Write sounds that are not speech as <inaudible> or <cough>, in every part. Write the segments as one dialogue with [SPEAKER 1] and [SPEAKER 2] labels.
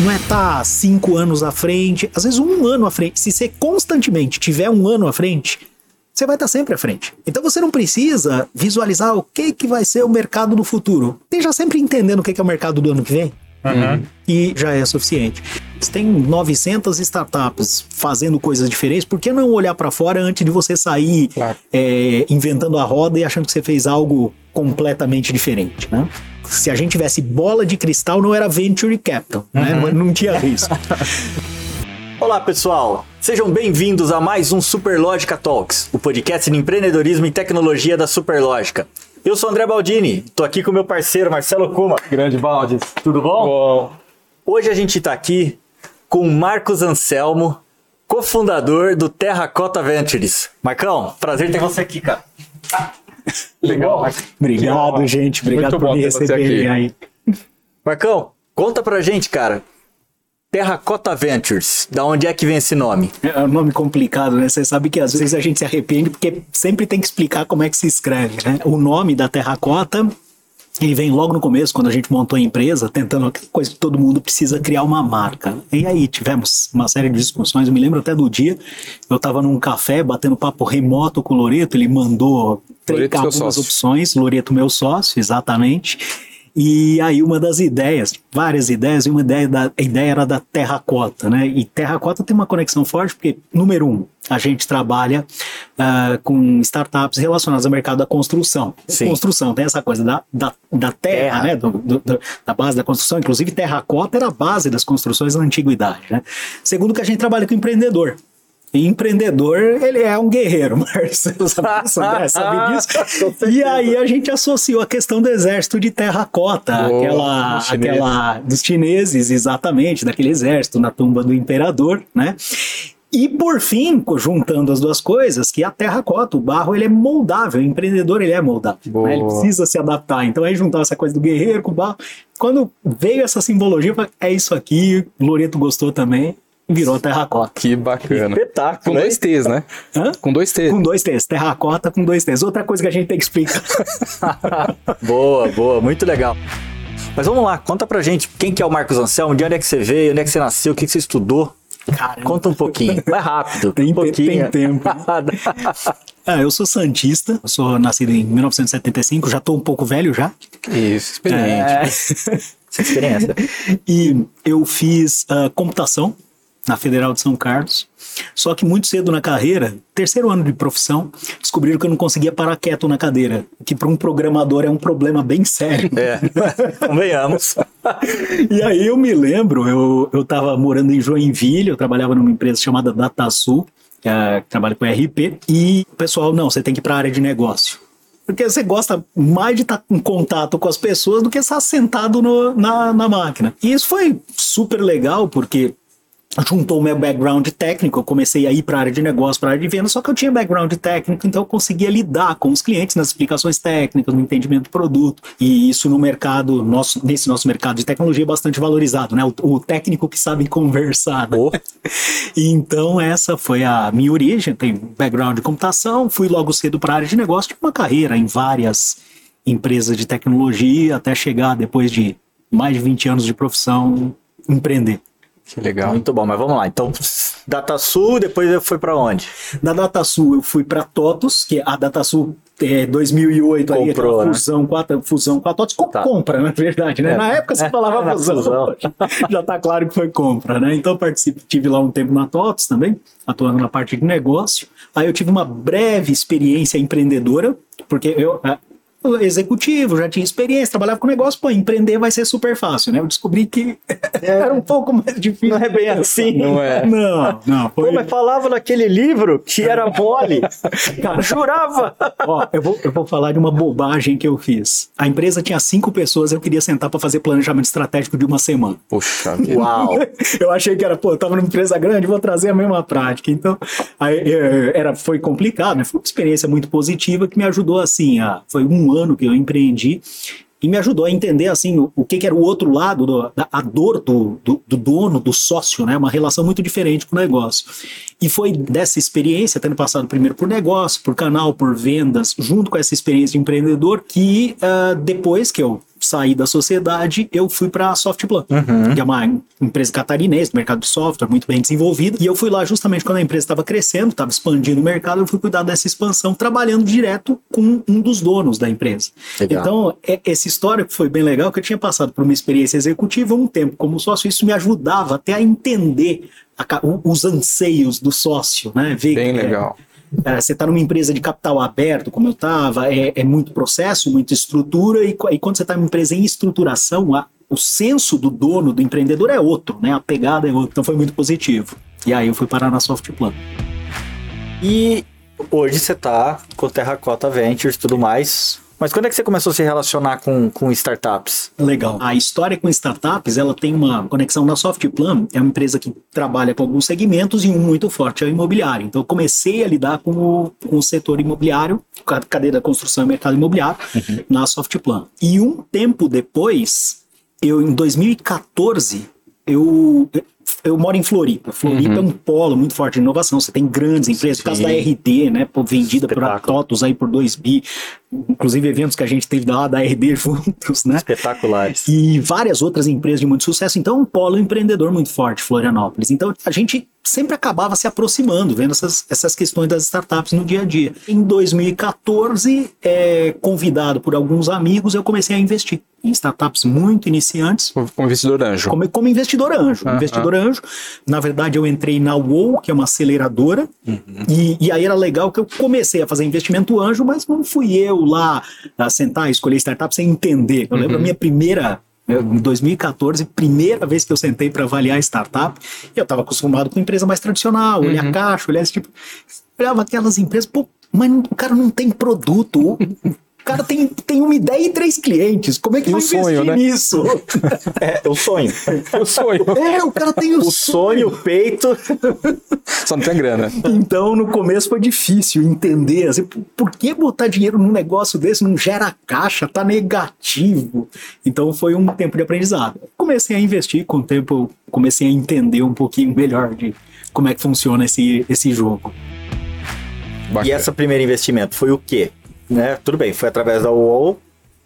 [SPEAKER 1] não é estar tá cinco anos à frente, às vezes um ano à frente. Se você constantemente tiver um ano à frente, você vai estar sempre à frente. Então você não precisa visualizar o que, que vai ser o mercado do futuro. Esteja sempre entendendo o que, que é o mercado do ano que vem. Uhum. E já é suficiente. Você tem 900 startups fazendo coisas diferentes, por que não olhar para fora antes de você sair claro. é, inventando a roda e achando que você fez algo completamente diferente, né? Se a gente tivesse bola de cristal, não era venture capital, né? uhum. né? Não tinha risco. <laughs>
[SPEAKER 2] Olá, pessoal. Sejam bem-vindos a mais um Superlógica Talks, o podcast de empreendedorismo e tecnologia da Superlógica. Eu sou André Baldini, tô aqui com meu parceiro Marcelo Kuma.
[SPEAKER 3] Grande Baldi.
[SPEAKER 2] Tudo bom?
[SPEAKER 3] Bom.
[SPEAKER 2] Hoje a gente tá aqui com Marcos Anselmo, cofundador do Terracota Ventures. Marcão, prazer ter você aqui, cara. <laughs>
[SPEAKER 1] Legal. Obrigado, gente. Obrigado Muito por me receber aí.
[SPEAKER 2] Marcão, conta pra gente, cara. Terracota Ventures, da onde é que vem esse nome?
[SPEAKER 1] É um nome complicado, né? Você sabe que às vezes a gente se arrepende porque sempre tem que explicar como é que se escreve, né? O nome da Terracota ele vem logo no começo, quando a gente montou a empresa, tentando aquela coisa que todo mundo precisa criar uma marca. E aí tivemos uma série de discussões. Eu me lembro até do dia, eu estava num café batendo papo remoto com o Loreto, ele mandou três algumas opções, Loreto meu sócio, exatamente. E aí uma das ideias, várias ideias, e uma ideia, da, a ideia era da terracota, né? E terracota tem uma conexão forte porque, número um, a gente trabalha uh, com startups relacionadas ao mercado da construção. Sim. Construção tem essa coisa da, da, da terra, terra. né? Do, do, do, da base da construção. Inclusive, terracota era a base das construções na antiguidade, né? Segundo, que a gente trabalha com empreendedor. E empreendedor, ele é um guerreiro, <laughs> Marcelo sabe, sabe disso? <laughs> e aí a gente associou a questão do exército de terracota, oh, aquela, aquela dos chineses, exatamente, daquele exército na tumba do imperador, né? E por fim, juntando as duas coisas, que a terracota, o barro, ele é moldável, o empreendedor ele é moldável, né? ele precisa se adaptar. Então aí juntar essa coisa do guerreiro com o barro, quando veio essa simbologia, eu falei, é isso aqui, o Loreto gostou também, virou terracota.
[SPEAKER 3] Que bacana.
[SPEAKER 2] Espetáculo.
[SPEAKER 3] Com dois T's, né?
[SPEAKER 1] Hã?
[SPEAKER 3] Com dois T's.
[SPEAKER 1] Com dois T's. Terracota com dois T's. Outra coisa que a gente tem que explicar. <laughs>
[SPEAKER 2] boa, boa. Muito legal. Mas vamos lá, conta pra gente quem que é o Marcos Anselmo, de onde é que você veio, onde é que você nasceu, o que, que você estudou. Caramba. Conta um pouquinho, vai rápido.
[SPEAKER 1] Tem,
[SPEAKER 2] um pouquinho.
[SPEAKER 1] tem tempo. <laughs> ah, eu sou santista, eu sou nascido em 1975, já tô um pouco velho já.
[SPEAKER 3] Isso, experiente. É...
[SPEAKER 2] Essa experiência. <laughs>
[SPEAKER 1] e eu fiz uh, computação na Federal de São Carlos. Só que muito cedo na carreira, terceiro ano de profissão, descobriram que eu não conseguia parar quieto na cadeira. Que para um programador é um problema bem sério.
[SPEAKER 2] É, <laughs> convenhamos.
[SPEAKER 1] e aí eu me lembro, eu, eu tava morando em Joinville, eu trabalhava numa empresa chamada DataSul, que, é, que trabalha com RP, e o pessoal, não, você tem que ir para a área de negócio. Porque você gosta mais de estar tá em contato com as pessoas do que estar sentado no, na, na máquina. E isso foi super legal, porque juntou o meu background técnico, eu comecei a ir para a área de negócio, para a área de venda, só que eu tinha background técnico, então eu conseguia lidar com os clientes nas explicações técnicas, no entendimento do produto, e isso no mercado, nosso, nesse nosso mercado de tecnologia é bastante valorizado, né? O, o técnico que sabe conversar. Né? Oh. <laughs> então essa foi a minha origem, tenho background de computação, fui logo cedo para a área de negócio, tive uma carreira em várias empresas de tecnologia, até chegar depois de mais de 20 anos de profissão, empreender.
[SPEAKER 2] Que legal. Muito bom, mas vamos lá. Então, DataSul, depois eu fui para onde?
[SPEAKER 1] Da DataSul eu fui para TOTOS, que a DataSul é, 2008 Comprou, aí, né? fusão, com a, fusão com a TOTOS, com, tá. compra, na verdade, né? É. Na época você é. falava é, fusão, fusão. <laughs> já tá claro que foi compra, né? Então participei, tive lá um tempo na TOTOS também, atuando na parte de negócio. Aí eu tive uma breve experiência empreendedora, porque eu, executivo, já tinha experiência, trabalhava com negócio, pô, empreender vai ser super fácil, né? Eu descobri que é. <laughs> era um pouco mais difícil.
[SPEAKER 2] Não é bem assim.
[SPEAKER 1] Não é. Não, não.
[SPEAKER 2] Foi... Pô, mas falava naquele livro que era mole. <laughs> Cara, jurava.
[SPEAKER 1] Ó, eu vou, eu vou falar de uma bobagem que eu fiz. A empresa tinha cinco pessoas, eu queria sentar para fazer planejamento estratégico de uma semana.
[SPEAKER 2] Puxa <laughs> Uau.
[SPEAKER 1] eu achei que era, pô, eu tava numa empresa grande, vou trazer a mesma prática. Então, aí, era, foi complicado, né? Foi uma experiência muito positiva que me ajudou, assim, a, foi um ano que eu empreendi e me ajudou a entender assim o, o que, que, era o outro lado, do, da, a dor do, do, do, dono, do sócio, né? Uma relação muito diferente com o negócio. E foi dessa experiência, tendo passado primeiro por negócio, por canal, por vendas, junto com essa experiência de empreendedor, que uh, depois que eu saí da sociedade, eu fui para a Softplan,
[SPEAKER 2] Uhum.
[SPEAKER 1] que é uma empresa catarinense, mercado de software, muito bem desenvolvida. E eu fui lá justamente quando a empresa estava crescendo, estava expandindo o mercado, eu fui cuidar dessa expansão, trabalhando direto com um dos donos da empresa.
[SPEAKER 2] Legal.
[SPEAKER 1] Então, é- essa história foi bem legal, que eu tinha passado por uma experiência executiva um tempo como sócio, isso me ajudava até a entender a os anseios do sócio, né? Ver
[SPEAKER 3] Bem
[SPEAKER 1] é,
[SPEAKER 3] legal.
[SPEAKER 1] é, você está numa empresa de capital aberto, como eu estava, é, é muito processo, muita estrutura, e, e quando você está numa empresa em estruturação, a- o senso do dono, do empreendedor é outro, né? A pegada é outra. Então foi muito positivo. E aí eu fui parar na Softplan.
[SPEAKER 2] E hoje você tá com Terracota Ventures e tudo mais. Mas quando é que você começou a se relacionar com, com startups?
[SPEAKER 1] Legal. A história com startups, ela tem uma conexão na Softplan, é uma empresa que trabalha com alguns segmentos e um muito forte é o imobiliário. Então eu comecei a lidar com o, com o setor imobiliário, com a cadeia da construção e mercado imobiliário, na Softplan. E um tempo depois, eu em 2014, eu eu moro em Floripa. Floripa é um polo muito forte de inovação. Você tem grandes empresas, no caso da RD, né, vendida por
[SPEAKER 2] Espetáculo.
[SPEAKER 1] TOTOS aí por 2 bi, inclusive eventos que a gente teve lá da RD <laughs> juntos, né?
[SPEAKER 2] Espetaculares.
[SPEAKER 1] e várias outras empresas de muito sucesso. Então, um polo empreendedor muito forte, Florianópolis. Então, a gente sempre acabava se aproximando, vendo essas, essas questões das startups no dia a dia. Em 2014, é, convidado por alguns amigos, eu comecei a investir em startups muito iniciantes,
[SPEAKER 3] Como investidor anjo.
[SPEAKER 1] como, como investidor anjo.
[SPEAKER 3] Ah,
[SPEAKER 1] investidor anjo. Na verdade, eu entrei na WOW, que é uma aceleradora, e, e aí era legal que eu comecei a fazer investimento anjo, mas não fui eu lá a sentar, escolher startup sem entender. Eu lembro a minha primeira. Em 2014, primeira vez que eu sentei para avaliar startup, eu estava acostumado com empresa mais tradicional, olhar caixa, olhar esse tipo. Olhava aquelas empresas, pô, mas o cara não tem produto. O cara tem, tem uma ideia e três clientes. Como é que
[SPEAKER 3] E
[SPEAKER 1] vai
[SPEAKER 3] o sonho,
[SPEAKER 1] investir
[SPEAKER 3] né?
[SPEAKER 1] nisso?
[SPEAKER 2] É, o sonho. <laughs>
[SPEAKER 3] Eu sonho.
[SPEAKER 1] É, o cara tem o,
[SPEAKER 2] O sonho, o peito.
[SPEAKER 3] Só não tem grana.
[SPEAKER 1] Então, no começo foi difícil entender, assim, por- que botar dinheiro num negócio desse não gera caixa, tá negativo. Então, foi um tempo de aprendizado. Comecei a investir, com o tempo comecei a entender um pouquinho melhor de como é que funciona esse, esse jogo.
[SPEAKER 3] Bacana.
[SPEAKER 2] E esse primeiro investimento foi o quê? Né? Tudo bem, foi através da UOL,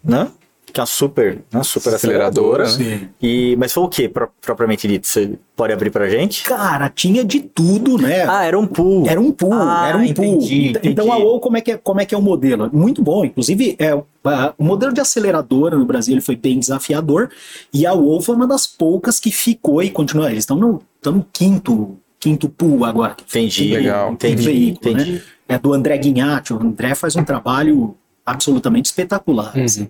[SPEAKER 2] né? Que é uma super, né? super aceleradora.
[SPEAKER 3] Aceleradora,
[SPEAKER 2] né? E, mas foi o que, propriamente dito? Você pode abrir pra gente?
[SPEAKER 1] Cara, tinha de tudo, né?
[SPEAKER 2] Ah, era um pool.
[SPEAKER 1] Era um pool,
[SPEAKER 2] Ah,
[SPEAKER 1] era um pool.
[SPEAKER 2] entendi,
[SPEAKER 1] Então- Então a OU, como é, que é, como é que é o modelo? Muito bom. Inclusive, é, a- o modelo de aceleradora no Brasil ele foi bem desafiador. E a OU foi uma das poucas que ficou e continua. Eles estão no, estão no quinto, quinto pool agora.
[SPEAKER 2] Entendi,
[SPEAKER 3] Legal.
[SPEAKER 2] entendi,
[SPEAKER 1] veículo,
[SPEAKER 2] entendi.
[SPEAKER 1] né? É do André Guignatti. O André faz um trabalho absolutamente espetacular. assim.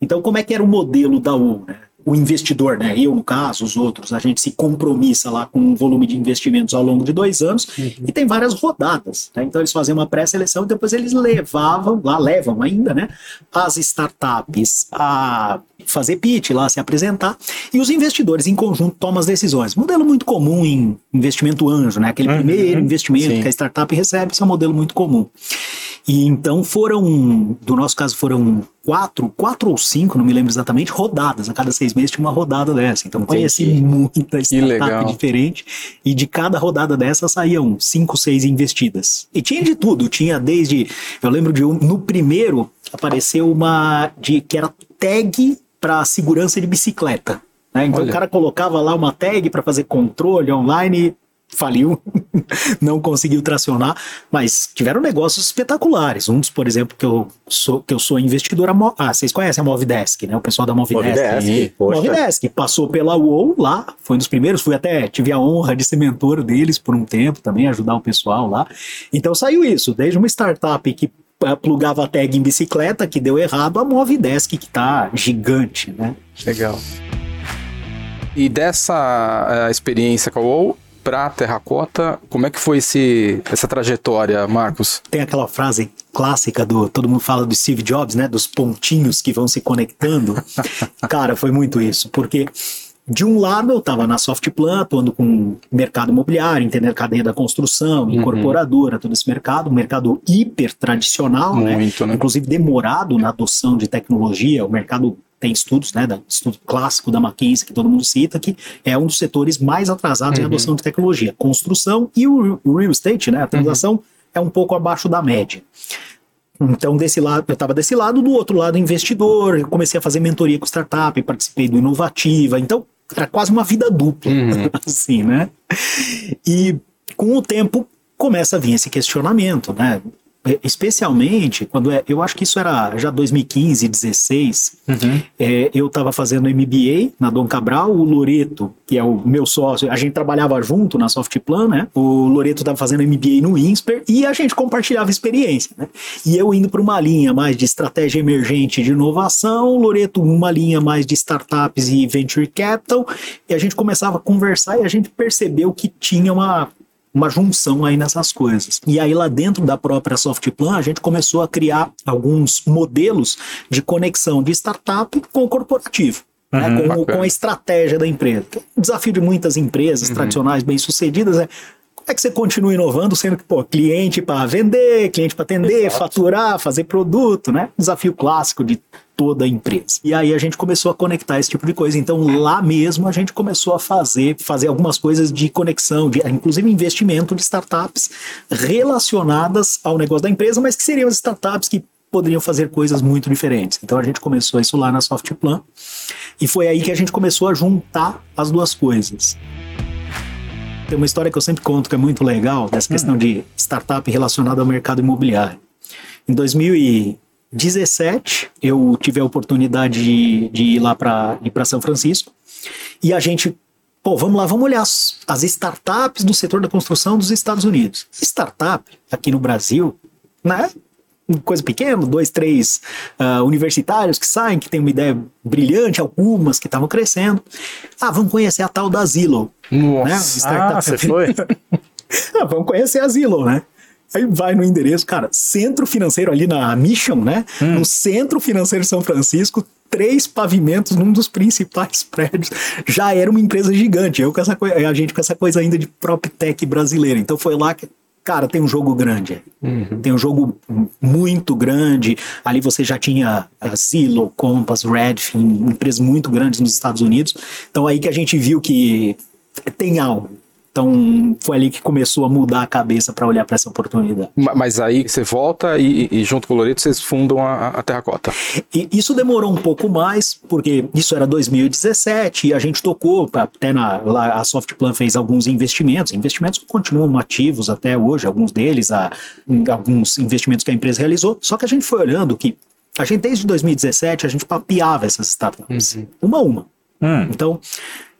[SPEAKER 1] Então, como é que era o modelo da U, né? O investidor, né? Eu, no caso, os outros, a gente se compromissa lá com um volume de investimentos ao longo de dois anos e tem várias rodadas. né? Então, eles faziam uma pré-seleção e depois eles levavam, lá levam ainda, né? As startups a fazer pitch lá, se apresentar e os investidores em conjunto tomam as decisões. Modelo muito comum em investimento anjo, né? Aquele primeiro investimento
[SPEAKER 3] Sim.
[SPEAKER 1] que a startup recebe, esse é um modelo muito comum. E então foram, do nosso caso, foram quatro, quatro ou cinco, não me lembro exatamente, rodadas. A cada seis meses tinha uma rodada dessa. Então conheci muita startup diferente. E de cada rodada dessa saíam cinco, seis investidas. E tinha de tudo. Tinha desde. Eu lembro de um. No primeiro apareceu uma de que era tag para segurança de bicicleta. né? Então
[SPEAKER 3] Olha.
[SPEAKER 1] o cara colocava lá uma tag para fazer controle online faliu, <laughs> não conseguiu tracionar, mas tiveram negócios espetaculares. Um dos, por exemplo, que eu sou, que eu sou investidor, a Mo- ah, vocês conhecem a Movidesk, né? O pessoal da Movidesk.
[SPEAKER 2] Movidesk.
[SPEAKER 1] Movidesk, passou pela UOL lá, foi um dos primeiros, fui até, tive a honra de ser mentor deles por um tempo também, ajudar o pessoal lá. Então saiu isso, desde uma startup que plugava a tag em bicicleta, que deu errado, a Movidesk, que tá gigante, né?
[SPEAKER 3] Legal. E dessa eh, experiência com a WoW para Terracota, como é que foi esse, essa trajetória, Marcos?
[SPEAKER 1] Tem aquela frase clássica do todo mundo fala do Steve Jobs, né? Dos pontinhos que vão se conectando. <laughs> Cara, foi muito isso, porque de um lado eu estava na Softplan, atuando com mercado imobiliário, entendendo a cadeia da construção, incorporadora, todo esse mercado, um mercado hiper tradicional, né?
[SPEAKER 3] Muito, né?
[SPEAKER 1] inclusive demorado na adoção de tecnologia. O mercado tem estudos, né, da, estudo clássico da McKinsey que todo mundo cita, que é um dos setores mais atrasados em adoção de tecnologia. Construção e o, o real estate, né, a transação é um pouco abaixo da média. Então, desse lado, eu estava desse lado, do outro lado, investidor. Eu comecei a fazer mentoria com startup, participei do Inovativa. Então, era quase uma vida dupla, uhum. <laughs> assim, né? E com o tempo começa a vir esse questionamento, né? É, especialmente quando é, eu acho que isso era já 2015, 16, uhum. é, eu estava fazendo MBA na Dom Cabral, o Loreto, que é o meu sócio, a gente trabalhava junto na Softplan, né? O Loreto estava fazendo MBA no INSPER e a gente compartilhava experiência, né? E eu indo para uma linha mais de estratégia emergente de inovação, o Loreto uma linha mais de startups e venture capital, e a gente começava a conversar e a gente percebeu que tinha uma uma junção aí nessas coisas. E aí lá dentro da própria Softplan, a gente começou a criar alguns modelos de conexão de startup com o corporativo. Né, uhum, com, com, a estratégia da empresa. O desafio de muitas empresas uhum. tradicionais bem-sucedidas é como é que você continua inovando, sendo que, pô, cliente para vender, cliente para atender, Exato. faturar, fazer produto, né? Desafio clássico de toda a empresa. E aí a gente começou a conectar esse tipo de coisa. Então lá mesmo a gente começou a fazer, fazer algumas coisas de conexão, de, inclusive investimento de startups relacionadas ao negócio da empresa, mas que seriam as startups que poderiam fazer coisas muito diferentes. Então a gente começou isso lá na Softplan e foi aí que a gente começou a juntar as duas coisas. Tem uma história que eu sempre conto que é muito legal, dessa questão de startup relacionada ao mercado imobiliário. Em 2000 e 17, eu tive a oportunidade de, de ir lá para para São Francisco e a gente, pô, vamos lá, vamos olhar as, as startups do setor da construção dos Estados Unidos. Startup aqui no Brasil, né? Coisa pequena, dois, três uh, universitários que saem, que tem uma ideia brilhante, algumas que estavam crescendo. Ah, vamos conhecer a tal da Zillow.
[SPEAKER 2] Nossa, né? Ah, você foi? <laughs>
[SPEAKER 1] ah, vamos conhecer a Zillow, né? Aí vai no endereço, cara, centro financeiro ali na Mission, né? Hum. No centro financeiro de São Francisco, três pavimentos num dos principais <laughs> prédios. Já era uma empresa gigante. Eu com essa a gente com essa coisa ainda de PropTech brasileira. Então foi lá que cara, tem um jogo grande. Uhum. Tem um jogo muito grande. Ali você já tinha a Zillow, Compass, Redfin, empresas muito grandes nos Estados Unidos. Então aí que a gente viu que tem algo. Então foi ali que começou a mudar a cabeça para olhar para essa oportunidade.
[SPEAKER 3] Mas aí você volta e, e junto com o Loreto vocês fundam a, a Terracota.
[SPEAKER 1] E isso demorou um pouco mais, porque isso era 2017 e a gente tocou, até na, lá a Softplan fez alguns investimentos, investimentos continuam ativos até hoje, alguns deles, a, alguns investimentos que a empresa realizou, só que a gente foi olhando que a gente desde 2017 a gente papeava essas startups, uhum. uma a uma. Hum. Então,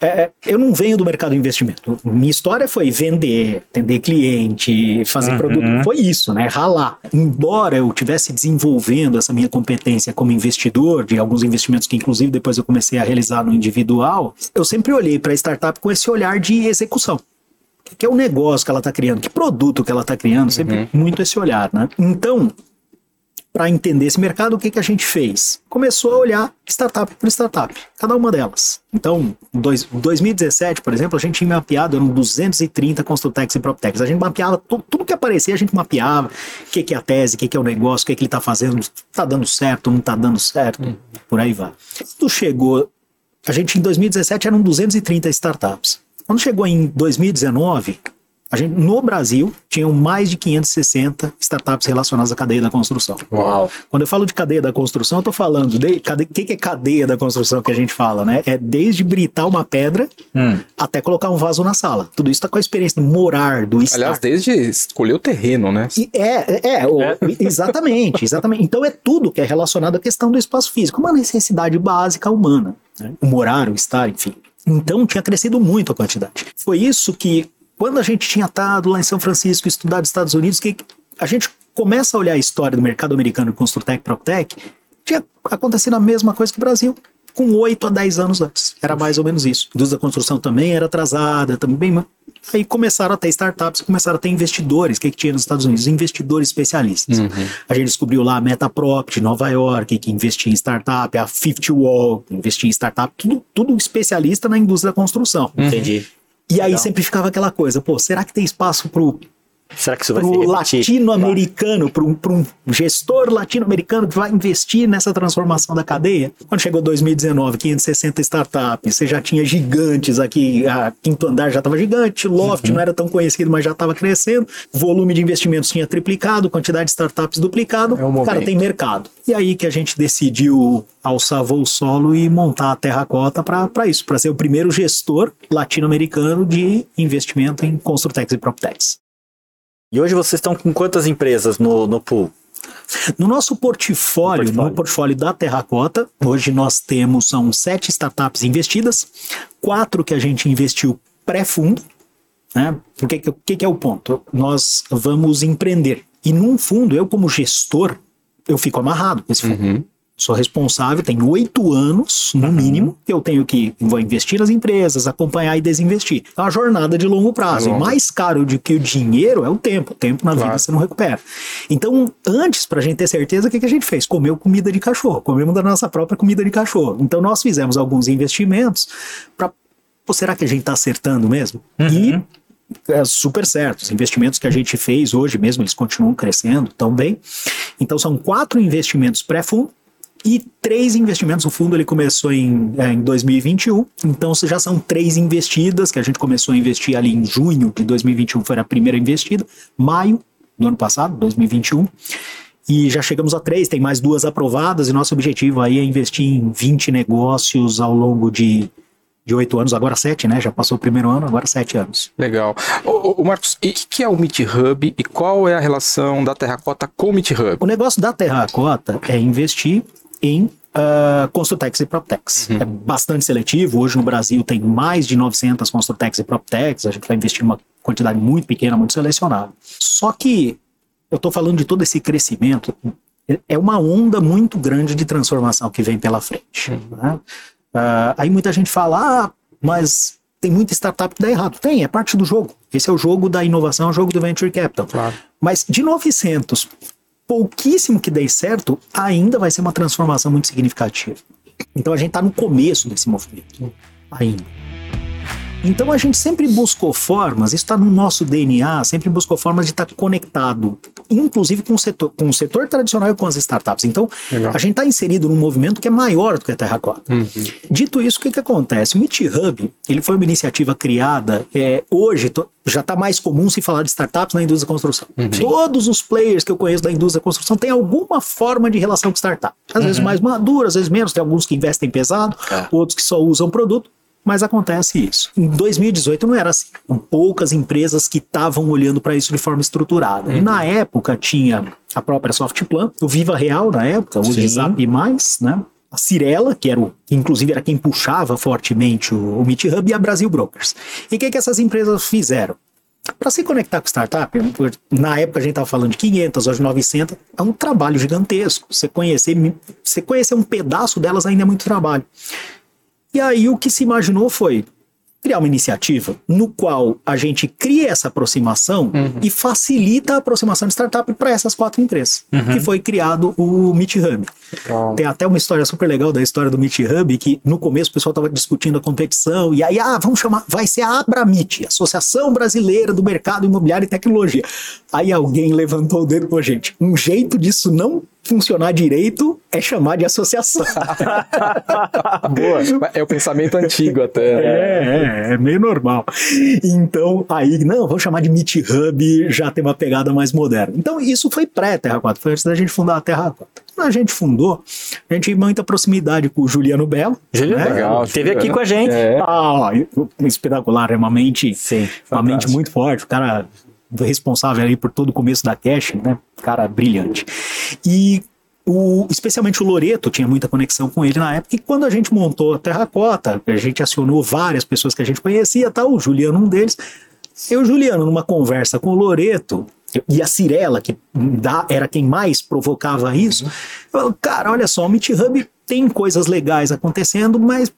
[SPEAKER 1] é, eu não venho do mercado de investimento. Minha história foi vender, atender cliente, fazer uhum. produto. Foi isso, né? Ralar. Embora eu tivesse desenvolvendo essa minha competência como investidor, de alguns investimentos que, inclusive, depois eu comecei a realizar no individual, eu sempre olhei para a startup com esse olhar de execução que é o negócio que ela está criando, que produto que ela está criando, sempre uhum. muito esse olhar, né? Então, para entender esse mercado, o que, que a gente fez? Começou a olhar startup por startup, cada uma delas. Então, em 2017, por exemplo, a gente tinha mapeado, eram 230 Construtex e PropTechs. A gente mapeava tudo, tudo que aparecia, a gente mapeava o que, que é a tese, o que, que é o negócio, o que, que ele está fazendo, está dando certo, não está dando certo, por aí vai. Quando chegou, a gente em 2017 eram 230 startups. Quando chegou em 2019, a gente, no Brasil, tinham mais de 560 startups relacionadas à cadeia da construção.
[SPEAKER 2] Uau!
[SPEAKER 1] Quando eu falo de cadeia da construção, eu estou falando de o que, que é cadeia da construção que a gente fala, né? É desde britar uma pedra hum. até colocar um vaso na sala. Tudo isso está com a experiência de morar, do estar.
[SPEAKER 3] Aliás, desde escolher o terreno, né?
[SPEAKER 1] E é, é, é, é. <laughs> exatamente, exatamente. Então é tudo que é relacionado à questão do espaço físico, uma necessidade básica humana. Né? O morar, o estar, enfim. Então tinha crescido muito a quantidade. Foi isso que quando a gente tinha estado lá em São Francisco, estudado Estados Unidos, que a gente começa a olhar a história do mercado americano de Construtec e PropTech, tinha acontecido a mesma coisa que o Brasil, com 8 a 10 anos antes. Era mais ou menos isso. A indústria da construção também era atrasada, também. Aí começaram a ter startups, começaram a ter investidores. O que, que tinha nos Estados Unidos? Investidores especialistas. Uhum. A gente descobriu lá a Metaprop de Nova York, que investia em startup, a Fifty Wall, que investia em startup, tudo, tudo especialista na indústria da construção.
[SPEAKER 2] Uhum. Entendi.
[SPEAKER 1] E aí sempre ficava aquela coisa, pô, será que tem espaço pro
[SPEAKER 2] Será que isso vai
[SPEAKER 1] pro
[SPEAKER 2] se
[SPEAKER 1] latino-americano, para um, um gestor latino-americano que vai investir nessa transformação da cadeia. Quando chegou 2019, 560 startups, você já tinha gigantes aqui, a Quinto Andar já estava gigante, Loft não era tão conhecido, mas já estava crescendo, volume de investimentos tinha triplicado, quantidade de startups duplicado,
[SPEAKER 3] É momento.
[SPEAKER 1] cara, tem mercado. E aí que a gente decidiu alçar voo solo e montar a Terracota para isso, para ser o primeiro gestor latino-americano de investimento em Construtex e PropTex.
[SPEAKER 2] E hoje vocês estão com quantas empresas no, no pool?
[SPEAKER 1] No nosso portfólio,
[SPEAKER 2] No portfólio.
[SPEAKER 1] no portfólio da Terracota, hoje nós temos são sete startups investidas, quatro que a gente investiu pré-fundo. Né? O que, que, que é o ponto? Nós vamos empreender. E num fundo, eu como gestor, eu fico amarrado com esse fundo. Sou responsável, tenho oito anos, no mínimo, que eu tenho que vou investir nas empresas, acompanhar e desinvestir. É uma jornada de longo prazo.
[SPEAKER 3] É longo.
[SPEAKER 1] E mais caro do que o dinheiro é o tempo. O tempo na vida
[SPEAKER 3] Claro.
[SPEAKER 1] você não recupera. Então, antes, pra gente ter certeza, o que, que a gente fez? Comeu comida de cachorro. Comemos da nossa própria comida de cachorro. Então, nós fizemos alguns investimentos para. Será que a gente está acertando mesmo? E é super certo. Os investimentos que a gente fez hoje mesmo, eles continuam crescendo tão bem. Então, são quatro investimentos pré-fundo e três investimentos. O fundo ele começou em, é, em 2021, então já são três investidas, que a gente começou a investir ali em junho de 2021, foi a primeira investida, maio do ano passado, 2021. E já chegamos a três, tem mais duas aprovadas, e nosso objetivo aí é investir em 20 negócios ao longo de de oito anos, agora sete, né? Já passou o primeiro ano, agora sete anos.
[SPEAKER 3] Legal. Ô, Marcos, e o que, que é o Meet Hub e qual é a relação da Terracota com o Meet Hub?
[SPEAKER 1] O negócio da Terracota é investir em uh, Construtex e PropTex. É bastante seletivo. Hoje no Brasil tem mais de 900 Construtex e PropTex. A gente vai investir uma quantidade muito pequena, muito selecionada. Só que eu estou falando de todo esse crescimento. É uma onda muito grande de transformação que vem pela frente. né? Uh, aí muita gente fala, ah, mas tem muita startup que dá errado. Tem, é parte do jogo. Esse é o jogo da inovação, é o jogo do venture capital.
[SPEAKER 3] Claro.
[SPEAKER 1] Mas de 900, pouquíssimo que dê certo, ainda vai ser uma transformação muito significativa. Então a gente está no começo desse movimento, ainda. Então a gente sempre buscou formas, isso está no nosso DNA, sempre buscou formas de estar conectado, inclusive com o setor, com o setor tradicional e com as startups. Então
[SPEAKER 3] Legal.
[SPEAKER 1] a gente está inserido num movimento que é maior do que a Terracota. Dito isso, o que, que acontece? O Meet Hub, ele foi uma iniciativa criada, é, hoje to- já está mais comum se falar de startups na indústria da construção. Todos os players que eu conheço da indústria da construção têm alguma forma de relação com startup. Às vezes mais madura, às vezes menos, tem alguns que investem pesado,
[SPEAKER 2] É.
[SPEAKER 1] outros que só usam produto. Mas acontece isso. Em 2018 não era assim. Poucas empresas que estavam olhando para isso de forma estruturada. E na época tinha a própria Softplan, o Viva Real na época, o. Zap Mais, né? A Cirela, que era o, que inclusive era quem puxava fortemente o, o Meet Hub, e a Brasil Brokers. E o que, que essas empresas fizeram? Para se conectar com startup, na época a gente estava falando de 500, hoje 900, é um trabalho gigantesco. Você conhecer, você conhecer um pedaço delas ainda é muito trabalho. E aí o que se imaginou foi criar uma iniciativa no qual a gente cria essa aproximação e facilita a aproximação de startup para essas quatro empresas. Que foi criado o Meet Hub. Tem até uma história super legal da história do Meet Hub, que no começo o pessoal estava discutindo a competição, e aí, ah, vamos chamar, vai ser a Abramit, Associação Brasileira do Mercado Imobiliário e Tecnologia. Aí alguém levantou o dedo, pô, gente, um jeito disso não funcionar direito é chamar de associação. <laughs>
[SPEAKER 3] Boa. É o pensamento antigo até. né?
[SPEAKER 1] É, é, é meio normal. Então, aí, não, vou chamar de Meet Hub, já tem uma pegada mais moderna. Então, isso foi pré-Terra 4, foi antes da gente fundar a Terra 4. Quando a gente fundou, a gente tinha muita proximidade com o Juliano Belo.
[SPEAKER 2] Juliano,
[SPEAKER 1] né?
[SPEAKER 2] legal. Esteve aqui com a gente.
[SPEAKER 3] É.
[SPEAKER 1] Ah, espetacular, é uma mente,
[SPEAKER 2] Sim,
[SPEAKER 1] uma mente muito forte, o cara responsável aí por todo o começo da Cash, né? Cara brilhante. E o, especialmente o Loreto tinha muita conexão com ele na época. E quando a gente montou a Terracota, a gente acionou várias pessoas que a gente conhecia, tal, o Juliano um deles. Eu, Juliano, numa conversa com o Loreto e a Cirela, que dá- era quem mais provocava isso, eu falo, cara, olha só, o Meet Hub tem coisas legais acontecendo, mas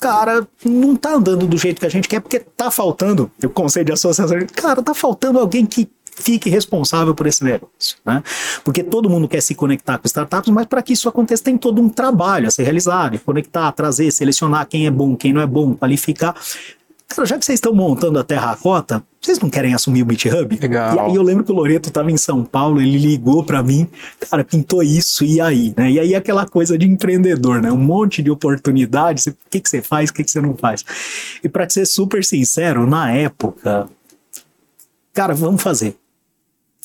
[SPEAKER 1] cara, não tá andando do jeito que a gente quer, porque tá faltando, o conselho de associação, cara, tá faltando alguém que fique responsável por esse negócio, né? Porque todo mundo quer se conectar com startups, mas para que isso aconteça tem todo um trabalho a ser realizado, conectar, trazer, selecionar quem é bom, quem não é bom, qualificar. cara, já que vocês estão montando a terracota, vocês não querem assumir o Meet Hub?
[SPEAKER 3] Legal.
[SPEAKER 1] E aí eu lembro que o Loreto estava em São Paulo, ele ligou para mim, cara, pintou isso, e aí? Né? E aí aquela coisa de empreendedor, né? Um monte de oportunidades, o que, que você faz, o que, que você não faz. E para ser super sincero, na época, cara, vamos fazer.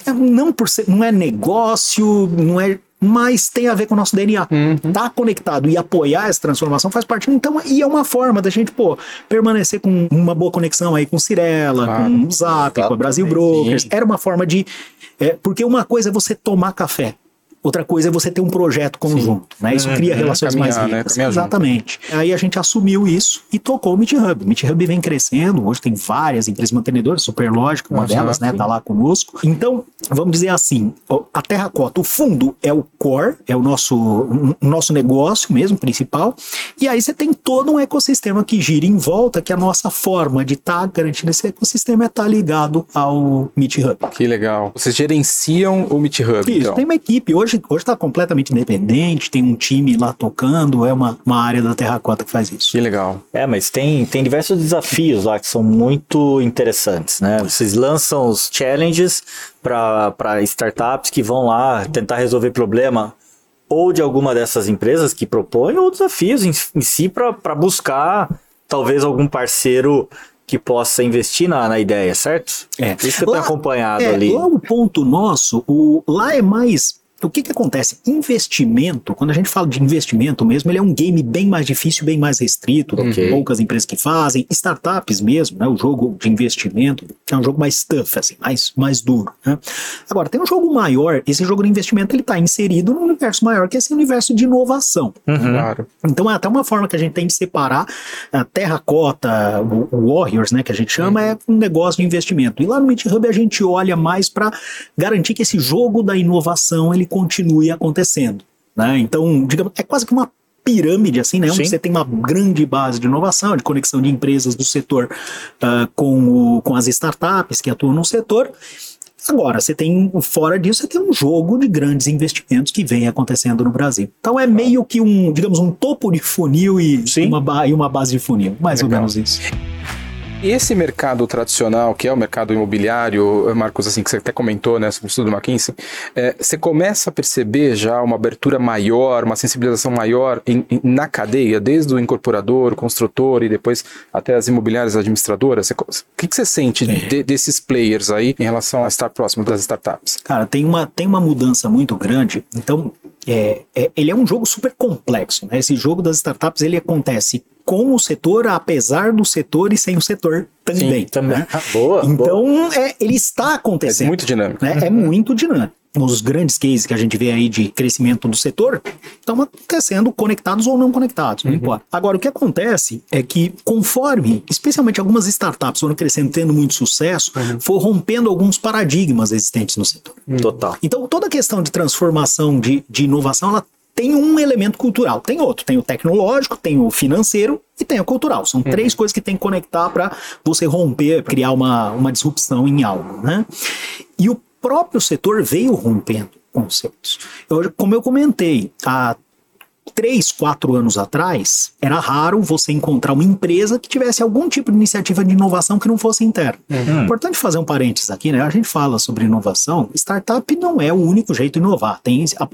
[SPEAKER 1] É, não por ser, não é negócio, não é mas tem a ver com o nosso DNA. Uhum. Tá conectado e apoiar essa transformação faz parte. Então, e é uma forma da gente, pô, permanecer com uma boa conexão aí com Cirela, com o Zap, com a Brasil Brokers. Era uma forma de. É, porque uma coisa é você tomar café. Outra coisa é você ter um projeto conjunto, Sim. né? Isso uhum. cria relações Caminhar, mais ricas. Né? Exatamente. Aí a gente assumiu isso e tocou o Meet Hub. O Meet Hub vem crescendo, hoje tem várias empresas mantenedoras, Superlógica, uma delas, né, tá lá conosco. Então, vamos dizer assim, a Terracota, o fundo é o core, é o nosso, nosso negócio mesmo, principal, e aí você tem todo um ecossistema que gira em volta, que a nossa forma de estar tá garantindo esse ecossistema é estar tá ligado ao Meet Hub.
[SPEAKER 3] Que legal. Vocês gerenciam o Meet Hub,
[SPEAKER 1] Isso, então. tem uma equipe, hoje hoje está completamente independente, tem um time lá tocando, é uma, uma área da Terracota que faz isso.
[SPEAKER 3] Que legal.
[SPEAKER 2] É, mas tem, tem diversos desafios lá que são muito interessantes, né? Vocês lançam os challenges para startups que vão lá tentar resolver problema ou de alguma dessas empresas que propõem, ou desafios em, em si para buscar talvez algum parceiro que possa investir na, na ideia, certo?
[SPEAKER 1] É.
[SPEAKER 2] Isso que eu acompanhado é, ali.
[SPEAKER 1] Lá o ponto nosso, o, lá é mais o que que acontece? Investimento, quando a gente fala de investimento mesmo, ele é um game bem mais difícil, bem mais restrito, okay. poucas empresas que fazem, startups mesmo, né? O jogo de investimento é um jogo mais tough, assim, mais, mais duro. Né? Agora, tem um jogo maior, esse jogo de investimento ele está inserido num universo maior, que é esse universo de inovação.
[SPEAKER 3] Uhum. Claro.
[SPEAKER 1] Então é até uma forma que a gente tem de separar a terracota, o Warriors, né, que a gente chama, uhum. é um negócio de investimento. E lá no Meet Hub a gente olha mais para garantir que esse jogo da inovação ele continue acontecendo. Né? Então, digamos, é quase que uma pirâmide, assim, né? Onde você tem uma grande base de inovação, de conexão de empresas do setor uh, com, o, com as startups que atuam no setor. Agora, você tem, fora disso, você tem um jogo de grandes investimentos que vem acontecendo no Brasil. Então é meio que um, digamos, um topo de funil e, uma, e uma base de funil, mais Legal. ou menos isso.
[SPEAKER 3] E esse mercado tradicional, que é o mercado imobiliário, Marcos, assim, que você até comentou, né, sobre o estudo do McKinsey, é, você começa a perceber já uma abertura maior, uma sensibilização maior em, em, na cadeia, desde o incorporador, o construtor e depois até as imobiliárias administradoras? O que, que você sente de, desses players aí em relação a estar próximo das startups?
[SPEAKER 1] Cara, tem uma, tem uma mudança muito grande. Então, é, é, ele é um jogo super complexo. Né? Esse jogo das startups ele acontece com o setor, apesar do setor e sem o setor também. Sim, também. Né?
[SPEAKER 2] Ah, boa.
[SPEAKER 1] Então, boa. É, ele está acontecendo.
[SPEAKER 3] É muito dinâmico.
[SPEAKER 1] Né? É muito dinâmico. Os grandes cases que a gente vê aí de crescimento do setor estão acontecendo conectados ou não conectados, não uhum. importa. Agora, o que acontece é que, conforme, especialmente algumas startups foram crescendo, tendo muito sucesso, uhum. for rompendo alguns paradigmas existentes no setor.
[SPEAKER 2] Total.
[SPEAKER 1] Então, toda a questão de transformação, de, de inovação, ela tem um elemento cultural, tem outro, tem o tecnológico, tem o financeiro e tem o cultural. São uhum. três coisas que tem que conectar para você romper, criar uma, uma disrupção em algo, né? E o próprio setor veio rompendo conceitos. Eu, como eu comentei, há três, quatro anos atrás, era raro você encontrar uma empresa que tivesse algum tipo de iniciativa de inovação que não fosse interna. Uhum. Importante fazer um parênteses aqui, né? A gente fala sobre inovação. Startup não é o único jeito de inovar. Tem a,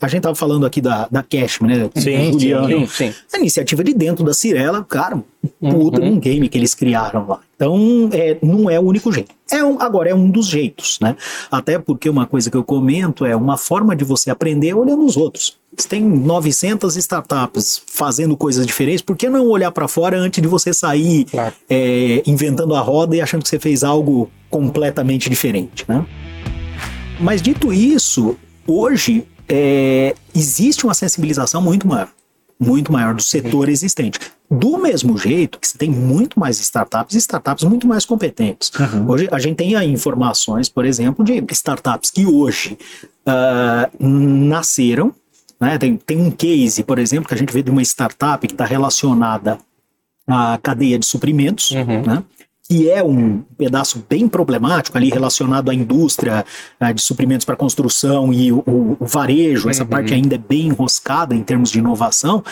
[SPEAKER 1] a gente tava falando aqui da, da Cashman, né?
[SPEAKER 2] Sim, sim, sim,
[SPEAKER 1] A iniciativa de dentro da Cirela, cara, puta uhum. um game que eles criaram lá. Então, é, não é o único jeito. É um, agora, é um dos jeitos, né? Até porque uma coisa que eu comento é uma forma de você aprender olhando os outros. Você tem 900 startups fazendo coisas diferentes, por que não olhar para fora antes de você sair claro. é, inventando a roda e achando que você fez algo completamente diferente, né? Mas dito isso, hoje é, existe uma sensibilização muito maior, muito maior do setor existente. Do mesmo jeito que você tem muito mais startups e startups muito mais competentes. Uhum. Hoje a gente tem aí informações, por exemplo, de startups que hoje uh, nasceram. Né? Tem, tem um case, por exemplo, que a gente vê de uma startup que está relacionada à cadeia de suprimentos, uhum. né? Que é um pedaço bem problemático ali relacionado à indústria uh, de suprimentos para construção e o, o, varejo, essa
[SPEAKER 3] Uhum.
[SPEAKER 1] parte ainda é bem enroscada em termos de inovação,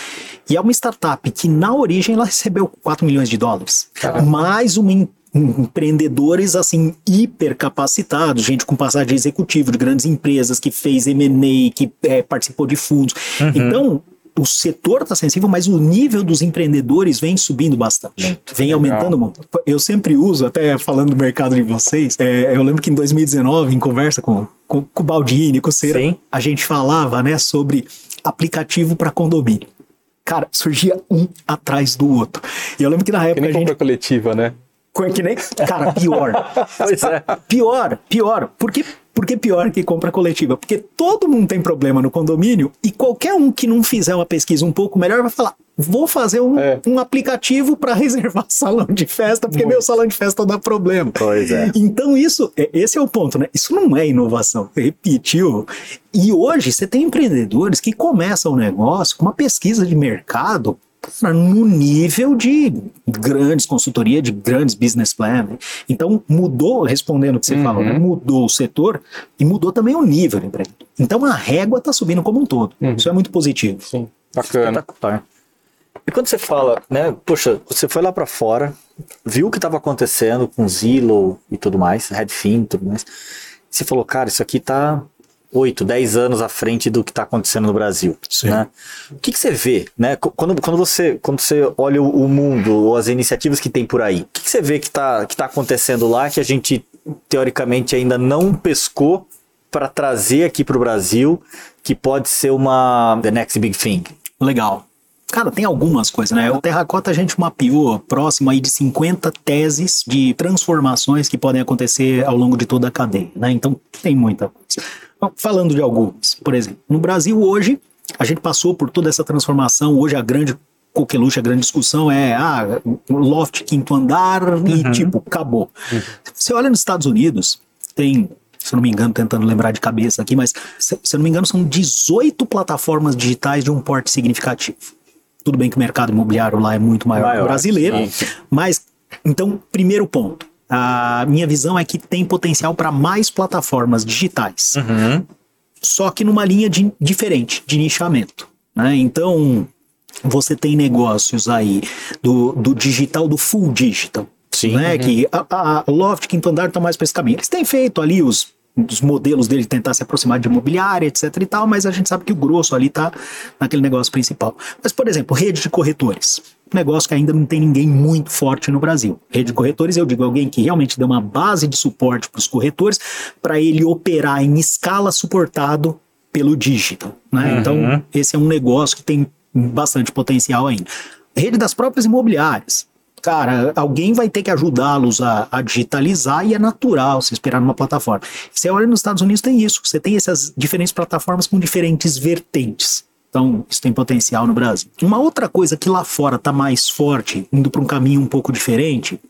[SPEAKER 1] e é uma startup que na origem ela recebeu 4 milhões de dólares. Mais uma em- empreendedores assim hiper capacitados, gente com passagem executivo de grandes empresas que fez M&A, que eh, participou de fundos. Então, o setor está sensível, mas o nível dos empreendedores vem subindo bastante, vem aumentando muito. Eu sempre uso, até falando do mercado de vocês, eh, eu lembro que em 2019, em conversa com, com, com o Baldini, com o Cera,
[SPEAKER 2] Sim.
[SPEAKER 1] a gente falava né, sobre aplicativo para condomínio. Cara, surgia um atrás do outro. E eu lembro que na
[SPEAKER 3] Que
[SPEAKER 1] época
[SPEAKER 3] nem
[SPEAKER 1] a gente.
[SPEAKER 3] compra coletiva, né?
[SPEAKER 1] Que nem, cara, pior. <laughs>
[SPEAKER 2] Pois é.
[SPEAKER 1] Pior, pior. Por que, por que pior que compra coletiva? Porque todo mundo tem problema no condomínio e qualquer um que não fizer uma pesquisa um pouco melhor vai falar: vou fazer um,
[SPEAKER 3] É.
[SPEAKER 1] um aplicativo para <laughs> reservar salão de festa, porque meu salão de festa dá problema.
[SPEAKER 2] Pois é.
[SPEAKER 1] Então, isso, é- esse é o ponto, né? Isso não é inovação. Repetiu. E hoje você tem empreendedores que começam o negócio com uma pesquisa de mercado no nível de grandes consultoria, de grandes business plan. Então, mudou, respondendo o que você falou, né? mudou o setor e mudou também o nível do empreendedor. Então, a régua está subindo como um todo. Isso é muito positivo.
[SPEAKER 3] Sim. Bacana.
[SPEAKER 2] Espetacular. E quando você fala, né, poxa, você foi lá pra fora, viu o que estava acontecendo com Zillow e tudo mais, Redfin e tudo mais, você falou, cara, isso aqui tá 8, 10 anos à frente do que está acontecendo no Brasil. Né? O que, que você vê, né? Qu- Quando, quando, você, quando você olha o, o mundo ou as iniciativas que tem por aí, o que, que você vê que está que tá acontecendo lá que a gente, teoricamente, ainda não pescou para trazer aqui para o Brasil, que pode ser uma the next big thing?
[SPEAKER 1] Legal. Cara, tem algumas coisas, né? O Terracota a gente mapeou próximo aí de 50 teses de transformações que podem acontecer ao longo de toda a cadeia, né? Então tem muita coisa. Bom, Falando de algumas, por exemplo, no Brasil hoje a gente passou por toda essa transformação, hoje a grande coqueluche, a grande discussão é ah, loft quinto andar e tipo, acabou. Você olha nos Estados Unidos, tem se eu não me engano, tentando lembrar de cabeça aqui, mas se, se eu não me engano, são 18 plataformas digitais de um porte significativo. Tudo bem que o mercado imobiliário lá é muito maior, que
[SPEAKER 2] Maior,
[SPEAKER 1] o brasileiro,
[SPEAKER 2] sim.
[SPEAKER 1] mas então, primeiro ponto. A minha visão é que tem potencial para mais plataformas digitais só que numa linha de- diferente, de nichamento. Né? Então, você tem negócios aí do, do digital, do full digital.
[SPEAKER 2] Sim.
[SPEAKER 1] Né? Que a, a Loft Quinto Andar estão mais para esse caminho. Eles têm feito ali os, os modelos dele tentar se aproximar de imobiliária, etc e tal, mas a gente sabe que o grosso ali tá naquele negócio principal. Mas, por exemplo, rede de corretores. Um negócio que ainda não tem ninguém muito forte no Brasil. Rede de corretores, eu digo alguém que realmente dê uma base de suporte para os corretores, para ele operar em escala suportado pelo digital. Né? Então, esse é um negócio que tem bastante potencial ainda. Rede das próprias imobiliárias. Cara, alguém vai ter que ajudá-los a, a digitalizar e é natural se esperar numa plataforma. Você olha nos Estados Unidos, tem isso. Você tem essas diferentes plataformas com diferentes vertentes. Então, isso tem potencial no Brasil. Uma outra coisa que lá fora está mais forte, indo para um caminho um pouco diferente,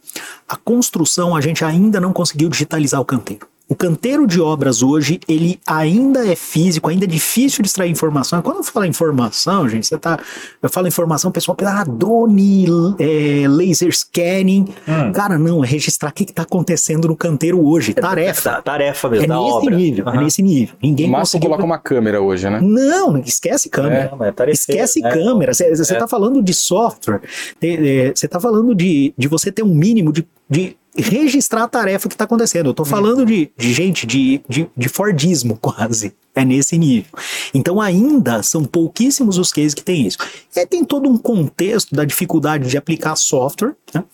[SPEAKER 1] a construção a gente ainda não conseguiu digitalizar o canteiro. O canteiro de obras hoje, ele ainda é físico, ainda é difícil de extrair informação. Quando eu falo informação, gente, você tá. Eu falo informação, o pessoal pensa, ah, drone, é, laser scanning. Cara, não, é registrar o que está acontecendo no canteiro hoje. Tarefa.
[SPEAKER 2] Ta- Tarefa mesmo,
[SPEAKER 1] É nesse
[SPEAKER 2] obra.
[SPEAKER 1] nível, é
[SPEAKER 2] Aham.
[SPEAKER 1] nesse nível. Ninguém
[SPEAKER 3] máximo
[SPEAKER 1] conseguiu.
[SPEAKER 3] coloca uma câmera hoje, né?
[SPEAKER 1] Não, esquece câmera.
[SPEAKER 2] É, mas é tarefeiro,
[SPEAKER 1] esquece
[SPEAKER 2] né?
[SPEAKER 1] câmera. Você
[SPEAKER 2] É.
[SPEAKER 1] está falando de software. Você está falando de, de você ter um mínimo de, de registrar a tarefa que está acontecendo. Eu estou falando de, de gente de, de, de Fordismo, <laughs> quase. É nesse nível. Então, ainda são pouquíssimos os cases que tem isso. E aí tem todo um contexto da dificuldade de aplicar software, né?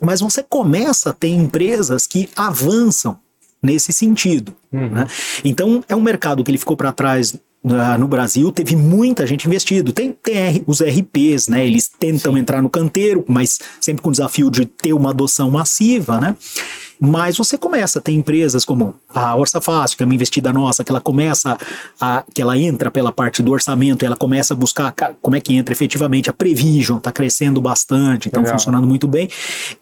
[SPEAKER 1] mas você começa a ter empresas que avançam nesse sentido. né? Então, é um mercado que ele ficou para trás ah, no Brasil, teve muita gente investido. Tem, tem os RPs, né? Eles tentam entrar no canteiro, mas sempre com o desafio de ter uma adoção massiva, né? Mas você começa, tem empresas como a Orça Fácil, que é uma investida nossa, que ela começa a, que ela entra pela parte do orçamento, e ela começa a buscar ca- como é que entra efetivamente a Prevision, está crescendo bastante, então
[SPEAKER 3] Legal.
[SPEAKER 1] funcionando muito bem.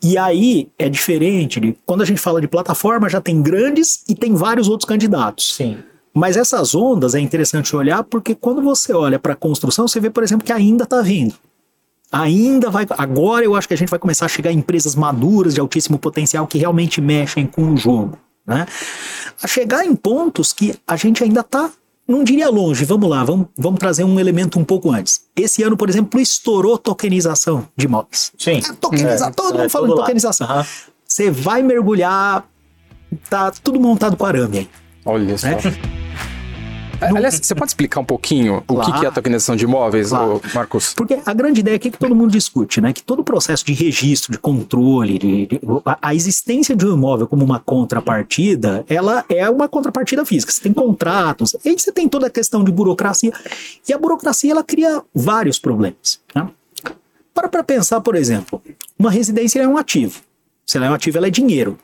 [SPEAKER 1] E aí é diferente, de, quando a gente fala de plataforma, já tem grandes e tem vários outros candidatos.
[SPEAKER 2] Sim.
[SPEAKER 1] Mas essas ondas é interessante olhar porque quando você olha para a construção, você vê, por exemplo, que ainda está vindo. Ainda vai. Agora eu acho que a gente vai começar a chegar em empresas maduras de altíssimo potencial que realmente mexem com o jogo. Né? A chegar em pontos que a gente ainda está não diria longe, vamos lá, vamos, vamos trazer um elemento um pouco antes. Esse ano, por exemplo, estourou tokenização de imóveis.
[SPEAKER 2] Sim.
[SPEAKER 1] É, tokeniza,
[SPEAKER 2] É,
[SPEAKER 1] todo
[SPEAKER 2] é,
[SPEAKER 1] mundo falando de tokenização.
[SPEAKER 2] Aham.
[SPEAKER 1] Você vai mergulhar, tá tudo montado com arame aí.
[SPEAKER 3] Olha só.
[SPEAKER 1] Né?
[SPEAKER 3] Aliás, você pode explicar um pouquinho o que
[SPEAKER 1] Claro.
[SPEAKER 3] é a tokenização de imóveis,
[SPEAKER 1] Claro.
[SPEAKER 3] Marcos?
[SPEAKER 1] Porque a grande ideia aqui é que todo mundo discute, né? Que todo o processo de registro, de controle, de, de- a, a existência de um imóvel como uma contrapartida, ela é uma contrapartida física. Você tem contratos, aí você tem toda a questão de burocracia. E a burocracia, ela cria vários problemas. Né? Para para pensar, por exemplo, uma residência é um ativo. Se ela é um ativo, ela é dinheiro.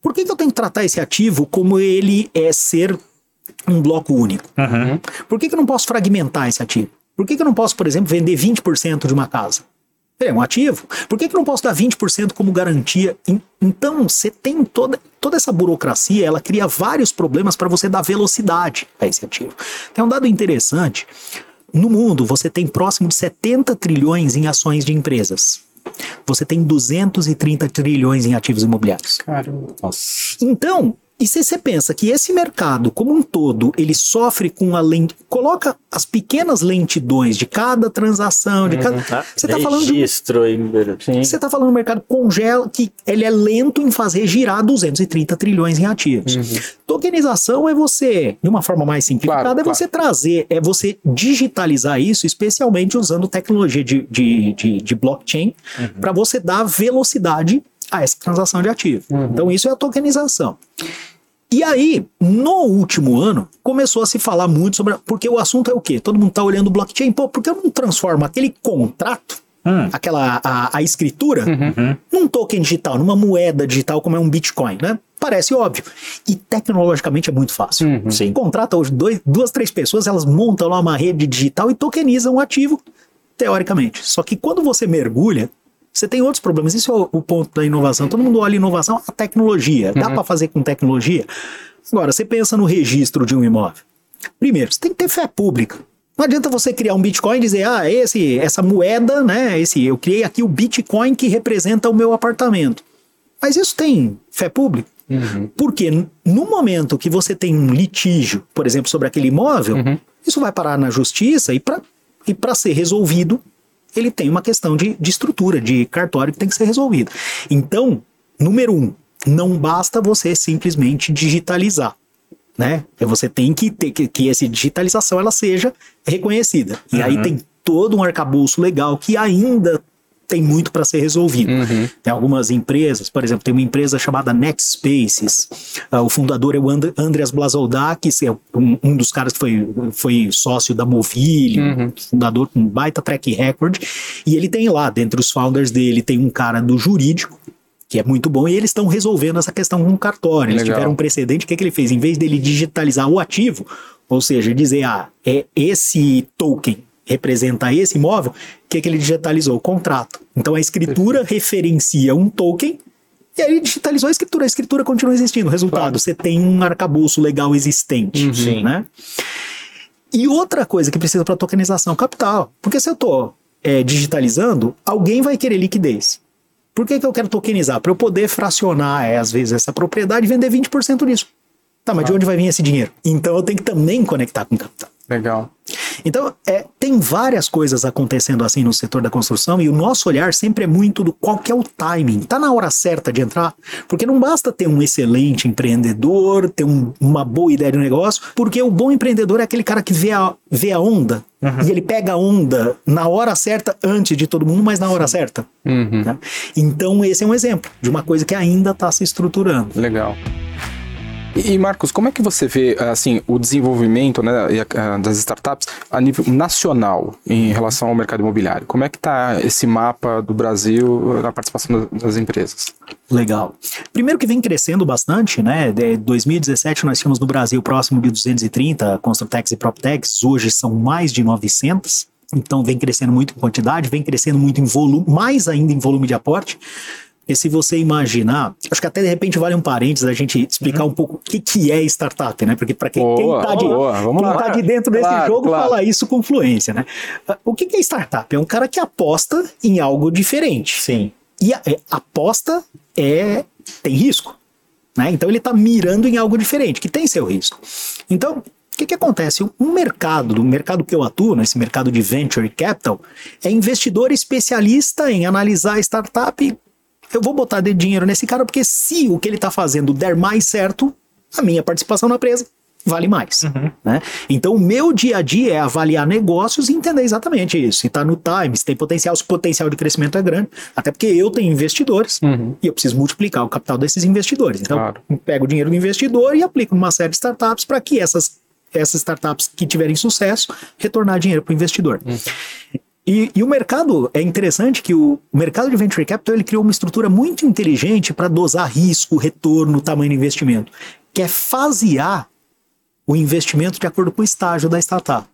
[SPEAKER 1] Por que, que eu tenho que tratar esse ativo como ele é ser um bloco único? Por que, que eu não posso fragmentar esse ativo? Por que, que eu não posso, por exemplo, vender 20% de uma casa? É um ativo. Por que, que eu não posso dar 20% como garantia? En- Então, você tem toda, toda essa burocracia, ela cria vários problemas para você dar velocidade a esse ativo. Tem um dado interessante. No mundo, você tem próximo de 70 trilhões em ações de empresas. Você tem 230 trilhões em ativos imobiliários.
[SPEAKER 3] Caramba.
[SPEAKER 2] Nossa.
[SPEAKER 1] Então, e se você pensa que esse mercado, como um todo, ele sofre com a lente. Coloca as pequenas lentidões de cada transação, de cada.
[SPEAKER 2] Ah,
[SPEAKER 1] Você está falando de.
[SPEAKER 2] registro.
[SPEAKER 1] Você está falando do mercado congela, que ele é lento em fazer girar 230 trilhões em ativos. Tokenização é você, de uma forma mais simplificada,
[SPEAKER 3] Claro,
[SPEAKER 1] é
[SPEAKER 3] claro.
[SPEAKER 1] você trazer, é você digitalizar isso, especialmente usando tecnologia de, de, de, de blockchain, para você dar velocidade a essa transação de ativo. Então, isso é a tokenização. E aí, no último ano, começou a se falar muito sobre. Porque o assunto é o quê? Todo mundo está olhando o blockchain. Pô, por que eu não transformo aquele contrato,
[SPEAKER 2] Hum.
[SPEAKER 1] aquela a, a escritura, num token digital, numa moeda digital como é um Bitcoin, né? Parece óbvio. E tecnologicamente é muito fácil.
[SPEAKER 2] Sim.
[SPEAKER 1] Contrata hoje dois, duas, três pessoas, elas montam lá uma rede digital e tokenizam o ativo, teoricamente. Só que quando você mergulha, você tem outros problemas. Isso é o, ponto da inovação. Todo mundo olha inovação, a tecnologia. Dá para fazer com tecnologia? Agora, você pensa no registro de um imóvel. Primeiro, você tem que ter fé pública. Não adianta você criar um Bitcoin e dizer, ah, esse, essa moeda, né? Esse, eu criei aqui o Bitcoin que representa o meu apartamento. Mas isso tem fé pública? Porque n- no momento que você tem um litígio, por exemplo, sobre aquele imóvel, isso vai parar na justiça e para e pra ser resolvido, ele tem uma questão de, de estrutura, de cartório que tem que ser resolvido. Então, número um, não basta você simplesmente digitalizar. Né? Você tem que ter que, que essa digitalização ela seja reconhecida. E aí tem todo um arcabouço legal que ainda tem muito para ser resolvido. Tem algumas empresas, por exemplo, tem uma empresa chamada Next Spaces. Ah, o fundador é o And Andreas Blazodakis, é um, um dos caras que foi, foi sócio da Movile, um fundador com um baita track record. E ele tem lá, dentre os founders dele, tem um cara do jurídico, que é muito bom, e eles estão resolvendo essa questão com o cartório. Eles
[SPEAKER 3] Legal.
[SPEAKER 1] tiveram um precedente, o que, que ele fez? Em vez dele digitalizar o ativo, ou seja, dizer, ah, é esse token representa esse imóvel, o que, que ele digitalizou? O contrato. Então a escritura referencia um token e aí ele digitalizou a escritura. A escritura continua existindo. Resultado, você tem um arcabouço legal existente.
[SPEAKER 2] Sim.
[SPEAKER 1] Né? E outra coisa que precisa para tokenização, capital. Porque se eu estou digitalizando, alguém vai querer liquidez. Por que, que eu quero tokenizar? Para eu poder fracionar, é, às vezes, essa propriedade e vender 20% disso. Tá, mas de onde vai vir esse dinheiro? Então eu tenho que também conectar com capital.
[SPEAKER 3] Legal.
[SPEAKER 1] Então, é, tem várias coisas acontecendo assim no setor da construção e o nosso olhar sempre é muito do qual que é o timing. Tá na hora certa de entrar? Porque não basta ter um excelente empreendedor, ter um- uma boa ideia de negócio, porque o bom empreendedor é aquele cara que vê a, vê a onda e ele pega a onda na hora certa, antes de todo mundo, mas na hora certa.
[SPEAKER 3] Uhum.
[SPEAKER 1] né? Então, esse é um exemplo de uma coisa que ainda está se estruturando.
[SPEAKER 3] Legal. E Marcos, como é que você vê assim o desenvolvimento né, das startups a nível nacional em relação ao mercado imobiliário? Como é que está esse mapa do Brasil na participação das, empresas?
[SPEAKER 1] Legal. Primeiro que vem crescendo bastante, né? De 2017 nós tínhamos no Brasil próximo de 230 Construtex e PropTechs, hoje são mais de 900. Então vem crescendo muito em quantidade, vem crescendo muito em volume, mais ainda em volume de aporte. Porque se você imaginar, acho que até de repente vale um parênteses a gente explicar
[SPEAKER 3] Uhum.
[SPEAKER 1] um pouco o que, que é startup, né? Porque para quem, quem
[SPEAKER 3] Boa,
[SPEAKER 1] tá de, tá de dentro desse
[SPEAKER 3] Claro,
[SPEAKER 1] jogo
[SPEAKER 3] claro.
[SPEAKER 1] fala isso com fluência, né? O que, que é startup? É um cara que aposta em algo diferente.
[SPEAKER 2] Sim.
[SPEAKER 1] E a, é, aposta é tem risco, né? Então ele está mirando em algo diferente, que tem seu risco. Então, o que, que acontece? Um mercado, do mercado que eu atuo, nesse mercado de venture capital, é investidor especialista em analisar startup. Eu vou botar de dinheiro nesse cara, porque se o que ele está fazendo der mais certo, a minha participação na empresa vale mais. Né? Então, o meu dia a dia é avaliar negócios e entender exatamente isso. Se está no time, se tem potencial, se o potencial de crescimento é grande. Até porque eu tenho investidores e eu preciso multiplicar o capital desses investidores. Então,
[SPEAKER 3] Claro.
[SPEAKER 1] pego o dinheiro do investidor e aplico numa série de startups para que essas, essas startups que tiverem sucesso retornar dinheiro para o investidor. E, e o mercado, é interessante que o, o mercado de venture capital ele criou uma estrutura muito inteligente para dosar risco, retorno, tamanho do investimento, que é fasear o investimento de acordo com o estágio da startup.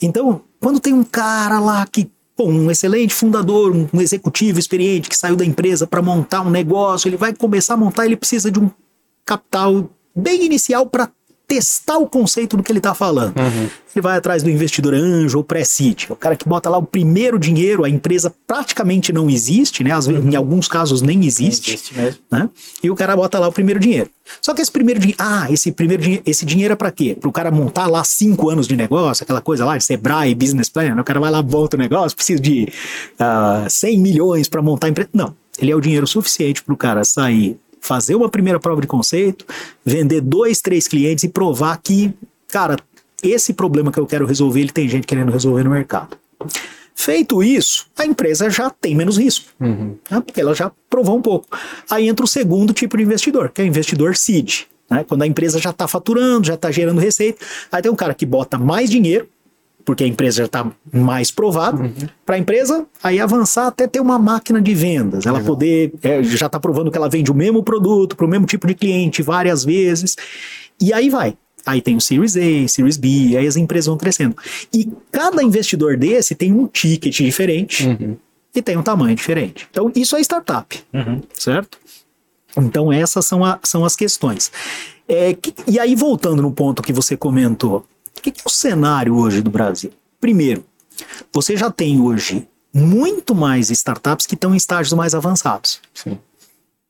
[SPEAKER 1] Então, quando tem um cara lá que, pô, um excelente fundador, um, um executivo experiente que saiu da empresa para montar um negócio, ele vai começar a montar, ele precisa de um capital bem inicial para testar o conceito do que ele está falando. Ele vai atrás do investidor anjo ou pré-seed, o cara que bota lá o primeiro dinheiro, a empresa praticamente não existe, né? Às vezes, Em alguns casos nem existe
[SPEAKER 2] Existe mesmo.
[SPEAKER 1] né? E o cara bota lá o primeiro dinheiro. Só que esse primeiro dinheiro, ah, esse primeiro dinheiro, esse dinheiro é para quê? Para o cara montar lá cinco anos de negócio, aquela coisa lá de Sebrae, business plan, o cara vai lá, monta o negócio, precisa de ah, 100 milhões para montar a empresa. Não, ele é o dinheiro suficiente para o cara sair, fazer uma primeira prova de conceito, vender dois, três clientes e provar que, cara, esse problema que eu quero resolver, ele tem gente querendo resolver no mercado. Feito isso, a empresa já tem menos risco, né? porque ela já provou um pouco. Aí entra o segundo tipo de investidor, que é o investidor seed. né? Quando a empresa já está faturando, já está gerando receita, aí tem um cara que bota mais dinheiro, porque a empresa já está mais provada, para a empresa aí avançar até ter uma máquina de vendas, ela poder, é, já está provando que ela vende o mesmo produto para o mesmo tipo de cliente várias vezes, e aí vai. Aí tem o Series A, Series B, aí as empresas vão crescendo. E cada investidor desse tem um ticket diferente e tem um tamanho diferente. Então, isso é startup, certo? Então, essas são, a- são as questões. É, que- e aí, voltando no ponto que você comentou, o que, é o cenário hoje do Brasil? Primeiro, você já tem hoje muito mais startups que estão em estágios mais avançados.
[SPEAKER 3] Sim.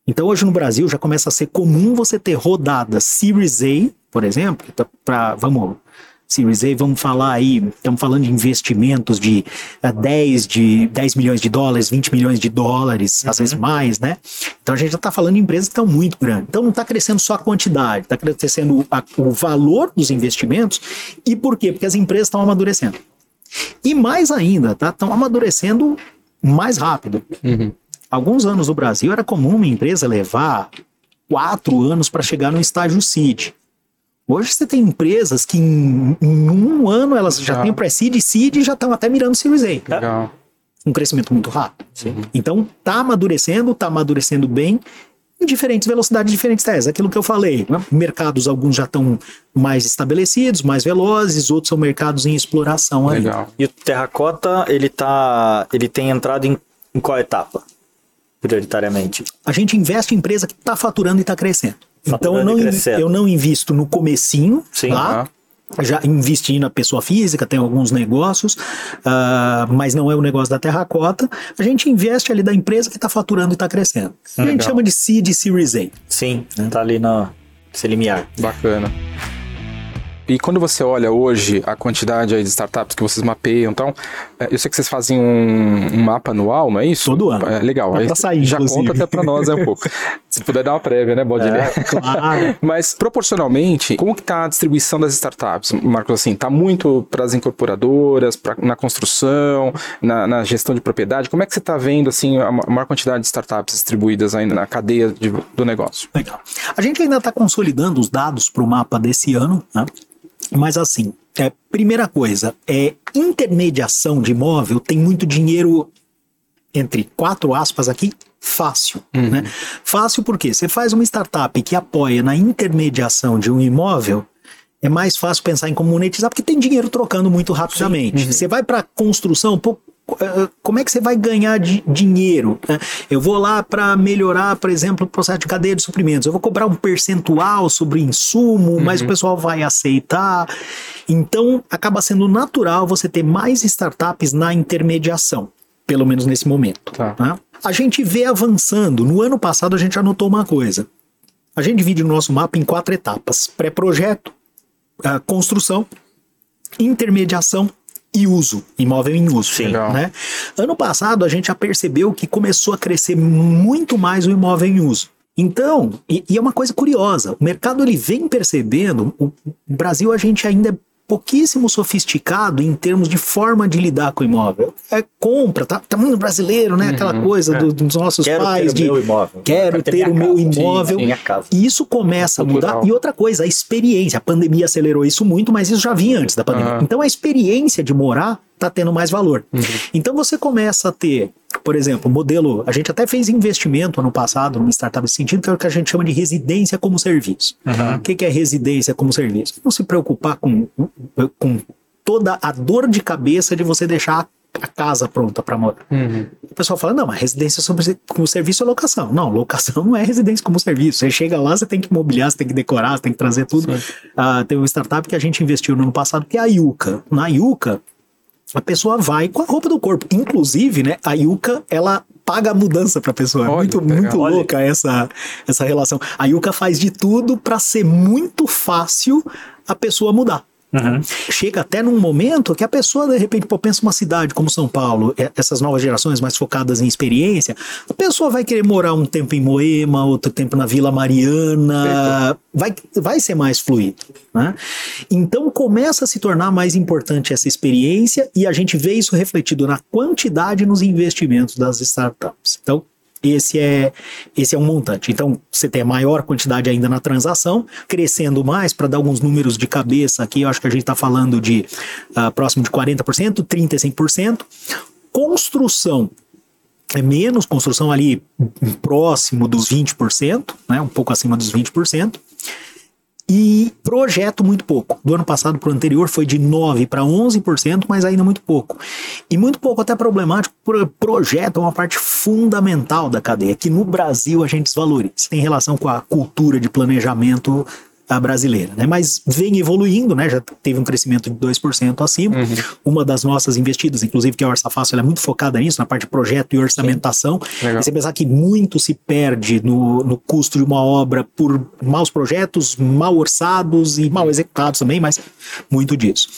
[SPEAKER 1] Então, hoje no Brasil já começa a ser comum você ter rodadas Series A, por exemplo, para vamos Series A, vamos falar aí, estamos falando de investimentos de eh, 10, de 10 milhões de dólares, 20 milhões de dólares, às vezes mais, né? Então a gente já está falando de empresas que estão muito grandes. Então não está crescendo só a quantidade, está crescendo a- o valor dos investimentos. E por quê? Porque as empresas estão amadurecendo. E mais ainda, tá? Estão amadurecendo mais rápido. Alguns anos no Brasil era comum uma empresa levar quatro anos para chegar no estágio seed. Hoje você tem empresas que em, em um ano elas já
[SPEAKER 3] Já.
[SPEAKER 1] têm o pré-seed e seed e já estão até mirando Series A.
[SPEAKER 3] Legal.
[SPEAKER 1] Um crescimento muito rápido. Então tá amadurecendo, tá amadurecendo bem em diferentes velocidades, diferentes testes. Aquilo que eu falei, né? mercados alguns já estão mais estabelecidos, mais velozes, outros são mercados em exploração aí.
[SPEAKER 3] Legal.
[SPEAKER 2] E o Terracota, ele tá. Ele tem entrado em, em qual etapa? Prioritariamente.
[SPEAKER 1] a gente investe em empresa que está faturando e está crescendo. Então eu não, eu não invisto no comecinho,
[SPEAKER 2] Sim.
[SPEAKER 1] lá. Já investi na pessoa física, tem alguns negócios, ah, mas não é o negócio da terracota. A gente investe ali da empresa que está faturando e está crescendo. A gente
[SPEAKER 2] Legal.
[SPEAKER 1] chama de seed series A.
[SPEAKER 2] Sim, tá ali no esse limiar.
[SPEAKER 3] Bacana. E quando você olha hoje a quantidade de startups que vocês mapeiam, então, eu sei que vocês fazem um, um mapa anual, não é isso?
[SPEAKER 1] Todo ano.
[SPEAKER 3] É, legal. Aí
[SPEAKER 1] sair,
[SPEAKER 3] já
[SPEAKER 1] inclusive.
[SPEAKER 3] conta até pra nós é um pouco. <laughs> Se puder dar uma prévia, né, Baldini?
[SPEAKER 1] É, claro. <laughs>
[SPEAKER 3] Mas proporcionalmente, como que tá a distribuição das startups, Marcos? Assim, tá muito para as incorporadoras, pra, na construção, na, na gestão de propriedade. Como é que você está vendo assim a ma- maior quantidade de startups distribuídas ainda na cadeia de- do negócio?
[SPEAKER 1] Legal. A gente ainda está consolidando os dados para o mapa desse ano, né? Mas assim, é, primeira coisa, é intermediação de imóvel tem muito dinheiro, entre quatro aspas aqui, fácil. Né? Fácil porque você faz uma startup que apoia na intermediação de um imóvel, é mais fácil pensar em como monetizar, porque tem dinheiro trocando muito rapidamente. Você vai para construção, pô, como é que você vai ganhar de dinheiro? né? Eu vou lá para melhorar, por exemplo, o processo de cadeia de suprimentos. Eu vou cobrar um percentual sobre o insumo, mas o pessoal vai aceitar. Então, acaba sendo natural você ter mais startups na intermediação, pelo menos nesse momento.
[SPEAKER 3] Tá.
[SPEAKER 1] né? A gente vê avançando. No ano passado, a gente já notou uma coisa. A gente divide o nosso mapa em quatro etapas: pré-projeto, ah, construção, intermediação e uso, imóvel em uso.
[SPEAKER 2] Sim.
[SPEAKER 1] Né? Ano passado a gente já percebeu que começou a crescer muito mais o imóvel em uso. Então, e, e é uma coisa curiosa, o mercado ele vem percebendo, o o Brasil a gente ainda é pouquíssimo sofisticado em termos de forma de lidar com o imóvel. É compra, tá, tá muito brasileiro, né? Aquela coisa do- dos nossos
[SPEAKER 2] Quero
[SPEAKER 1] pais
[SPEAKER 2] ter
[SPEAKER 1] de
[SPEAKER 2] o meu imóvel.
[SPEAKER 1] quero
[SPEAKER 2] ter
[SPEAKER 1] ter o meu
[SPEAKER 2] casa.
[SPEAKER 1] Imóvel.
[SPEAKER 2] casa.
[SPEAKER 1] E isso começa a mudar. E outra coisa, a experiência. A pandemia acelerou isso muito, mas isso já vinha antes da pandemia.
[SPEAKER 3] Aham.
[SPEAKER 1] Então a experiência de morar tá tendo mais valor. Então você começa a ter, por exemplo, modelo. A gente até fez investimento ano passado numa startup nesse sentido, que é o que a gente chama de residência como serviço. O que, que é residência como serviço? Não se preocupar com, com toda a dor de cabeça de você deixar a casa pronta para morar.
[SPEAKER 3] Uhum.
[SPEAKER 1] O pessoal fala, não, mas residência sobre- como serviço é locação. Não, locação <laughs> não é residência como serviço. Você chega lá, você tem que mobiliar, você tem que decorar, você tem que trazer tudo. Ah, tem uma startup que a gente investiu no ano passado, que é a Yuka. Na Yuka, a pessoa vai com a roupa do corpo. Inclusive, né, a Yuka, ela paga a mudança pra pessoa. É
[SPEAKER 3] Olha,
[SPEAKER 1] muito,
[SPEAKER 3] legal.
[SPEAKER 1] muito
[SPEAKER 2] Olha.
[SPEAKER 1] louca essa, essa relação. A Yuka faz de tudo pra ser muito fácil a pessoa mudar. Chega até num momento que a pessoa, de repente, pô, pensa uma cidade como São Paulo, é- essas novas gerações mais focadas em experiência, a pessoa vai querer morar um tempo em Moema, outro tempo na Vila Mariana, vai, vai ser mais fluido. Né? Então começa a se tornar mais importante essa experiência e a gente vê isso refletido na quantidade nos investimentos das startups. Então, esse é, esse é um montante. Então, você tem a maior quantidade ainda na transação, crescendo mais, para dar alguns números de cabeça aqui, eu acho que a gente está falando de ah, próximo de 40%, 35%. Construção é menos, construção ali próximo dos 20%, né, um pouco acima dos 20%. E projeto muito pouco. Do ano passado para o anterior foi de 9% para 11%, mas ainda muito pouco. E muito pouco até problemático, porque projeto é uma parte fundamental da cadeia, que no Brasil a gente desvaloriza. Tem relação com a cultura de planejamento ah, brasileira, né? Mas vem evoluindo, né? Já teve um crescimento de 2% acima. Uma das nossas investidas, inclusive, que é a Orça Fácil, ela é muito focada nisso, na parte de projeto e orçamentação.
[SPEAKER 3] Legal.
[SPEAKER 1] E você pensar que muito se perde no, no custo de uma obra por maus projetos, mal orçados e mal executados também, mas muito disso.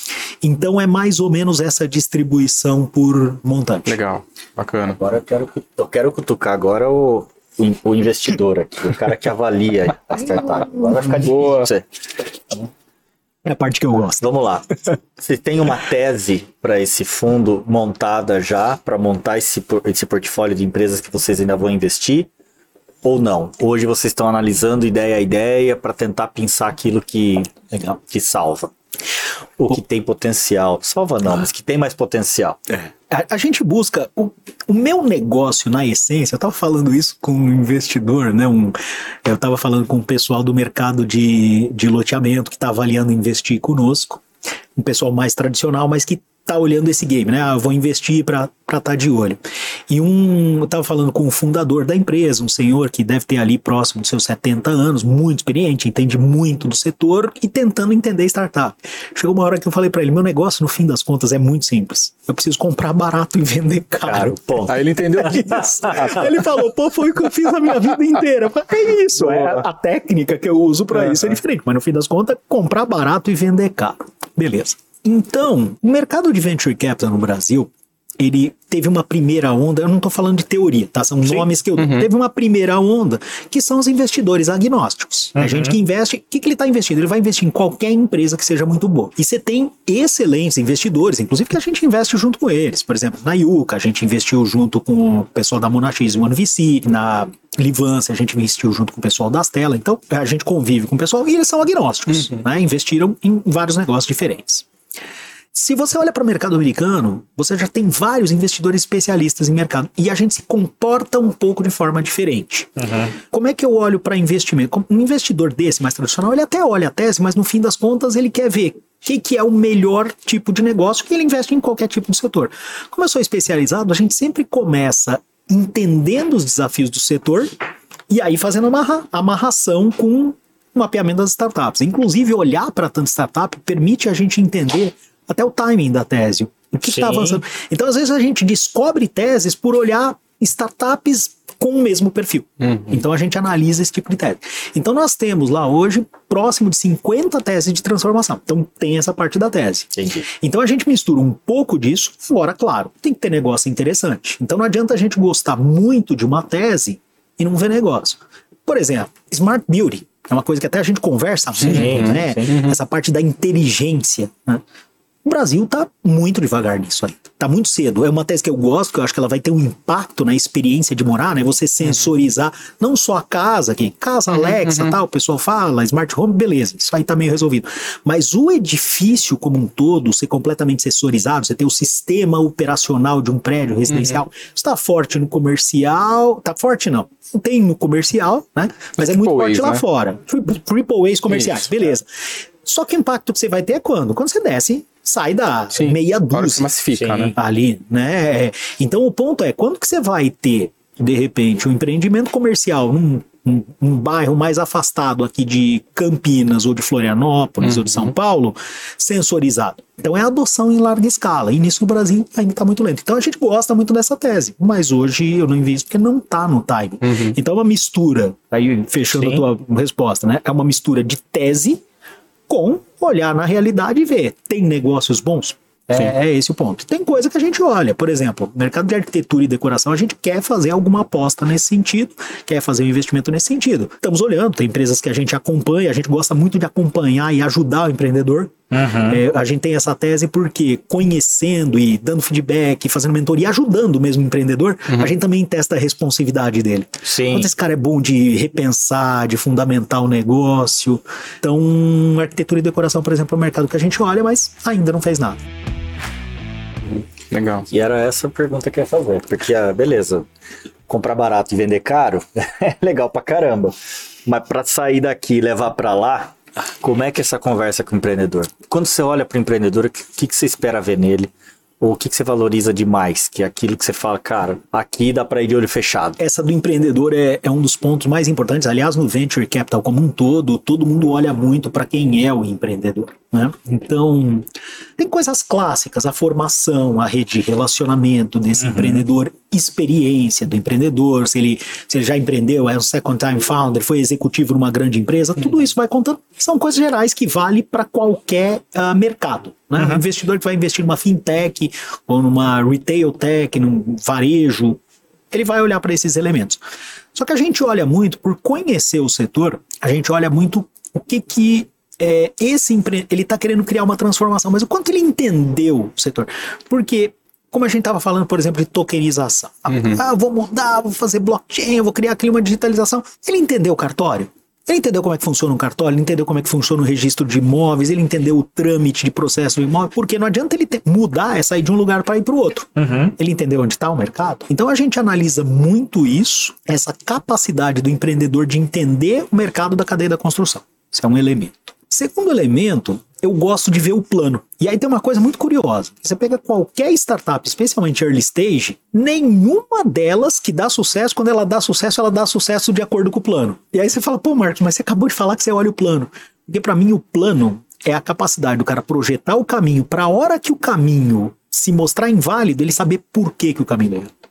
[SPEAKER 1] Então é mais ou menos essa distribuição por montante.
[SPEAKER 3] Legal, bacana.
[SPEAKER 2] Agora eu quero, eu quero cutucar agora o, o, o investidor aqui, o cara que avalia a startup. Agora vai ficar
[SPEAKER 3] Boa.
[SPEAKER 2] difícil.
[SPEAKER 1] É a parte que eu gosto.
[SPEAKER 2] Vamos lá. <laughs> Você tem uma tese para esse fundo montada já, para montar esse, esse portfólio de empresas que vocês ainda vão investir? Ou não? Hoje vocês estão analisando ideia a ideia para tentar pensar aquilo que, que salva. O que tem potencial. Salva não, mas que tem mais potencial.
[SPEAKER 1] A, a gente busca. O, o meu negócio, na essência, eu estava falando isso com um investidor, né? Um, eu estava falando com o pessoal do mercado de, de loteamento que está avaliando investir conosco. Um pessoal mais tradicional, mas que tá olhando esse game, né? Ah, eu vou investir para estar tá de olho. E um, eu tava falando com o fundador da empresa, um senhor que deve ter ali próximo dos seus 70 anos, muito experiente, entende muito do setor e tentando entender startup. Chegou uma hora que eu falei para ele, meu negócio no fim das contas é muito simples. Eu preciso comprar barato e vender caro.
[SPEAKER 2] Ponto.
[SPEAKER 3] Aí ele entendeu <laughs>
[SPEAKER 1] isso. Ele falou, pô, foi o que eu fiz a minha vida inteira. Eu falei, é isso, é a, a técnica que eu uso para isso é diferente, mas no fim das contas, comprar barato e vender caro. Beleza. Então, o mercado de venture capital no Brasil, ele teve uma primeira onda, eu não estou falando de teoria, tá? São nomes que eu dou. Teve uma primeira onda, que são os investidores agnósticos. É gente que investe, o que, que ele está investindo? Ele vai investir em qualquer empresa que seja muito boa. E você tem excelentes investidores, inclusive que a gente investe junto com eles. Por exemplo, na Yuka, a gente investiu junto com o pessoal da Monax One VC, na Livance, a gente investiu junto com o pessoal da Stella. Então, a gente convive com o pessoal e eles são agnósticos, né? Investiram em vários negócios diferentes. Se você olha para o mercado americano, você já tem vários investidores especialistas em mercado e a gente se comporta um pouco de forma diferente. Como é que eu olho para investimento? Um investidor desse mais tradicional, ele até olha a tese, mas no fim das contas ele quer ver que, que é o melhor tipo de negócio, que ele investe em qualquer tipo de setor. Como eu sou especializado, a gente sempre começa entendendo os desafios do setor e aí fazendo amarra, amarração com o mapeamento das startups. Inclusive, olhar para tanta startup permite a gente entender até o timing da tese. O que está avançando. Então, às vezes, a gente descobre teses por olhar startups com o mesmo perfil. Uhum. Então a gente analisa esse tipo de tese. Então nós temos lá hoje próximo de 50 teses de transformação. Então tem essa parte da tese. Entendi. Então a gente mistura um pouco disso, agora, claro, tem que ter negócio interessante. Então não adianta a gente gostar muito de uma tese e não ver negócio. Por exemplo, Smart Beauty. É uma coisa que até a gente conversa muito, né? Sim. Essa parte da inteligência. Né? O Brasil está muito devagar nisso aí. Está muito cedo. É uma tese que eu gosto, que eu acho que ela vai ter um impacto na experiência de morar, né? Você sensorizar uhum. não só a casa aqui, casa uhum, Alexa, uhum. tal, o pessoal fala, smart home, beleza, isso aí tá meio resolvido. Mas o edifício como um todo ser completamente sensorizado, você ter o sistema operacional de um prédio residencial, uhum. está forte no comercial, tá forte não. Não tem no comercial, né? Mas é muito forte lá né? fora. Triple A's comerciais, isso, beleza. É. Só que o impacto que você vai ter é quando? Quando você desce sai da Sim, meia dúzia.
[SPEAKER 3] massifica, né?
[SPEAKER 1] Ali, né? Então o ponto é, quando que você vai ter, de repente, um empreendimento comercial num um, um, bairro mais afastado aqui de Campinas ou de Florianópolis uhum. ou de São uhum. Paulo, sensorizado. Então é adoção em larga escala. E nisso o Brasil ainda está muito lento. Então a gente gosta muito dessa tese, mas hoje eu não invisto porque não está no time. Uhum. Então é uma mistura, aí fechando Sim. a tua resposta, né? É uma mistura de tese com olhar na realidade e ver, tem negócios bons? É, é, esse o ponto. Tem coisa que a gente olha, por exemplo, mercado de arquitetura e decoração, a gente quer fazer alguma aposta nesse sentido, quer fazer um investimento nesse sentido. Estamos olhando, tem empresas que a gente acompanha, a gente gosta muito de acompanhar e ajudar o empreendedor. Uhum. É, a gente tem essa tese porque conhecendo e dando feedback, fazendo mentoria, ajudando o mesmo empreendedor, uhum. a gente também testa a responsividade dele.
[SPEAKER 2] Sim.
[SPEAKER 1] Quanto esse cara é bom de repensar, de fundamentar o negócio. Então, arquitetura e decoração, por exemplo, é um mercado que a gente olha, mas ainda não fez nada.
[SPEAKER 3] Legal.
[SPEAKER 2] E era essa a pergunta que eu ia fazer. Porque, ah, beleza, comprar barato e vender caro <laughs> é legal pra caramba. Mas para sair daqui e levar para lá, como é que é essa conversa com o empreendedor? Quando você olha para o empreendedor, o que, que você espera ver nele? Ou o que, que você valoriza demais? Que é aquilo que você fala, cara, aqui dá para ir de olho fechado.
[SPEAKER 1] Essa do empreendedor é, é um dos pontos mais importantes. Aliás, no Venture Capital como um todo, todo mundo olha muito para quem é o empreendedor. Né? Então, tem coisas clássicas, a formação, a rede de relacionamento desse uhum. empreendedor, experiência do empreendedor, se ele, se ele já empreendeu, é um second time founder, foi executivo numa grande empresa, tudo isso vai contando. São coisas gerais que vale para qualquer uh, mercado. Né? Uhum. Um investidor que vai investir numa fintech ou numa retail tech, num varejo, ele vai olhar para esses elementos. Só que a gente olha muito, por conhecer o setor, a gente olha muito o que que é, esse empre... ele está querendo criar uma transformação, mas o quanto ele entendeu o setor? Porque como a gente estava falando, por exemplo, de tokenização. Uhum. Ah, vou mudar, vou fazer blockchain, vou criar clima de digitalização. Ele entendeu o cartório? Ele entendeu como é que funciona um cartório, ele entendeu como é que funciona o registro de imóveis, ele entendeu o trâmite de processo do imóvel, porque não adianta ele ter, mudar, é sair de um lugar para ir para o outro. Uhum. Ele entendeu onde está o mercado. Então a gente analisa muito isso, essa capacidade do empreendedor de entender o mercado da cadeia da construção. Isso é um elemento. Segundo elemento, eu gosto de ver o plano. E aí tem uma coisa muito curiosa. Você pega qualquer startup, especialmente early stage, nenhuma delas que dá sucesso, quando ela dá sucesso, ela dá sucesso de acordo com o plano. E aí você fala, pô, Marcos, mas você acabou de falar que você olha o plano. Porque para mim o plano é a capacidade do cara projetar o caminho para a hora que o caminho se mostrar inválido, ele saber por que, que o caminho é.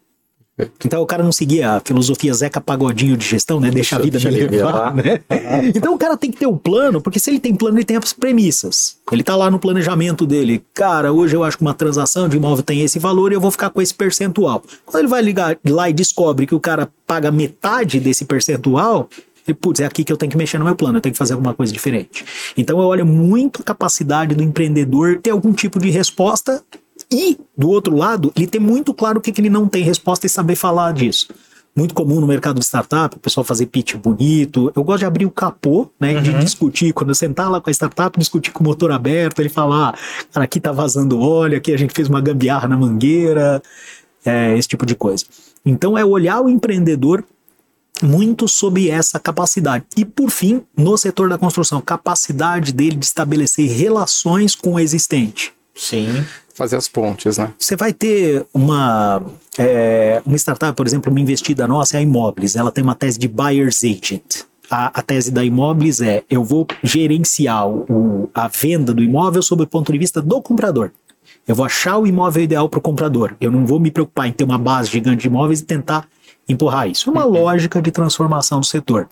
[SPEAKER 1] Então o cara não seguia a filosofia Zeca Pagodinho de gestão, né? Deixa, Deixa a vida me levar, né? <laughs> Então o cara tem que ter um plano, porque se ele tem plano, ele tem as premissas. Ele tá lá no planejamento dele. Cara, hoje eu acho que uma transação de imóvel tem esse valor e eu vou ficar com esse percentual. Quando ele vai ligar lá e descobre que o cara paga metade desse percentual, ele, putz, é aqui que eu tenho que mexer no meu plano, eu tenho que fazer alguma coisa diferente. Então eu olho muito a capacidade do empreendedor ter algum tipo de resposta e, do outro lado, ele tem muito claro o que, que ele não tem resposta e saber falar disso. Muito comum no mercado de startup, o pessoal fazer pitch bonito. Eu gosto de abrir o capô, né? Uhum. De discutir. Quando eu sentar lá com a startup, discutir com o motor aberto, ele falar, ah, cara, aqui tá vazando óleo, aqui a gente fez uma gambiarra na mangueira, é, esse tipo de coisa. Então é olhar o empreendedor muito sobre essa capacidade. E por fim, no setor da construção, capacidade dele de estabelecer relações com o existente.
[SPEAKER 2] Sim.
[SPEAKER 3] Fazer as pontes, né?
[SPEAKER 1] Você vai ter uma, é, uma startup, por exemplo, uma investida nossa é a Imóveis. Ela tem uma tese de buyer's agent. A, a tese da Imóveis é: eu vou gerenciar o, a venda do imóvel sob o ponto de vista do comprador. Eu vou achar o imóvel ideal para o comprador. Eu não vou me preocupar em ter uma base gigante de imóveis e tentar empurrar isso. É uma lógica de transformação do setor.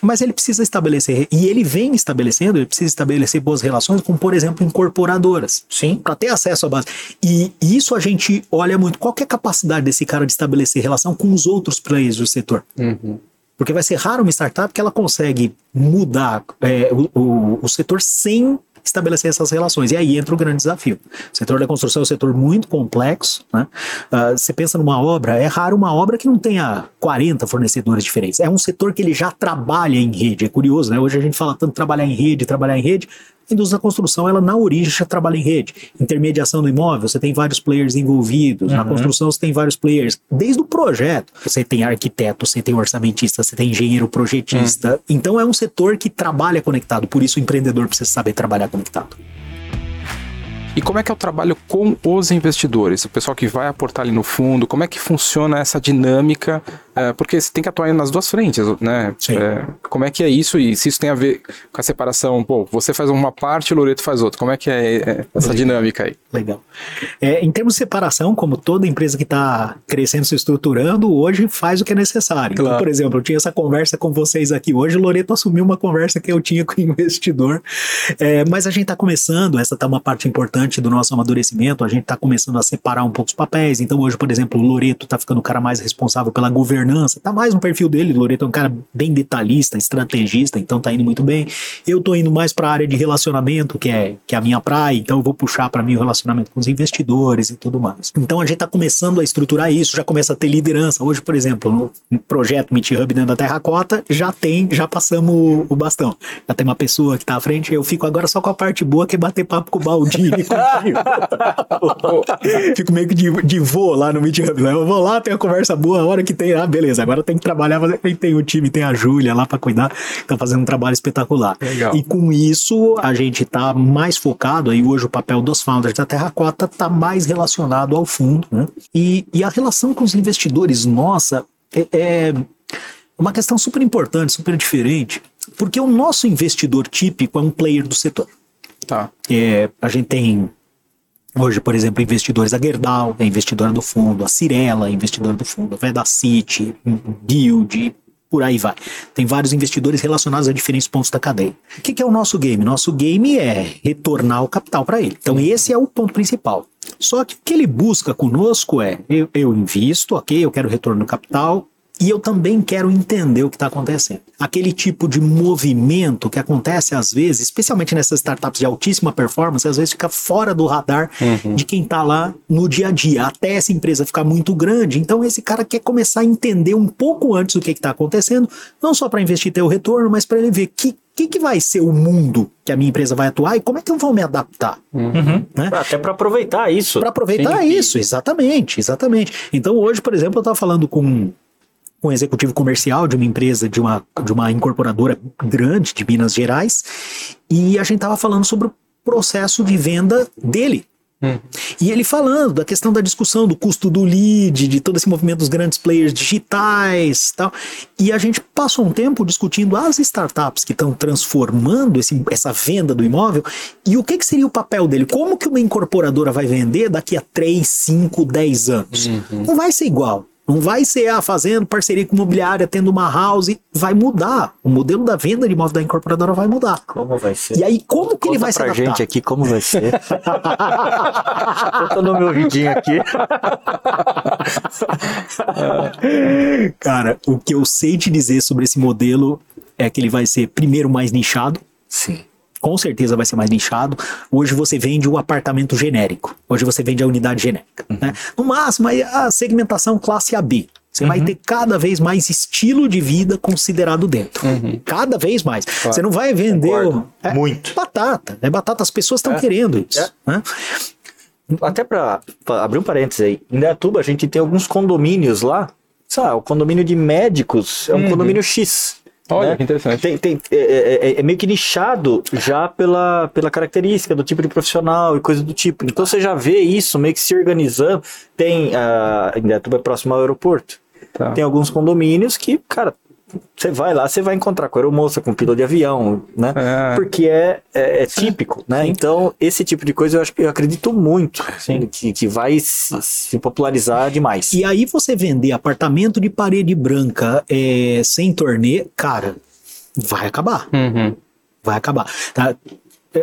[SPEAKER 1] Mas ele precisa estabelecer, e ele vem estabelecendo, ele precisa estabelecer boas relações com, por exemplo, incorporadoras.
[SPEAKER 2] Sim.
[SPEAKER 1] Para ter acesso à base. E isso a gente olha muito. Qual é a capacidade desse cara de estabelecer relação com os outros players do setor?
[SPEAKER 3] Uhum.
[SPEAKER 1] Porque vai ser raro uma startup que ela consegue mudar é, o, o, o setor sem estabelecer essas relações. E aí entra o grande desafio. O setor da construção é um setor muito complexo. Né? Uh, você pensa numa obra, é raro uma obra que não tenha 40 fornecedores diferentes. É um setor que ele já trabalha em rede. É curioso, né? Hoje a gente fala tanto trabalhar em rede, trabalhar em rede. A indústria da construção, ela na origem já trabalha em rede. Intermediação do imóvel, você tem vários players envolvidos. Uhum. Na construção, você tem vários players. Desde o projeto, você tem arquiteto, você tem orçamentista, você tem engenheiro projetista. Uhum. Então é um setor que trabalha conectado. Por isso o empreendedor precisa saber trabalhar conectado.
[SPEAKER 3] E como é que é o trabalho com os investidores? O pessoal que vai aportar ali no fundo, como é que funciona essa dinâmica? É, porque você tem que atuar nas duas frentes, né? É, como é que é isso e se isso tem a ver com a separação? Pô, você faz uma parte, o Loreto faz outra. Como é que é, é essa dinâmica aí?
[SPEAKER 1] Legal. É, em termos de separação, como toda empresa que está crescendo, se estruturando, hoje faz o que é necessário. Então, claro. Então, por exemplo, eu tinha essa conversa com vocês aqui hoje, o Loreto assumiu uma conversa que eu tinha com o investidor, é, mas a gente está começando, essa está uma parte importante do nosso amadurecimento, a gente está começando a separar um pouco os papéis. Então, hoje, por exemplo, o Loreto está ficando o cara mais responsável pela governança, tá mais no perfil dele. O Loreto é um cara bem detalhista, estrategista, então tá indo muito bem. Eu tô indo mais para a área de relacionamento, que é, que é a minha praia, então eu vou puxar para mim o relacionamento com os investidores e tudo mais. Então a gente tá começando a estruturar isso, já começa a ter liderança. Hoje, por exemplo, no projeto Meet Hub dentro da Terracota, já tem, já passamos o bastão. Já tem uma pessoa que tá à frente, eu fico agora só com a parte boa, que é bater papo com o Baldini. <laughs> fico meio que de, de vô lá no Meet né? Eu vou lá, tenho a conversa boa, a hora que tem, ah, beleza, agora tem que trabalhar, tem o time, tem a Júlia lá para cuidar, tá fazendo um trabalho espetacular.
[SPEAKER 3] Legal.
[SPEAKER 1] E com isso, a gente tá mais focado, aí hoje o papel dos founders da Terracota tá mais relacionado ao fundo, né? E, e a relação com os investidores, nossa, é, é uma questão super importante, super diferente, porque o nosso investidor típico é um player do setor.
[SPEAKER 3] Tá.
[SPEAKER 1] É, a gente tem Hoje, por exemplo, investidores, a Gerdau é investidora do fundo, a Cirela é investidora do fundo, a Vedacity, Guild, por aí vai. Tem vários investidores relacionados a diferentes pontos da cadeia. O que, que é o nosso game? Nosso game é retornar o capital para ele. Então, esse é o ponto principal. Só que o que ele busca conosco é: eu, eu invisto, ok, eu quero retorno do capital, e eu também quero entender o que está acontecendo. Aquele tipo de movimento que acontece às vezes, especialmente nessas startups de altíssima performance, às vezes fica fora do radar uhum. de quem está lá no dia a dia, até essa empresa ficar muito grande. Então esse cara quer começar a entender um pouco antes o que está acontecendo, não só para investir e ter o retorno, mas para ele ver que que, que vai ser o mundo que a minha empresa vai atuar e como é que eu vou me adaptar?
[SPEAKER 2] Uhum. Né? Até para aproveitar isso.
[SPEAKER 1] Para aproveitar Sim. isso, exatamente, exatamente. Então hoje, por exemplo, eu estava falando com um executivo comercial de uma empresa, de uma, de uma incorporadora grande de Minas Gerais, e a gente estava falando sobre o processo de venda dele. Hum. E ele falando da questão da discussão do custo do lead, de todo esse movimento dos grandes players digitais tal. E a gente passou um tempo discutindo as startups que estão transformando esse, essa venda do imóvel e o que, que seria o papel dele. Como que uma incorporadora vai vender daqui a 3, 5, 10 anos? Uhum. Não vai ser igual. Não vai ser ah, fazendo parceria com imobiliária, tendo uma house, vai mudar. O modelo da venda de imóvel da incorporadora vai mudar.
[SPEAKER 2] Como vai ser?
[SPEAKER 1] E aí, como que Conta ele vai
[SPEAKER 2] pra
[SPEAKER 1] se adaptar?
[SPEAKER 2] gente aqui como vai ser. Tô no meu vidinho aqui. <laughs>
[SPEAKER 1] Cara, o que eu sei te dizer sobre esse modelo é que ele vai ser, primeiro, mais nichado.
[SPEAKER 2] Sim
[SPEAKER 1] com certeza vai ser mais nichado. Hoje você vende o apartamento genérico. Hoje você vende a unidade genérica. Uhum. Né? No máximo, a segmentação classe AB. Você uhum. vai ter cada vez mais estilo de vida considerado dentro. Uhum. Cada vez mais. Claro. Você não vai vender.
[SPEAKER 2] É, Muito.
[SPEAKER 1] Batata. É batata, as pessoas estão é. querendo isso. É. Né?
[SPEAKER 2] Até para abrir um parênteses aí, em Datuba a gente tem alguns condomínios lá sabe, o condomínio de médicos é um
[SPEAKER 3] Uhum.
[SPEAKER 2] condomínio X.
[SPEAKER 3] Olha,
[SPEAKER 2] né?
[SPEAKER 3] que interessante.
[SPEAKER 2] Tem, tem- é, é- é- é meio que nichado já pela, pela característica do tipo de profissional e coisa do tipo. Então você já vê isso meio que se organizando. Tem, em Indaiatuba é próximo ao aeroporto.
[SPEAKER 3] Tá.
[SPEAKER 2] Tem alguns condomínios que, cara, você vai lá, você vai encontrar com aeromoça, com piloto de avião, né?
[SPEAKER 3] É.
[SPEAKER 2] Porque é, é, é típico, né? Então, esse tipo de coisa eu, acho, eu acredito muito que, que vai se, se popularizar demais.
[SPEAKER 1] E aí você vender apartamento de parede branca é, sem torneio, cara, vai acabar.
[SPEAKER 3] Uhum.
[SPEAKER 1] vai acabar. Tá?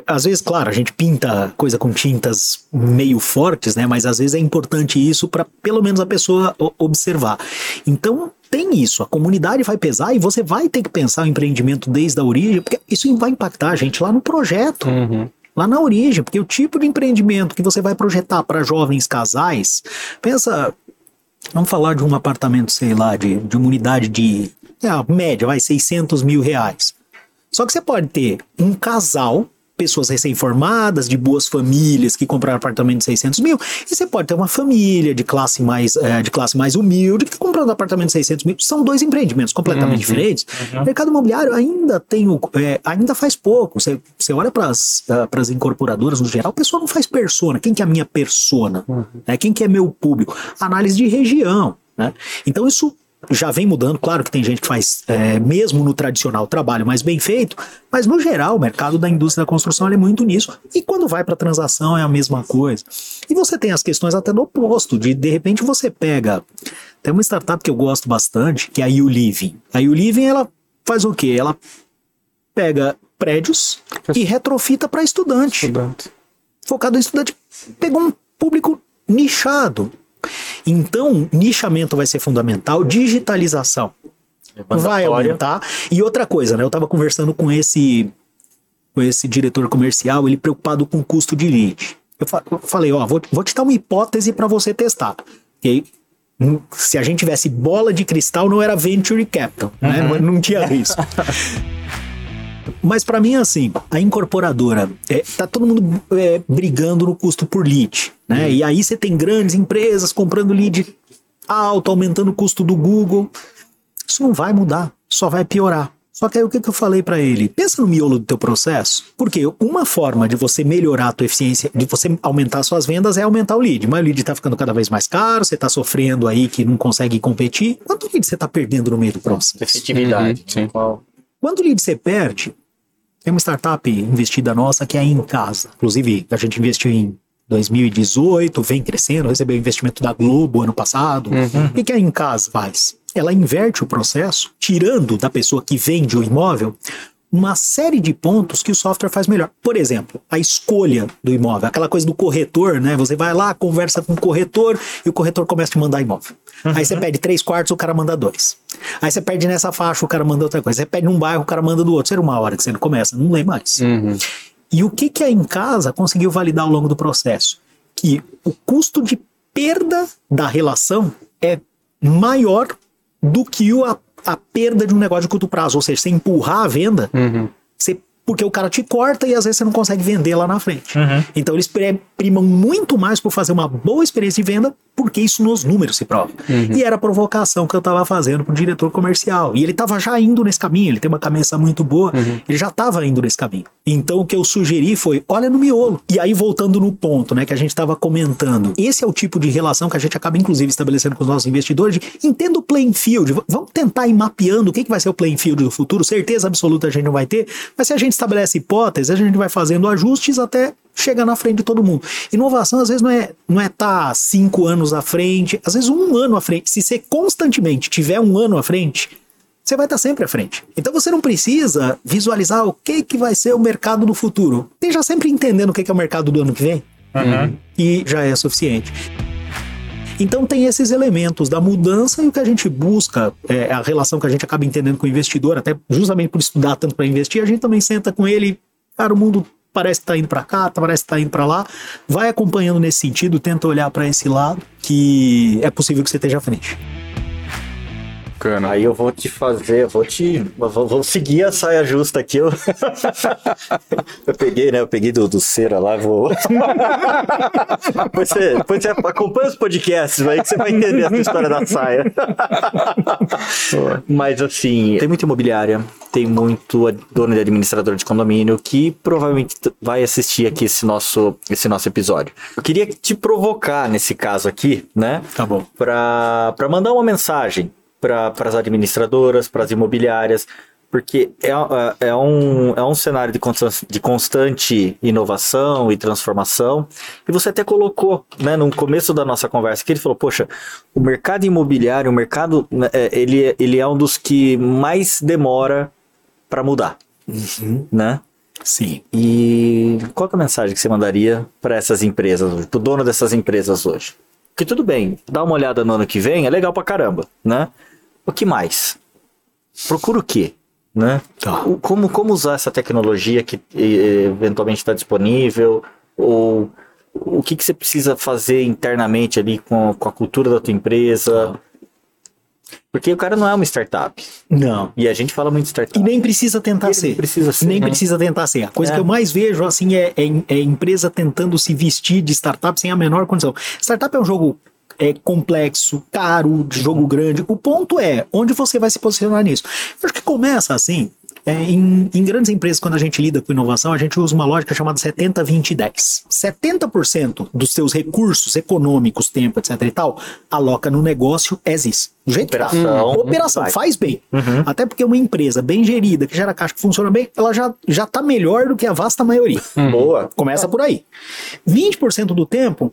[SPEAKER 1] Às vezes, claro, a gente pinta coisa com tintas meio fortes, né? Mas às vezes é importante isso para pelo menos a pessoa observar. Então tem isso, a comunidade vai pesar e você vai ter que pensar o empreendimento desde a origem, porque isso vai impactar a gente lá no projeto.
[SPEAKER 3] Uhum.
[SPEAKER 1] Lá na origem, porque o tipo de empreendimento que você vai projetar para jovens casais, pensa, vamos falar de um apartamento, sei lá, de, de uma unidade de, é, média, vai, 600 mil reais. Só que você pode ter um casal, pessoas recém-formadas, de boas famílias que compraram apartamento de 600 mil, e você pode ter uma família de classe mais, eh, de classe mais humilde que está comprando apartamento de 600 mil. São dois empreendimentos completamente diferentes. O mercado imobiliário ainda tem o, eh, ainda faz pouco. Você, você olha para as incorporadoras no geral, o pessoal não faz persona. Quem que é a minha persona? Né? Quem que é meu público? Análise de região. Né? Então isso já vem mudando, claro que tem gente que faz, é, mesmo no tradicional, trabalho mais bem feito, mas no geral o mercado da indústria da construção é muito nisso. E quando vai para transação é a mesma coisa. E você tem as questões até do oposto, de de repente você pega. Tem uma startup que eu gosto bastante, que é a U Living. A U Living ela faz o quê? Ela pega prédios e retrofita para estudante
[SPEAKER 3] Estudante.
[SPEAKER 1] focado em estudante, pegou um público nichado. Então, nichamento vai ser fundamental, digitalização vai aumentar. E outra coisa, né? Eu estava conversando com esse com esse diretor comercial, ele preocupado com o custo de lead. Eu, fa- eu falei, ó, vou, vou te dar uma hipótese para você testar. E aí, hum, se a gente tivesse bola de cristal, não era venture capital, né? Não, não tinha risco. <laughs> Mas para mim, assim, a incorporadora, é, tá todo mundo é, brigando no custo por lead, né? E aí você tem grandes empresas comprando lead alto, aumentando o custo do Google. Isso não vai mudar, só vai piorar. Só que aí o que, que eu falei para ele? Pensa no miolo do teu processo, porque uma forma de você melhorar a tua eficiência, de você aumentar suas vendas é aumentar o lead. Mas o lead tá ficando cada vez mais caro, você tá sofrendo aí que não consegue competir. Quanto lead você tá perdendo no meio do processo?
[SPEAKER 2] Efetividade.
[SPEAKER 3] Uhum, sim.
[SPEAKER 2] Qual-
[SPEAKER 1] Quando o lead você perde, tem uma startup investida nossa que é a Em Casa. Inclusive, a gente investiu em 2018, vem crescendo, recebeu investimento da Globo ano passado. O que que a Em Casa faz? Ela inverte o processo, tirando da pessoa que vende o imóvel uma série de pontos que o software faz melhor. Por exemplo, a escolha do imóvel, aquela coisa do corretor, né? Você vai lá, conversa com o corretor e o corretor começa a te mandar imóvel. Aí você pede três quartos, o cara manda dois. Aí você pede nessa faixa, o cara manda outra coisa. Você pede num bairro, o cara manda do outro. Será uma hora que você não começa, não lê mais.
[SPEAKER 3] Uhum.
[SPEAKER 1] E o que que a Em Casa conseguiu validar ao longo do processo? Que o custo de perda da relação é maior do que o- a, a perda de um negócio de curto prazo. Ou seja, você empurrar a venda,
[SPEAKER 3] Uhum.
[SPEAKER 1] você, porque o cara te corta e às vezes você não consegue vender lá na frente. Então eles primam muito mais por fazer uma boa experiência de venda, porque isso nos números se prova. E era a provocação que eu estava fazendo pro diretor comercial. E ele estava já indo nesse caminho, ele tem uma cabeça muito boa, ele já estava indo nesse caminho. Então o que eu sugeri foi, olha no miolo. E aí voltando no ponto, né, que a gente estava comentando, esse é o tipo de relação que a gente acaba inclusive estabelecendo com os nossos investidores, de entenda o playing field, vamos tentar ir mapeando o que, que vai ser o playing field do futuro, certeza absoluta a gente não vai ter, mas se a gente estabelece hipóteses, a gente vai fazendo ajustes até chegar na frente de todo mundo. Inovação às vezes não é não é estar cinco anos à frente, às vezes um ano à frente. Se você constantemente tiver um ano à frente, você vai estar sempre à frente. Então você não precisa visualizar o que, que vai ser o mercado do futuro. Esteja sempre entendendo o que, que é o mercado do ano que vem. E já é suficiente. Então tem esses elementos da mudança e o que a gente busca, é, a relação que a gente acaba entendendo com o investidor, até justamente por estudar tanto para investir, a gente também senta com ele, cara, o mundo parece que tá indo para cá, parece que tá indo para lá, vai acompanhando nesse sentido, tenta olhar para esse lado que é possível que você esteja à frente.
[SPEAKER 3] Bacana.
[SPEAKER 2] Aí eu vou te fazer, vou te. Vou, vou seguir a saia justa aqui. Eu, <laughs> eu peguei, né? Eu peguei do, do cera lá, vou. <laughs> depois, você, depois você acompanha os podcasts aí que você vai entender essa história da saia. <laughs> Mas assim, tem muita imobiliária, tem muito dono de administrador de condomínio que provavelmente vai assistir aqui esse nosso, esse nosso episódio. Eu queria te provocar nesse caso aqui, né?
[SPEAKER 1] Tá bom.
[SPEAKER 2] Para mandar uma mensagem para as administradoras, para as imobiliárias, porque é, é, é, um, é um cenário de constante, de constante inovação e transformação. E você até colocou, né, no começo da nossa conversa, que ele falou, poxa, o mercado imobiliário, o mercado, né, é, ele, ele é um dos que mais demora para mudar,
[SPEAKER 1] Uhum.
[SPEAKER 2] né?
[SPEAKER 1] Sim.
[SPEAKER 2] E qual é a mensagem que você mandaria para essas empresas hoje, pro dono dessas empresas hoje? Que tudo bem, dá uma olhada no ano que vem, é legal pra caramba, né? O que mais? Procura o quê? Né?
[SPEAKER 1] Tá.
[SPEAKER 2] O- Como, como usar essa tecnologia que eventualmente está disponível? Ou o que, que você precisa fazer internamente ali com, com a cultura da tua empresa? Porque o cara não é uma startup.
[SPEAKER 1] Não.
[SPEAKER 2] E a gente fala muito de startup.
[SPEAKER 1] E nem precisa tentar ser.
[SPEAKER 2] nem precisa ser,
[SPEAKER 1] Nem
[SPEAKER 2] né?
[SPEAKER 1] precisa tentar ser. A coisa
[SPEAKER 2] É.
[SPEAKER 1] que eu mais vejo, assim, é, é, é empresa tentando se vestir de startup sem a menor condição. Startup é um jogo é, complexo, caro, de jogo grande. O ponto é, onde você vai se posicionar nisso? Eu acho que começa assim. é, em, em grandes empresas, quando a gente lida com inovação, a gente usa uma lógica chamada 70, 20, 10. 70% dos seus recursos econômicos, tempo, etc e tal, aloca no negócio as is. Do jeito que tá.
[SPEAKER 2] Operação.
[SPEAKER 1] Operação,
[SPEAKER 2] Vai.
[SPEAKER 1] faz bem. Até porque uma empresa bem gerida, que gera caixa, que funciona bem, ela já, já tá melhor do que a vasta maioria.
[SPEAKER 2] Boa.
[SPEAKER 1] Começa por aí. 20% do tempo,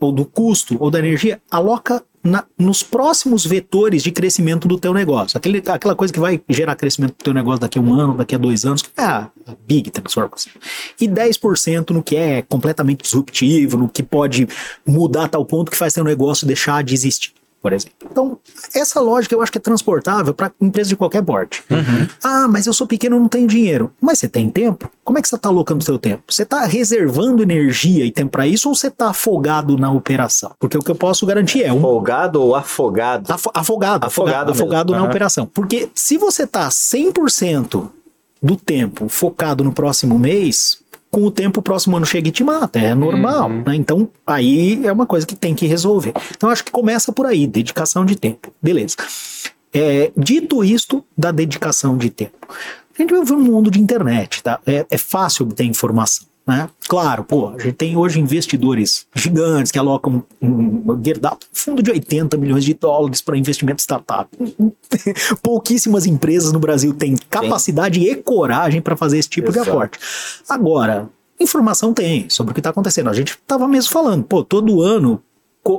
[SPEAKER 1] ou do custo, ou da energia, aloca na- nos próximos vetores de crescimento do teu negócio. Aquele, aquela coisa que vai gerar crescimento do teu negócio daqui a um ano, daqui a dois anos, que é a, big transformação. E 10% no que é completamente disruptivo, no que pode mudar a tal ponto que faz teu negócio deixar de existir. Por exemplo. Então, essa lógica eu acho que é transportável para empresa de qualquer porte. Ah, mas eu sou pequeno, não tenho dinheiro. Mas você tem tempo? Como é que você está alocando o seu tempo? Você está reservando energia e tempo para isso ou você está afogado na operação? Porque o que eu posso garantir é um
[SPEAKER 2] Folgado ou afogado?
[SPEAKER 1] Afo- afogado,
[SPEAKER 2] Afogado
[SPEAKER 1] afogado, afogado na
[SPEAKER 2] Aham.
[SPEAKER 1] operação. Porque se você tá 100% do tempo focado no próximo mês, com o tempo o próximo ano chega e te mata, é normal, né? Então, aí é uma coisa que tem que resolver. Então, acho que começa por aí, dedicação de tempo. Beleza. É, dito isto da dedicação de tempo, a gente vive um mundo de internet, tá? É, é fácil obter informação. Né? Claro, pô, a gente tem hoje investidores gigantes que alocam um, um fundo de 80 milhões de dólares para investimento startup. <laughs> Pouquíssimas empresas no Brasil têm capacidade e coragem para fazer esse tipo de
[SPEAKER 2] Exato.
[SPEAKER 1] aporte. Agora, informação tem sobre o que está acontecendo. A gente estava mesmo falando, pô, todo ano,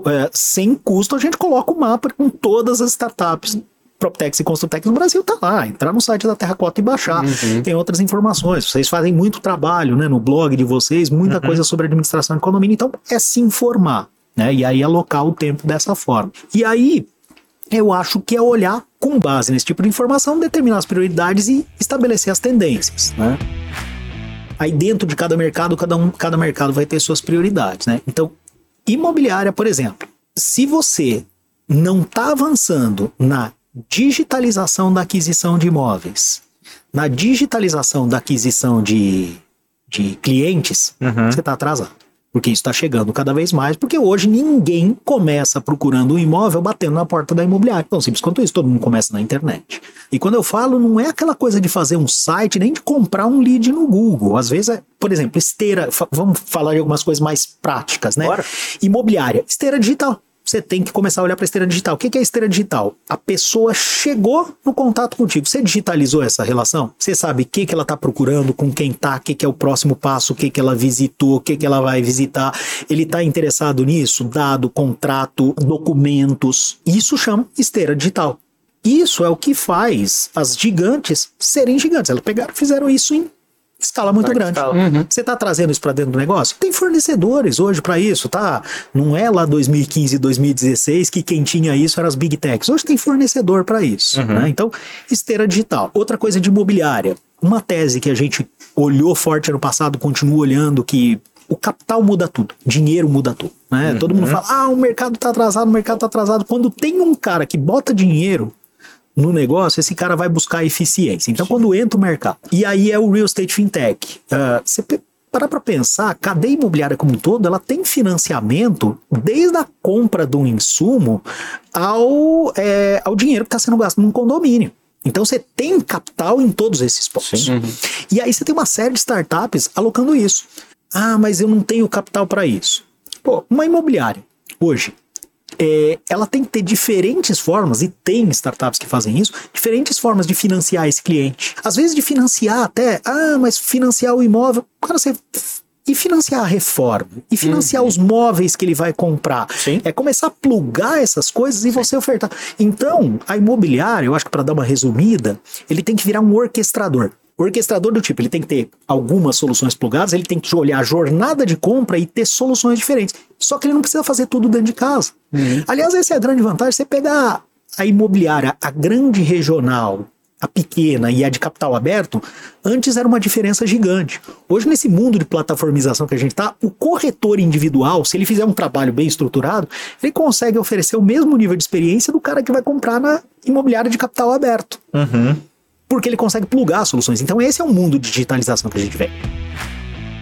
[SPEAKER 1] é, sem custo, a gente coloca o mapa com todas as startups. PropTex e Construtex no Brasil tá lá. Entrar no site da Terracota e baixar. Tem outras informações. Vocês fazem muito trabalho né, no blog de vocês, muita coisa sobre administração de condomínio. Então, é se informar. Né, e aí alocar o tempo dessa forma. E aí, eu acho que é olhar com base nesse tipo de informação, determinar as prioridades e estabelecer as tendências, né? Aí dentro de cada mercado, cada, um, cada mercado vai ter suas prioridades, né? Então, imobiliária, por exemplo, se você não está avançando na digitalização da aquisição de imóveis, na digitalização da aquisição de, de clientes, você está atrasado. Porque isso está chegando cada vez mais, porque hoje ninguém começa procurando um imóvel batendo na porta da imobiliária. Tão simples quanto isso, todo mundo começa na internet. E quando eu falo, não é aquela coisa de fazer um site, nem de comprar um lead no Google. Às vezes é, por exemplo, esteira, vamos falar de algumas coisas mais práticas, né?
[SPEAKER 2] Bora.
[SPEAKER 1] Imobiliária, esteira digital. Você tem que começar a olhar para a esteira digital. O que é esteira digital? A pessoa chegou no contato contigo. Você digitalizou essa relação? Você sabe o que, que ela está procurando, com quem tá, o que, que é o próximo passo, o que, que ela visitou, o que, que ela vai visitar. Ele está interessado nisso? Dado, contrato, documentos. Isso chama esteira digital. Isso é o que faz as gigantes serem gigantes. Elas pegaram, fizeram isso em escala muito grande.
[SPEAKER 2] escala.
[SPEAKER 1] Você está trazendo isso para dentro do negócio? Tem fornecedores hoje para isso, tá? Não é lá 2015, 2016 que quem tinha isso eram as big techs. Hoje tem fornecedor para isso. né? Então, esteira digital. Outra coisa de imobiliária. Uma tese que a gente olhou forte ano passado, continua olhando, que o capital muda tudo, dinheiro muda tudo. Né? Todo mundo fala, ah, o mercado está atrasado, o mercado está atrasado. Quando tem um cara que bota dinheiro no negócio, esse cara vai buscar eficiência. Então, quando entra o mercado, e aí é o real estate fintech. Uh, você parar para pensar, a cadeia imobiliária como um todo, ela tem financiamento desde a compra de um insumo ao, é, ao dinheiro que está sendo gasto num condomínio. Então você tem capital em todos esses pontos. Uhum. E aí você tem uma série de startups alocando isso. Ah, mas eu não tenho capital para isso. Pô, uma imobiliária, hoje, é, ela tem que ter diferentes formas, e tem startups que fazem isso, diferentes formas de financiar esse cliente. Às vezes de financiar até, ah, mas financiar o imóvel, cara, você e financiar a reforma, e financiar uhum. os móveis que ele vai comprar. Sim. É começar a plugar essas coisas e Sim. você ofertar. Então, a imobiliária, eu acho que para dar uma resumida, ele tem que virar um orquestrador. O orquestrador do tipo, ele tem que ter algumas soluções plugadas, ele tem que olhar a jornada de compra e ter soluções diferentes. Só que ele não precisa fazer tudo dentro de casa. Uhum. Aliás, essa é a grande vantagem. Você pegar a imobiliária, a grande regional, a pequena e a de capital aberto, antes era uma diferença gigante. Hoje, nesse mundo de plataformização que a gente está, o corretor individual, se ele fizer um trabalho bem estruturado, ele consegue oferecer o mesmo nível de experiência do cara que vai comprar na imobiliária de capital aberto. Uhum porque ele consegue plugar soluções. Então esse é o mundo de digitalização que a gente vê.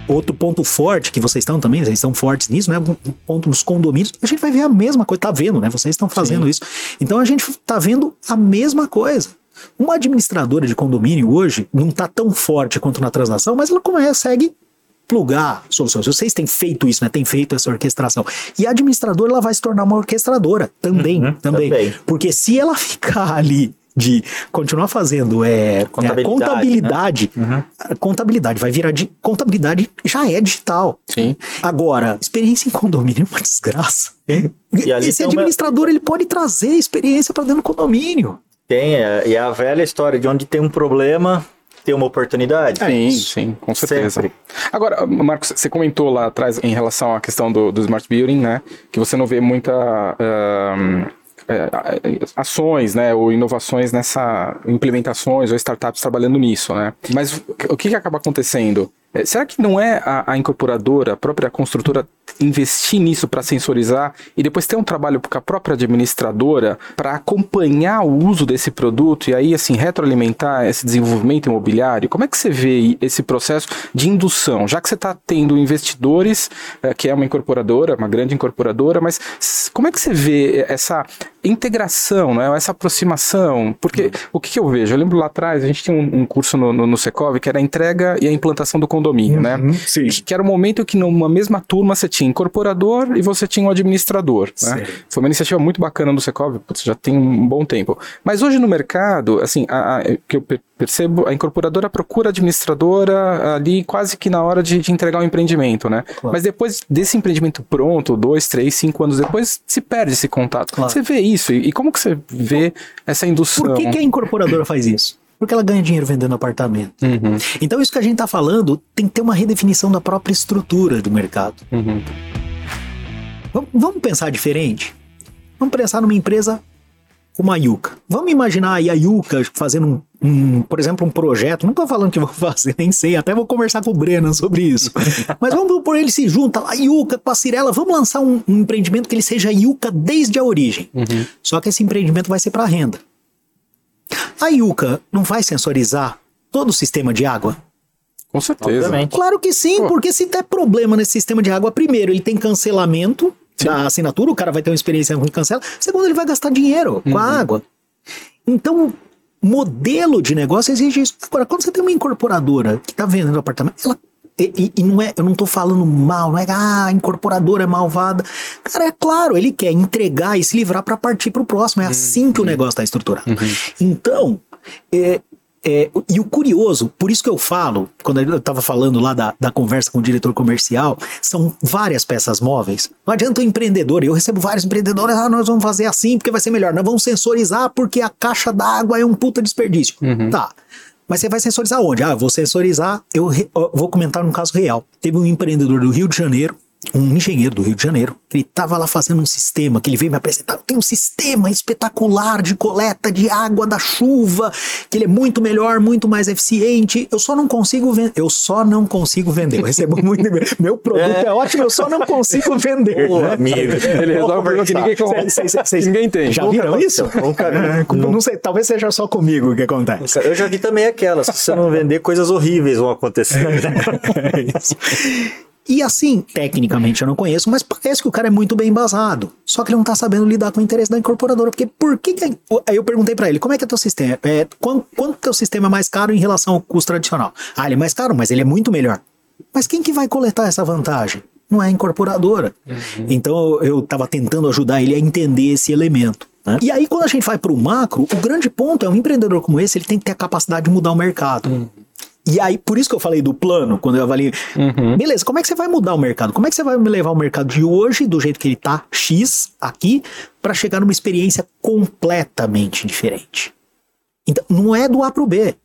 [SPEAKER 1] Outro ponto forte que vocês estão também, vocês estão fortes nisso, né? Um ponto nos condomínios, a gente vai ver a mesma coisa, tá vendo, né? Vocês estão fazendo Sim. isso. Então a gente tá vendo a mesma coisa. Uma administradora de condomínio hoje não tá tão forte quanto na transação, mas ela consegue plugar soluções. Vocês têm feito isso, né? Tem feito essa orquestração. E a administradora ela vai se tornar uma orquestradora também, uhum, também. também. Porque se ela <laughs> ficar ali de continuar fazendo é, contabilidade, é, contabilidade, né? uhum. contabilidade vai virar de contabilidade já é digital.
[SPEAKER 3] Sim.
[SPEAKER 1] Agora, experiência em condomínio é uma desgraça. É. Esse administrador uma... ele pode trazer experiência para dentro do condomínio.
[SPEAKER 2] Tem, é, e é a velha história de onde tem um problema, tem uma oportunidade.
[SPEAKER 3] Sim, sim, com certeza. Sempre. Agora, Marcos, você comentou lá atrás em relação à questão do, do smart building, né? Que você não vê muita. Uh, é, ações, né, ou inovações nessa implementações ou startups trabalhando nisso, né? Mas o que, que acaba acontecendo? É, será que não é a, a, incorporadora, a própria construtora, investir nisso para sensorizar e depois ter um trabalho com a própria administradora para acompanhar o uso desse produto e aí, assim, retroalimentar esse desenvolvimento imobiliário? Como é que você vê esse processo de indução? Já que você está tendo investidores, é, que é uma incorporadora, uma grande incorporadora, mas como é que você vê essa integração, né, essa aproximação? Porque uhum. o que, que, eu vejo? Eu lembro lá atrás, a gente tinha um, um curso no, no, no Secov que era a entrega e a implantação do condomínio, né? uhum, né? Sim. Que era o um momento que numa mesma turma você tinha incorporador e você tinha um administrador, né? Foi uma iniciativa muito bacana do Secov, já tem um bom tempo. Mas hoje no mercado, assim, a, a, que eu percebo, a incorporadora procura a administradora ali quase que na hora de, de entregar o um empreendimento, né? Claro. Mas depois desse empreendimento pronto, dois, três, cinco anos depois, se perde esse contato. Claro. Você vê isso e, e, como que você vê essa indução?
[SPEAKER 1] Por que, que a incorporadora faz isso? Porque ela ganha dinheiro vendendo apartamento. Uhum. Então, isso que a gente está falando tem que ter uma redefinição da própria estrutura do mercado. Uhum. Vamos pensar diferente? Vamos pensar numa empresa como a Yuka. Vamos imaginar aí a Yuka fazendo um, um, por exemplo, um projeto. Não estou falando que vou <laughs> fazer, nem sei, até vou conversar com o Brennan sobre isso. <laughs> Mas vamos por ele se junta, a Yuka com a Cirela, vamos lançar um, um, empreendimento que ele seja Yuka desde a origem. Uhum. Só que esse empreendimento vai ser para renda. A Yuka não vai sensorizar todo o sistema de água?
[SPEAKER 3] Com certeza.
[SPEAKER 1] Obviamente. Claro que sim, Pô. porque se der problema nesse sistema de água, primeiro, ele tem cancelamento. Da assinatura, o cara vai ter uma experiência ruim cancela. Segundo, ele vai gastar dinheiro uhum. com a uhum. água. Então, modelo de negócio exige isso. Agora, quando você tem uma incorporadora que está vendendo apartamento, ela e, e, não é, eu não tô falando mal, não é ah, a incorporadora é malvada. Cara, é claro, ele quer entregar e se livrar para partir para o próximo. É uhum. assim que o negócio está estruturado. Uhum. Então, é, é, e o curioso, por isso que eu falo, quando eu estava falando lá da, da conversa com o diretor comercial, são várias peças móveis. Não adianta o empreendedor, eu recebo vários empreendedores, ah, nós vamos fazer assim porque vai ser melhor. Nós vamos sensorizar porque a caixa d'água é um puta desperdício. Uhum. Tá. Mas você vai sensorizar onde? Ah, vou sensorizar. Eu, re, eu vou comentar um caso real. Teve um empreendedor do Rio de Janeiro, um engenheiro do Rio de Janeiro, que ele estava lá fazendo um sistema, que ele veio me apresentar, tem um sistema espetacular de coleta de água da chuva, que ele é muito melhor, muito mais eficiente, eu só não consigo vender, eu só não consigo vender, eu recebo muito, meu produto é, é ótimo, eu só não consigo vender.
[SPEAKER 2] Pô, né? amigo.
[SPEAKER 3] Ele resolve um que ninguém, cê, cê, cê, ninguém tem.
[SPEAKER 1] Já viram isso? É, não sei, talvez seja só comigo que acontece.
[SPEAKER 2] Eu já vi também aquelas, se você não vender, coisas horríveis vão acontecer. <laughs> é isso.
[SPEAKER 1] E assim, tecnicamente eu não conheço, mas parece que o cara é muito bem embasado. Só que ele não tá sabendo lidar com o interesse da incorporadora. Porque por que. que aí eu perguntei para ele, como é que é teu sistema? É, quanto, quanto teu sistema é mais caro em relação ao custo tradicional? Ah, ele é mais caro, mas ele é muito melhor. Mas quem que vai coletar essa vantagem? Não é a incorporadora. Uhum. Então eu estava tentando ajudar ele a entender esse elemento. Né? E aí, quando a gente vai para o macro, o grande ponto é um empreendedor como esse, ele tem que ter a capacidade de mudar o mercado. Uhum. E aí, por isso que eu falei do plano, quando eu avalio. Uhum. Beleza, como é que você vai mudar o mercado? Como é que você vai me levar o mercado de hoje, do jeito que ele tá, X, aqui, para chegar numa experiência completamente diferente? Então, não é do A pro B.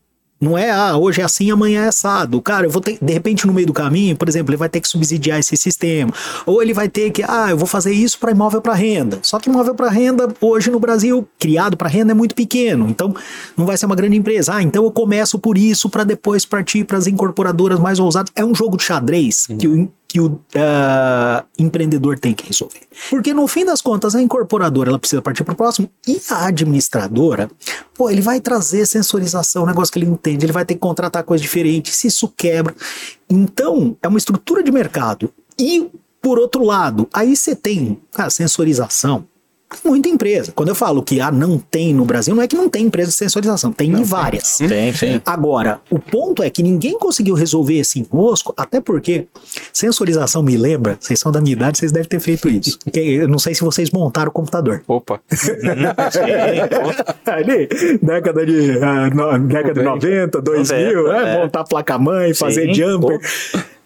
[SPEAKER 1] Não é, ah, hoje é assim, amanhã é assado. Cara, eu vou ter, de repente, no meio do caminho, por exemplo, ele vai ter que subsidiar esse sistema. Ou ele vai ter que, ah, eu vou fazer isso para imóvel para renda. Só que imóvel para renda, hoje no Brasil, criado para renda é muito pequeno. Então, não vai ser uma grande empresa. Ah, então eu começo por isso para depois partir para as incorporadoras mais ousadas. É um jogo de xadrez que o que o uh, empreendedor tem que resolver. Porque no fim das contas, a incorporadora ela precisa partir para o próximo e a administradora, pô, ele vai trazer sensorização, um negócio que ele entende, ele vai ter que contratar coisa diferente, se isso quebra. Então, é uma estrutura de mercado. E, por outro lado, aí você tem a sensorização, muita empresa. Quando eu falo que ah, não tem no Brasil, não é que não tem empresa de sensorização, tem não, várias.
[SPEAKER 2] Tem, tem.
[SPEAKER 1] Agora, o ponto é que ninguém conseguiu resolver esse enrosco, até porque sensorização me lembra, vocês são da minha idade, vocês devem ter feito isso. <laughs> eu não sei se vocês montaram o computador.
[SPEAKER 3] Opa. <laughs>
[SPEAKER 1] Ali, década de, uh, no, década de 90, 2000, é, é. montar placa-mãe, fazer jumper.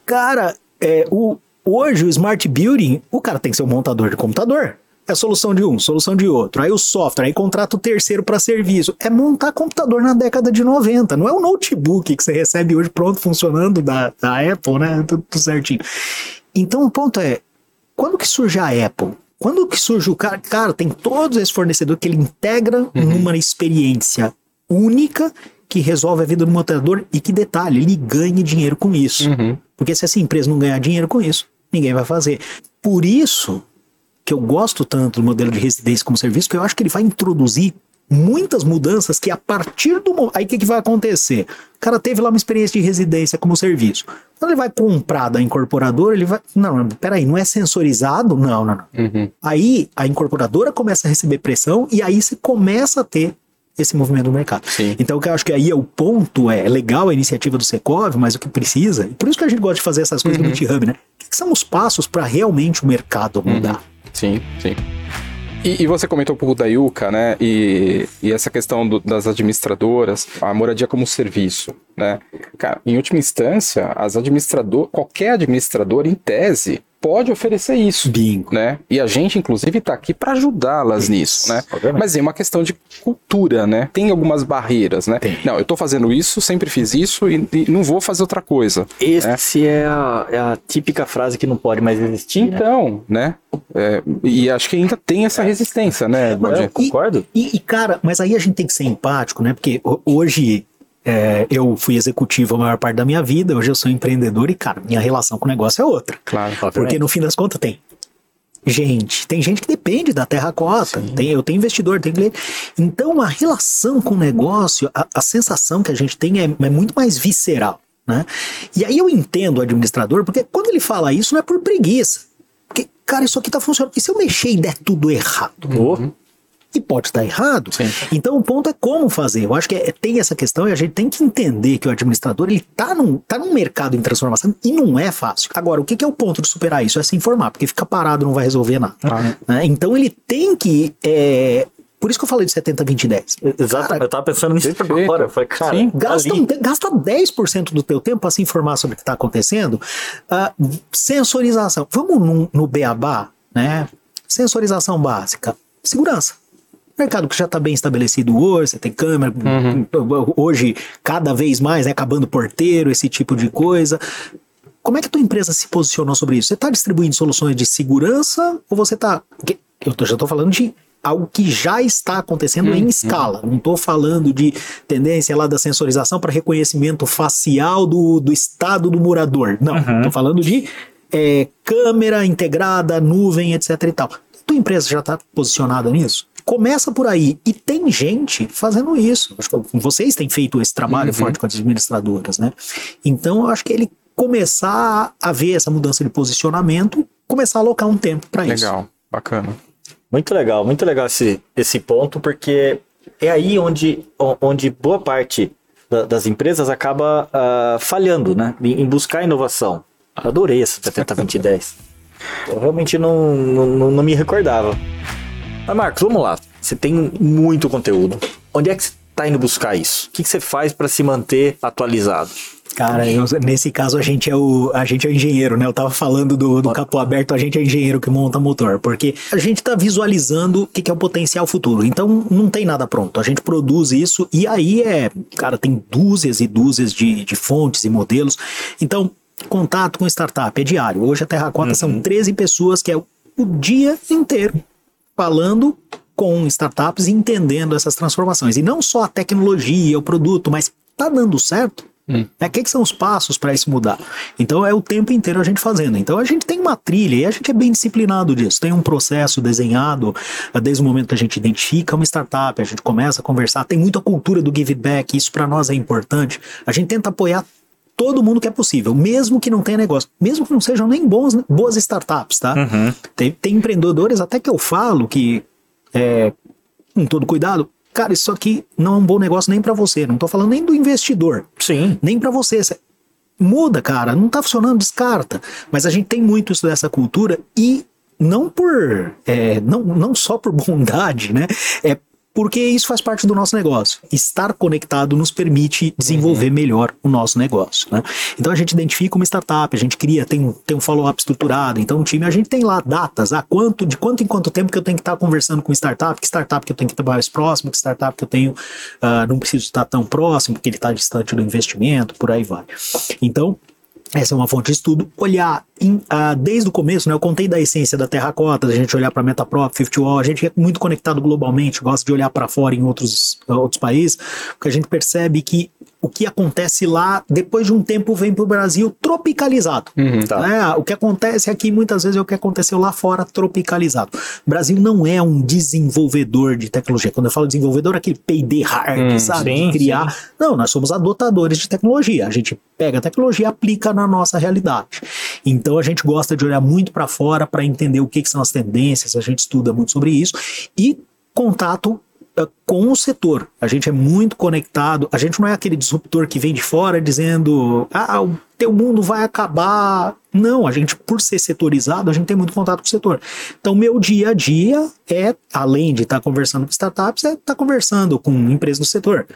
[SPEAKER 1] Cara, é, o, hoje o Smart Building, o cara tem que ser um montador de computador é solução de um, solução de outro. Aí o software, aí contrata o terceiro para serviço. É montar computador na década de 90. Não é o notebook que você recebe hoje pronto funcionando da, da Apple, né? Tudo, tudo certinho. Então o ponto é, quando que surge a Apple? Quando que surge o cara? Cara, tem todos esses fornecedores que ele integra uhum. numa experiência única que resolve a vida do montador e que detalhe, ele ganha dinheiro com isso. Uhum. Porque se essa empresa não ganhar dinheiro com isso, ninguém vai fazer. Por isso que eu gosto tanto do modelo de residência como serviço, que eu acho que ele vai introduzir muitas mudanças que a partir do aí o que, que vai acontecer? O cara teve lá uma experiência de residência como serviço. Quando ele vai comprar da incorporadora, ele vai. Não, peraí, não é sensorizado? Não, não, não. Uhum. Aí a incorporadora começa a receber pressão e aí você começa a ter esse movimento do mercado. Sim. Então, o que eu acho que aí é o ponto, é, é legal a iniciativa do Secov, mas o que precisa, e por isso que a gente gosta de fazer essas coisas uhum. do GitHub, né? O que são os passos para realmente o mercado mudar? Uhum.
[SPEAKER 3] Sim, sim. E, e, você comentou um pouco da Yuka, né? E, e essa questão do, das administradoras, a moradia como serviço, né? Cara, em última instância, as administradoras, qualquer administrador, em tese, pode oferecer isso,
[SPEAKER 1] Bingo.
[SPEAKER 3] né? E a gente, inclusive, está aqui para ajudá-las nisso, né? Obviamente. Mas é uma questão de cultura, né? Tem algumas barreiras, né? Tem. Não, eu estou fazendo isso, sempre fiz isso e, e, não vou fazer outra coisa.
[SPEAKER 2] Esse né? é, a, é, a, típica frase que não pode mais existir.
[SPEAKER 3] Né? Então, né? É, e acho que ainda tem essa resistência, né?
[SPEAKER 2] Eu concordo.
[SPEAKER 1] E, e, cara, mas aí a gente tem que ser empático, né? Porque hoje é, eu fui executivo a maior parte da minha vida, hoje eu sou empreendedor e, cara, minha relação com o negócio é outra.
[SPEAKER 3] Claro.
[SPEAKER 1] Porque no fim das contas tem gente, tem gente que depende da terra cota, tem, eu tenho investidor, tem cliente. Então a relação com o negócio, a, a sensação que a gente tem é, é muito mais visceral. Né? E aí eu entendo o administrador, porque quando ele fala isso não é por preguiça. Porque, cara, isso aqui tá funcionando. E se eu mexer e der tudo errado? Uhum e pode estar errado. Sim. Então o ponto é como fazer. Eu acho que é, tem essa questão e a gente tem que entender que o administrador ele está num, tá num mercado em transformação e não é fácil. Agora, o que, que é o ponto de superar isso? É se informar, porque ficar parado não vai resolver nada. Ah. Né? Então ele tem que é, por isso que eu falei de 70, 20, 10.
[SPEAKER 2] Exato, cara, eu tava pensando nisso agora. Eu falei, cara, sim,
[SPEAKER 1] gasta, gasta 10% do teu tempo para se informar sobre o que está acontecendo. Uh, sensorização. Vamos no, no beabá, né? Sensorização básica. Segurança mercado que já está bem estabelecido hoje, você tem câmera, uhum. hoje cada vez mais, né, acabando porteiro, esse tipo de coisa. como é que a tua empresa se posicionou sobre isso? Você está distribuindo soluções de segurança ou você está. Eu tô, já estou falando de algo que já está acontecendo em escala. Não estou falando de tendência lá da sensorização para reconhecimento facial do, do estado do morador. Não, estou falando de é, câmera integrada, nuvem, etc e tal. Tua empresa já está posicionada nisso? Começa por aí. E tem gente fazendo isso. Acho que vocês têm feito esse trabalho forte com as administradoras, né? Então, eu acho que ele começar a ver essa mudança de posicionamento, começar a alocar um tempo para isso.
[SPEAKER 3] Legal, bacana.
[SPEAKER 2] Muito legal, muito legal esse, esse ponto, porque é aí onde, onde boa parte da- das empresas acaba ah, falhando, né? Em, em buscar inovação. Adorei essa <laughs> 70-20-10. Eu realmente não, não- não me recordava. Mas, Marcos, vamos lá. Você tem muito conteúdo. Onde é que você está indo buscar isso? O que, que você faz para se manter atualizado?
[SPEAKER 1] Cara, eu- nesse caso a gente é o a gente é o engenheiro, né? Eu tava falando do, do capô aberto, a gente é engenheiro que monta motor, porque a gente tá visualizando o que, que é o potencial futuro. Então não tem nada pronto. A gente produz isso e aí é, cara, tem dúzias e dúzias de, de fontes e modelos. Então, contato com startup é diário. Hoje a Terracota são 13 pessoas que é o dia inteiro falando com startups e entendendo essas transformações. E não só a tecnologia, o produto, mas tá dando certo? Né? O que, que são os passos para isso mudar? Então é o tempo inteiro a gente fazendo. Então a gente tem uma trilha e a gente é bem disciplinado disso. Tem um processo desenhado eh, desde o momento que a gente identifica uma startup, a gente começa a conversar. Tem muita cultura do give back, isso para nós é importante. A gente tenta apoiar todo mundo que é possível, mesmo que não tenha negócio, mesmo que não sejam nem bons, boas startups, tá? Tem, tem empreendedores até que eu falo que é, com todo cuidado, cara, isso aqui não é um bom negócio nem para você. Não tô falando nem do investidor,
[SPEAKER 2] Sim.
[SPEAKER 1] nem para você. Cê- Muda, cara, não tá funcionando, descarta. Mas a gente tem muito isso dessa cultura e não por, é, não, não só por bondade, né? É porque isso faz parte do nosso negócio. Estar conectado nos permite desenvolver melhor o nosso negócio. Né? Então a gente identifica uma startup, a gente cria, tem, um- tem um follow-up estruturado. Então o time, a gente tem lá datas, a quanto, de quanto em quanto tempo que eu tenho que estar conversando com startup, que startup que eu tenho que estar mais próximo, que startup que eu tenho, ah, não preciso estar tão próximo, porque ele está distante do investimento, por aí vai. Então, essa é uma fonte de estudo. Olhar em, ah, desde o começo, né? Eu contei da essência da terracota, a gente olhar para Metaprop, 50 Wall, a gente é muito conectado globalmente, gosta de olhar para fora em outros, ah, outros países, porque a gente percebe que o que acontece lá, depois de um tempo, vem para o Brasil tropicalizado.
[SPEAKER 2] Tá.
[SPEAKER 1] né? O que acontece aqui muitas vezes é o que aconteceu lá fora tropicalizado. O Brasil não é um desenvolvedor de tecnologia. Quando eu falo desenvolvedor, é aquele P&D hard, sabe?
[SPEAKER 2] sim,
[SPEAKER 1] de criar. Não, nós somos adotadores de tecnologia. A gente pega a tecnologia e aplica na nossa realidade. Então a gente gosta de olhar muito para fora para entender o que, que são as tendências, a gente estuda muito sobre isso e contato eh, com o setor. A gente é muito conectado, a gente não é aquele disruptor que vem de fora dizendo, ah, o teu mundo vai acabar. Não, a gente, por ser setorizado, a gente tem muito contato com o setor. Então, meu dia a dia é, além de estar conversando com startups, é estar conversando com empresas do setor.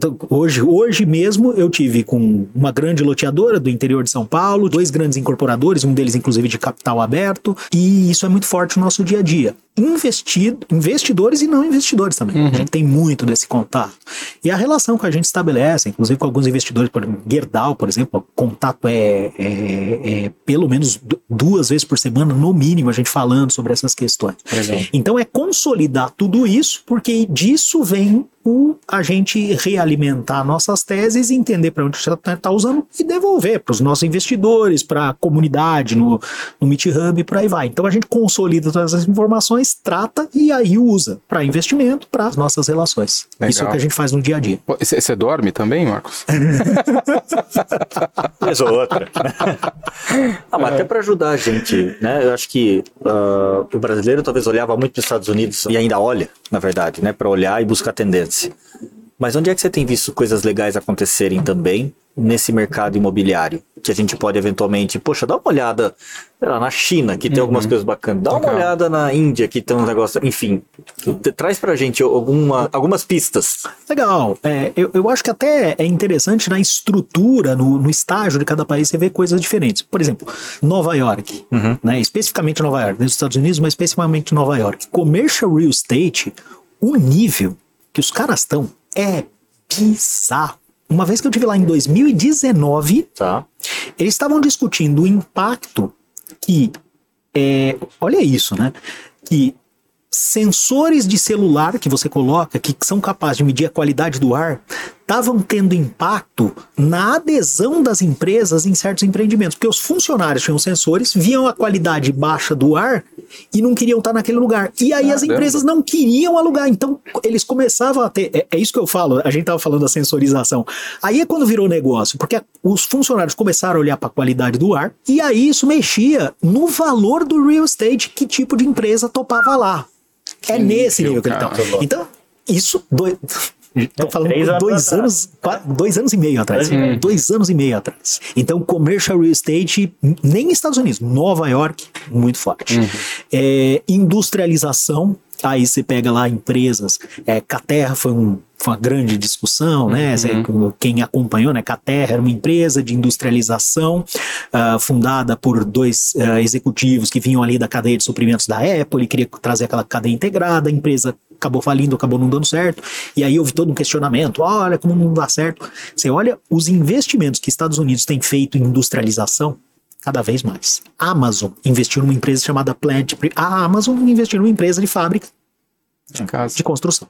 [SPEAKER 1] Tô- hoje, hoje mesmo eu tive com uma grande loteadora do interior de São Paulo, dois grandes incorporadores, um deles inclusive de capital aberto, e isso é muito forte no nosso dia a dia. Investido, investidores e não investidores também. A gente tem muito desse contato. E a relação que a gente estabelece, inclusive com alguns investidores, por exemplo, Gerdau, por exemplo, o contato é, é- é pelo menos du- duas vezes por semana, no mínimo, a gente falando sobre essas questões.
[SPEAKER 3] Legal.
[SPEAKER 1] Então é consolidar tudo isso, porque disso vem o a gente realimentar nossas teses e entender para onde está tá usando e devolver para os nossos investidores, para a comunidade, no, no Meet Hub e por aí vai. Então a gente consolida todas essas informações, trata e aí usa para investimento, para as nossas relações.
[SPEAKER 3] Legal.
[SPEAKER 1] Isso é o que a gente faz no dia a dia.
[SPEAKER 3] Você dorme também, Marcos? <laughs>
[SPEAKER 2] Vez ou outra. ah, mas até para ajudar a gente, né? Eu acho que ah, o brasileiro talvez olhava muito para os Estados Unidos e ainda olha, na verdade, né? Para olhar e buscar tendência. Mas onde é que você tem visto coisas legais acontecerem também nesse mercado imobiliário? Que a gente pode eventualmente, poxa, dá uma olhada lá, na China, que tem algumas coisas bacanas. Dá uma
[SPEAKER 3] Legal.
[SPEAKER 2] olhada na Índia, que tem uns negócios. Enfim, traz pra gente alguma, algumas pistas.
[SPEAKER 1] Legal. É, eu, eu acho que até é interessante na estrutura, no, no estágio de cada país, você vê coisas diferentes. Por exemplo, Nova York, né? especificamente Nova York, nos Estados Unidos, mas especificamente Nova York. Commercial real estate, o nível que os caras estão é bizarro. Uma vez que eu tive lá em 2019,
[SPEAKER 2] Tá?
[SPEAKER 1] Eles estavam discutindo o impacto que, é, olha isso, né? Que sensores de celular que você coloca, que são capazes de medir a qualidade do ar, estavam tendo impacto na adesão das empresas em certos empreendimentos, porque os funcionários tinham sensores, viam a qualidade baixa do ar e não queriam estar naquele lugar. E aí as empresas não queriam alugar, então eles começavam a ter, é, é isso que eu falo, a gente estava falando da sensorização. Aí é quando virou negócio, porque os funcionários começaram a olhar para a qualidade do ar e aí isso mexia no valor do real estate, que tipo de empresa topava lá. É nesse nível que ele tá. Então, isso. Estou falando anos dois anos, quatro, dois anos e meio atrás. Hum. Dois anos e meio atrás. Então, commercial real estate, nem Estados Unidos, Nova York, muito forte. Uhum. É, industrialização, aí você pega lá empresas. É, Caterra foi, um, foi uma grande discussão, né? Uhum. Quem acompanhou, né? Caterra era uma empresa de industrialização uh, fundada por dois uh, executivos que vinham ali da cadeia de suprimentos da Apple e queria trazer aquela cadeia integrada. A empresa acabou falindo, acabou não dando certo. E aí houve todo um questionamento: olha como não dá certo. Você olha os investimentos que Estados Unidos têm feito em industrialização, cada vez mais. A Amazon investiu numa empresa chamada Plant. A Amazon investiu numa empresa de fábrica de, de construção.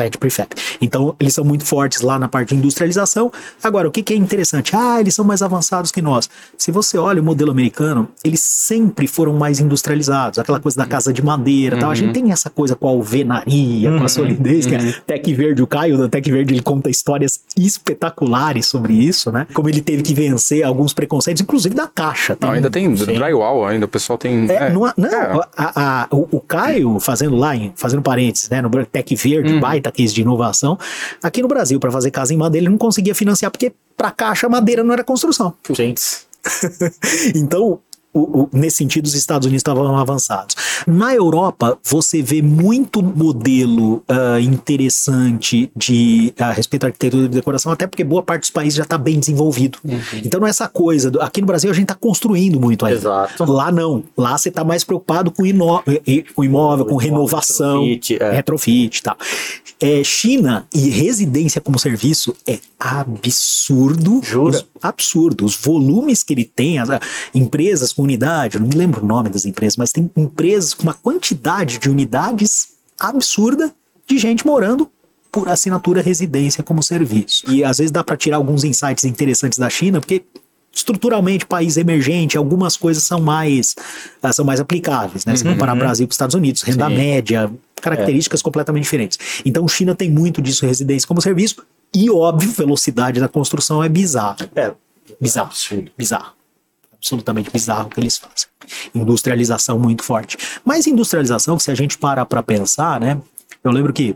[SPEAKER 1] Plant Prefab. Então, eles são muito fortes lá na parte de industrialização. Agora, o que, que, é interessante? Ah, eles são mais avançados que nós. Se você olha o modelo americano, eles sempre foram mais industrializados. Aquela coisa da casa de madeira uhum. tal. A gente uhum. tem essa coisa com a alvenaria, uhum. com a uhum. solidez, que é uhum. Tech Verde. O Caio da Tech Verde, ele conta histórias espetaculares sobre isso, né? Como ele teve que vencer alguns preconceitos, inclusive da caixa.
[SPEAKER 3] Não, ainda tem sim. drywall, ainda o pessoal tem...
[SPEAKER 1] É, é. Não, não é. A, a, o, o, Caio, fazendo lá, fazendo parênteses, né? No Tech Verde, baita case de inovação. Aqui no Brasil, para fazer casa em madeira, ele não conseguia financiar, porque para caixa madeira não era construção.
[SPEAKER 2] Gente. <laughs>
[SPEAKER 1] então, o, o, nesse sentido, os Estados Unidos estavam avançados. Na Europa, você vê muito modelo uh, interessante de a respeito à arquitetura e decoração, até porque boa parte dos países já está bem desenvolvido. Uhum. Então não é essa coisa. Do, aqui no Brasil a gente está construindo muito aí.
[SPEAKER 2] Exato.
[SPEAKER 1] Lá não. Lá você está mais preocupado com, ino, com imóvel, com renovação, retrofit, é. retrofit e tal. É, China e residência como serviço é absurdo.
[SPEAKER 2] Jura? Os,
[SPEAKER 1] absurdo. Os volumes que ele tem, as empresas unidade, não me lembro o nome das empresas, mas tem empresas com uma quantidade de unidades absurda de gente morando por assinatura residência como serviço. E às vezes dá para tirar alguns insights interessantes da China, porque estruturalmente país emergente, algumas coisas são mais ah, são mais aplicáveis, né? Se uhum. comparar Brasil com Estados Unidos, renda Sim. média, características é. completamente diferentes. Então China tem muito disso residência como serviço e óbvio, velocidade da construção é bizarro.
[SPEAKER 2] É,
[SPEAKER 1] bizarro, bizarro absolutamente bizarro que eles fazem. Industrialização muito forte. Mas industrialização, se a gente para para pensar, né? Eu lembro que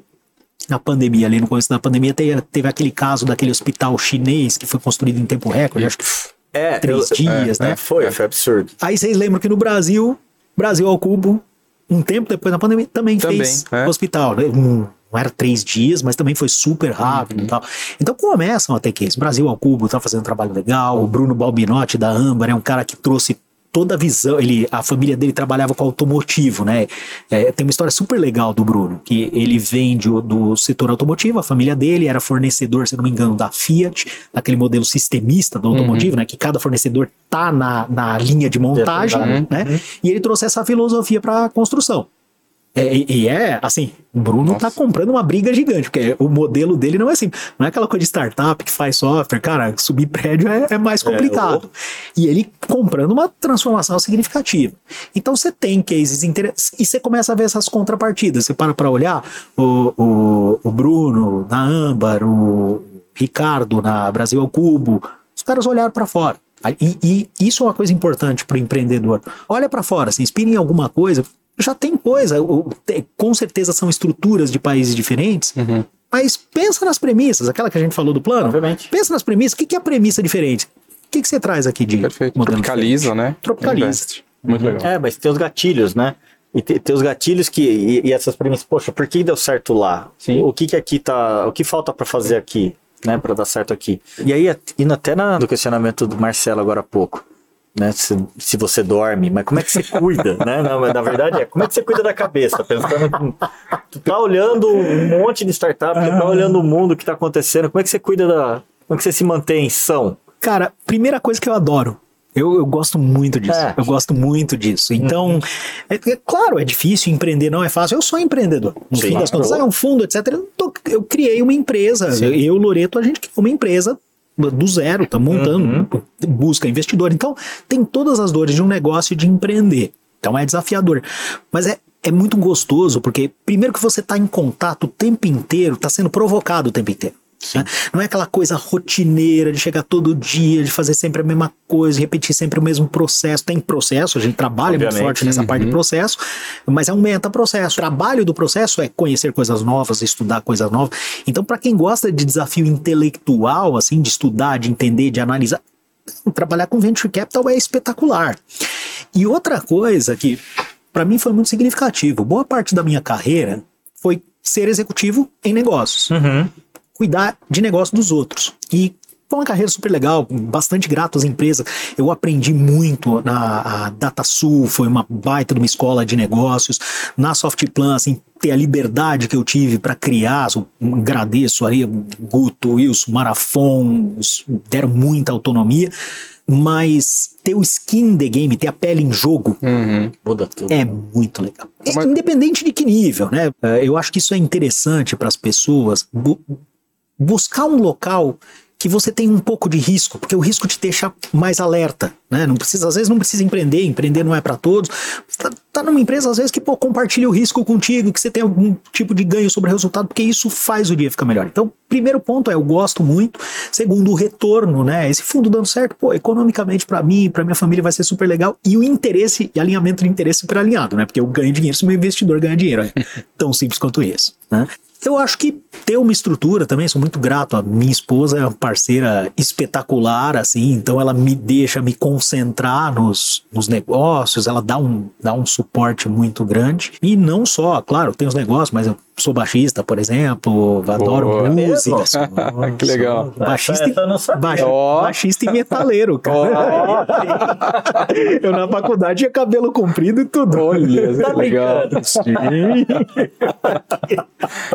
[SPEAKER 1] na pandemia, ali no começo da pandemia, teve, teve aquele caso daquele hospital chinês que foi construído em tempo recorde, acho que é, três eu, dias, é, né? É,
[SPEAKER 2] foi, foi absurdo.
[SPEAKER 1] Aí vocês lembram que no Brasil, Brasil ao cubo, um tempo depois da pandemia, também, também fez é. hospital. Né? Um, não era três dias, mas também foi super rápido uhum. e tal. Então começam até que esse Brasil ao Cubo tá fazendo um trabalho legal, o Bruno Balbinotti da Âmbar é um cara que trouxe toda a visão, ele, a família dele trabalhava com automotivo, né? É, tem uma história super legal do Bruno, que ele vende do setor automotivo, a família dele era fornecedor, se não me engano, da Fiat, aquele modelo sistemista do automotivo, uhum. né? Que cada fornecedor tá na, na linha de montagem, né? Uhum. E ele trouxe essa filosofia para a construção. É, e é, assim, o Bruno tá Nossa. tá comprando uma briga gigante, porque o modelo dele não é assim, não é aquela coisa de startup que faz software, cara, subir prédio é, é mais é, complicado. É, e ele comprando uma transformação significativa. Então você tem cases interessantes, e você começa a ver essas contrapartidas. Você para para olhar o, o, o Bruno na Âmbar, o Ricardo na Brasil ao Cubo, os caras olharam para fora. E, e, isso é uma coisa importante para o empreendedor. Olha para fora, se inspira em alguma coisa, já tem coisa. Com certeza são estruturas de países diferentes. Uhum. Mas pensa nas premissas, aquela que a gente falou do plano.
[SPEAKER 2] Obviamente.
[SPEAKER 1] Pensa nas premissas. O que é a premissa diferente? O que, que você traz aqui de
[SPEAKER 3] Perfeito. Tropicaliza, diferente? né?
[SPEAKER 1] Tropicaliza.
[SPEAKER 2] Muito legal. É, mas tem os gatilhos, né? E tem, tem os gatilhos que. E, e, essas premissas, poxa, por que deu certo lá? Sim. O que, que aqui tá. O que falta para fazer aqui, né? Para dar certo aqui. E aí, indo até na, no questionamento do Marcelo agora há pouco né? Se, se você dorme, mas como é que você cuida, né? Na, na verdade é como é que você cuida da cabeça, pensando tu tá olhando um monte de startup, tu tá olhando o mundo que tá acontecendo, como é que você cuida da, como é que você se mantém são?
[SPEAKER 1] Cara, primeira coisa que eu adoro. Eu, eu gosto muito disso.
[SPEAKER 2] É.
[SPEAKER 1] Eu gosto muito disso. Então, é, é claro, é difícil empreender, não é fácil. Eu sou empreendedor. No
[SPEAKER 2] Sim,
[SPEAKER 1] fim das contas,
[SPEAKER 2] claro.
[SPEAKER 1] é um fundo, etc. Eu, tô- eu criei uma empresa. Eu, eu, Loreto, a gente criou uma empresa do zero, tá montando, busca investidor. Então, tem todas as dores de um negócio de empreender. Então é desafiador. Mas é, é muito gostoso, porque primeiro que você está em contato o tempo inteiro, está sendo provocado o tempo inteiro. Né? Não é aquela coisa rotineira de chegar todo dia, de fazer sempre a mesma coisa, repetir sempre o mesmo processo. Tem processo, a gente trabalha muito
[SPEAKER 2] Obviamente.
[SPEAKER 1] forte nessa parte de processo, mas é um meta-processo. O trabalho do processo é conhecer coisas novas, estudar coisas novas. Então, para quem gosta de desafio intelectual, assim, de estudar, de entender, de analisar, trabalhar com venture capital é espetacular. E outra coisa que para mim foi muito significativo, boa parte da minha carreira foi ser executivo em negócios, cuidar de negócio dos outros. E foi uma carreira super legal, bastante grato às empresas. Eu aprendi muito na DataSul, foi uma baita de uma escola de negócios. Na Softplan, assim, ter a liberdade que eu tive para criar, eu agradeço aí, Guto, Wilson, Marafon, deram muita autonomia. Mas ter o skin in the game, ter a pele em jogo,
[SPEAKER 2] Muda tudo.
[SPEAKER 1] é muito legal.
[SPEAKER 3] Mas-
[SPEAKER 1] Independente de que nível, né? Eh, Eu acho que isso é interessante para as pessoas. Bu- buscar um local que você tem um pouco de risco, porque o risco te deixa mais alerta, né? Não precisa, às vezes não precisa empreender, empreender não é para todos. Tá, tá numa empresa às vezes que pô, compartilha o risco contigo, que você tem algum tipo de ganho sobre o resultado, porque isso faz o dia ficar melhor. Então, primeiro ponto é eu gosto muito. Segundo, o retorno, né? Esse fundo dando certo, pô, economicamente para mim, para minha família vai ser super legal e o interesse e alinhamento de interesse super alinhado, né? Porque eu ganho dinheiro se meu investidor ganha dinheiro, é tão simples quanto isso, né? Eu acho que ter uma estrutura também, sou muito grato. A minha esposa é uma parceira espetacular, assim, então ela me deixa me concentrar nos, nos negócios, ela dá um, dá um suporte muito grande. E não só, claro, tem os negócios, mas eu sou baixista, por exemplo, adoro
[SPEAKER 3] Boa.
[SPEAKER 1] música. Sou- <laughs>
[SPEAKER 3] Que legal.
[SPEAKER 1] Baixista,
[SPEAKER 2] Essa eu sabia.
[SPEAKER 1] baixi-
[SPEAKER 3] Ó.
[SPEAKER 1] baixista e metaleiro, cara. <laughs> eu na faculdade tinha cabelo comprido e tudo.
[SPEAKER 3] Olha,
[SPEAKER 2] Tá
[SPEAKER 3] que legal.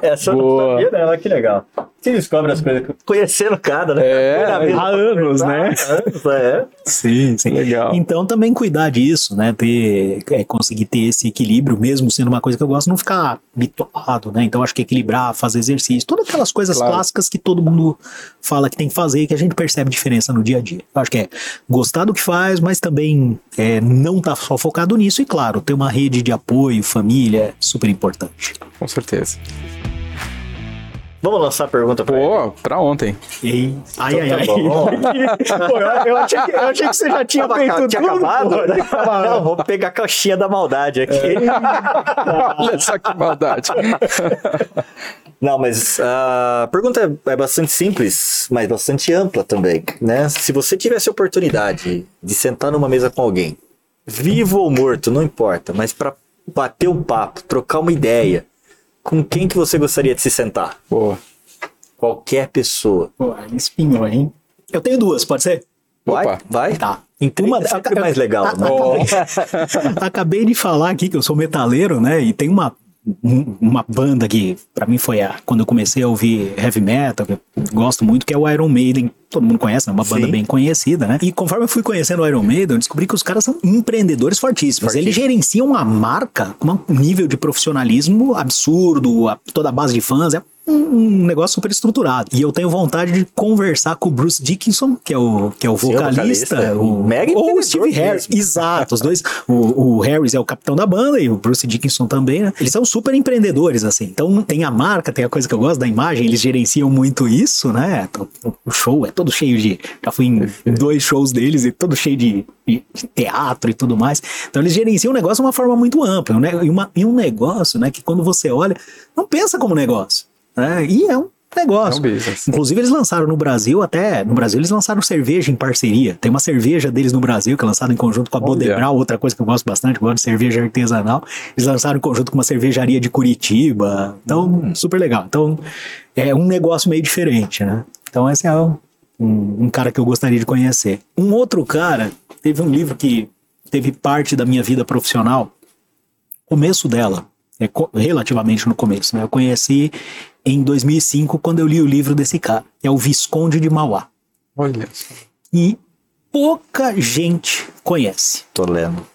[SPEAKER 2] Essa eu
[SPEAKER 3] Boa.
[SPEAKER 2] não sabia? Olha que legal. Você descobre as coisas conhecendo cada, né?
[SPEAKER 3] É,
[SPEAKER 1] há anos, né?
[SPEAKER 2] há Anos, é.
[SPEAKER 1] Sim, sim.
[SPEAKER 3] Legal.
[SPEAKER 1] Então também cuidar disso, né? Ter, é, conseguir ter esse equilíbrio, mesmo sendo uma coisa que eu gosto, não ficar bitolado, né? Então acho que equilibrar, fazer exercício, todas aquelas coisas
[SPEAKER 3] Claro.
[SPEAKER 1] clássicas que todo mundo fala que tem que fazer e que a gente percebe diferença no dia a dia. Eu acho que é gostar do que faz, mas também é, não tá só focado nisso e, claro, ter uma rede de apoio, família, é super importante.
[SPEAKER 3] Com certeza.
[SPEAKER 2] Vamos lançar a pergunta pra ele.
[SPEAKER 3] Pô, pra ontem.
[SPEAKER 1] E... Ai, ai,
[SPEAKER 2] tá
[SPEAKER 1] ai. <laughs> Pô, eu, eu achei que, eu achei que você já tinha
[SPEAKER 2] Tava-
[SPEAKER 1] feito
[SPEAKER 2] tinha
[SPEAKER 1] tudo.
[SPEAKER 2] acabado?
[SPEAKER 1] pô.
[SPEAKER 2] né? Não, vou pegar a caixinha da maldade aqui. <laughs>
[SPEAKER 3] Olha só que maldade. <laughs>
[SPEAKER 2] Não, mas a pergunta é bastante simples, mas bastante ampla também, né? Se você tivesse a oportunidade de sentar numa mesa com alguém, vivo ou morto, não importa, mas para bater um papo, trocar uma ideia, com quem que você gostaria de se sentar?
[SPEAKER 3] Pô,
[SPEAKER 2] Qualquer pessoa.
[SPEAKER 1] Pô, aí espinhou, hein? Eu tenho duas, pode ser?
[SPEAKER 2] Vai?
[SPEAKER 3] Opa.
[SPEAKER 2] Vai?
[SPEAKER 1] Tá.
[SPEAKER 2] Então
[SPEAKER 1] Uma-
[SPEAKER 2] é sempre mais legal,
[SPEAKER 1] a-
[SPEAKER 2] né? <laughs>
[SPEAKER 1] Acabei de falar aqui que eu sou metaleiro, né? E tem uma, um- uma banda que, pra mim, foi a, quando eu comecei a ouvir heavy metal, que eu gosto muito, que é o Iron Maiden. Todo mundo conhece, né? Uma banda
[SPEAKER 2] Sim.
[SPEAKER 1] bem conhecida, né? E conforme eu fui conhecendo o Iron Maiden, eu descobri que os caras são empreendedores fortíssimos. Eles gerenciam uma marca com um nível de profissionalismo absurdo, a- toda a base de fãs. É um um negócio super estruturado. E eu tenho vontade de conversar com o Bruce Dickinson, que é o, que é o
[SPEAKER 2] o
[SPEAKER 1] vocalista,
[SPEAKER 2] vocalista.
[SPEAKER 1] o,
[SPEAKER 2] Mega
[SPEAKER 1] ou o Steve Harris.
[SPEAKER 2] mesmo.
[SPEAKER 1] Exato, os dois. O, o Harris é o capitão da banda e o Bruce Dickinson também, né? Eles são super empreendedores, assim. Então tem a marca, tem a coisa que eu gosto da imagem, eles gerenciam muito isso, né? O show é todo cheio de. Já fui em dois shows deles e todo cheio de, de teatro e tudo mais. Então eles gerenciam o negócio de uma forma muito ampla, né? E, uma, e um negócio, né? Que quando você olha, não pensa como negócio. Né? E é um negócio.
[SPEAKER 3] É um.
[SPEAKER 1] Inclusive, eles lançaram no Brasil, até no Brasil, eles lançaram cerveja em parceria. Tem uma cerveja deles no Brasil, que é lançada em conjunto com a
[SPEAKER 3] Olha.
[SPEAKER 1] Bodebral, outra coisa que eu gosto bastante, eu gosto de cerveja artesanal. Eles lançaram em conjunto com uma cervejaria de Curitiba. Então, super legal. Então, é um negócio meio diferente, né? Então, esse é um, um, cara que eu gostaria de conhecer. Um outro cara, teve um livro que teve parte da minha vida profissional, começo dela, é relativamente no começo, né? Eu conheci em 2005 quando eu li o livro desse cara, que é o Visconde de Mauá.
[SPEAKER 3] olha
[SPEAKER 1] e pouca gente conhece.
[SPEAKER 2] Tô lendo.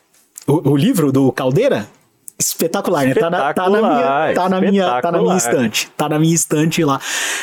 [SPEAKER 1] O, o livro do Caldeira? Espetacular, né? Tá na, tá na minha, tá na minha, tá na minha estante. Tá na minha estante lá.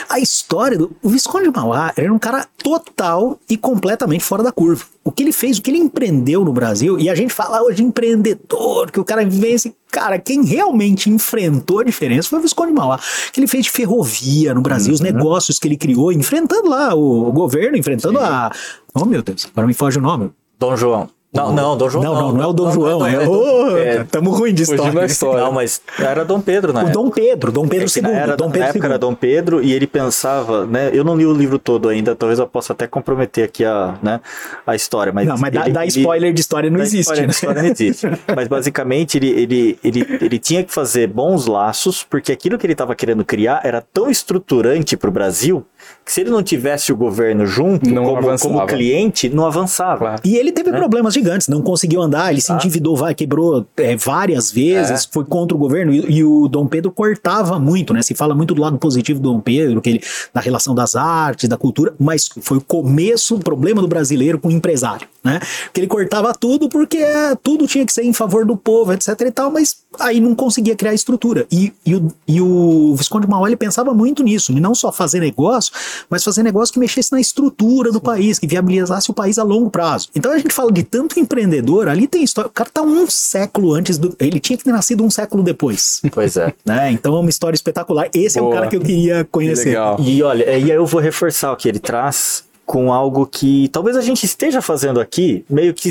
[SPEAKER 1] A história do o Visconde de Mauá era um cara total e completamente fora da curva. O que ele fez, o que ele empreendeu no Brasil, e a gente fala hoje de empreendedor, que o cara vence. Cara, quem realmente enfrentou a diferença foi o Visconde de Mauá. Que ele fez de ferrovia no Brasil,
[SPEAKER 2] Uhum.
[SPEAKER 1] os negócios que ele criou, enfrentando lá o, o governo, enfrentando a. Oh, meu Deus, agora me foge o nome.
[SPEAKER 2] Dom João. Não, não, Dom João
[SPEAKER 1] Não, não, não, é o Dom João, é.
[SPEAKER 2] Dom-
[SPEAKER 1] Ô,
[SPEAKER 2] é-
[SPEAKER 1] tamo ruim de
[SPEAKER 3] Fugindo da
[SPEAKER 1] história.
[SPEAKER 3] história.
[SPEAKER 2] Não, mas era Dom Pedro, né?
[SPEAKER 1] O Dom Pedro, Dom Pedro II.
[SPEAKER 2] Era,
[SPEAKER 1] Dom
[SPEAKER 2] na
[SPEAKER 1] Pedro
[SPEAKER 2] época era
[SPEAKER 1] II.
[SPEAKER 2] Dom Pedro e ele pensava, né? Eu não li o livro todo ainda, talvez eu possa até comprometer aqui a, né, a história. Mas
[SPEAKER 1] Não, mas
[SPEAKER 2] ele- ele-
[SPEAKER 1] spoiler de história não existe.
[SPEAKER 2] História,
[SPEAKER 1] né?
[SPEAKER 2] da história não existe. <laughs> Mas basicamente ele, ele, ele, ele tinha que fazer bons laços, porque aquilo que ele estava querendo criar era tão estruturante para o Brasil que se ele não tivesse o governo junto,
[SPEAKER 3] Não
[SPEAKER 2] como,
[SPEAKER 3] avançava.
[SPEAKER 2] como cliente, não avançava.
[SPEAKER 3] Claro.
[SPEAKER 1] E ele teve problemas gigantes, não conseguiu andar, ele se endividou, vai, quebrou é, várias vezes, foi contra o governo, e, e o Dom Pedro cortava muito, né? Se fala muito do lado positivo do Dom Pedro, que ele, da relação das artes, da cultura, mas foi o começo, o problema do brasileiro com o empresário, né? Que ele cortava tudo porque é, tudo tinha que ser em favor do povo, etc e tal, mas aí não conseguia criar estrutura. E, e, o, e o Visconde de Mauá, ele pensava muito nisso, e não só fazer negócio, mas fazer negócio que mexesse na estrutura do país, que viabilizasse o país a longo prazo. Então a gente fala de tanto empreendedor, ali tem história. O cara tá um século antes do. Ele tinha que ter nascido um século depois.
[SPEAKER 2] Pois é. <laughs>
[SPEAKER 1] Né? Então é uma história espetacular. Esse é o
[SPEAKER 3] Boa.
[SPEAKER 1] cara que eu queria conhecer.
[SPEAKER 3] legal.
[SPEAKER 2] E olha, e aí eu vou reforçar o que ele traz com algo que talvez a gente esteja fazendo aqui, meio que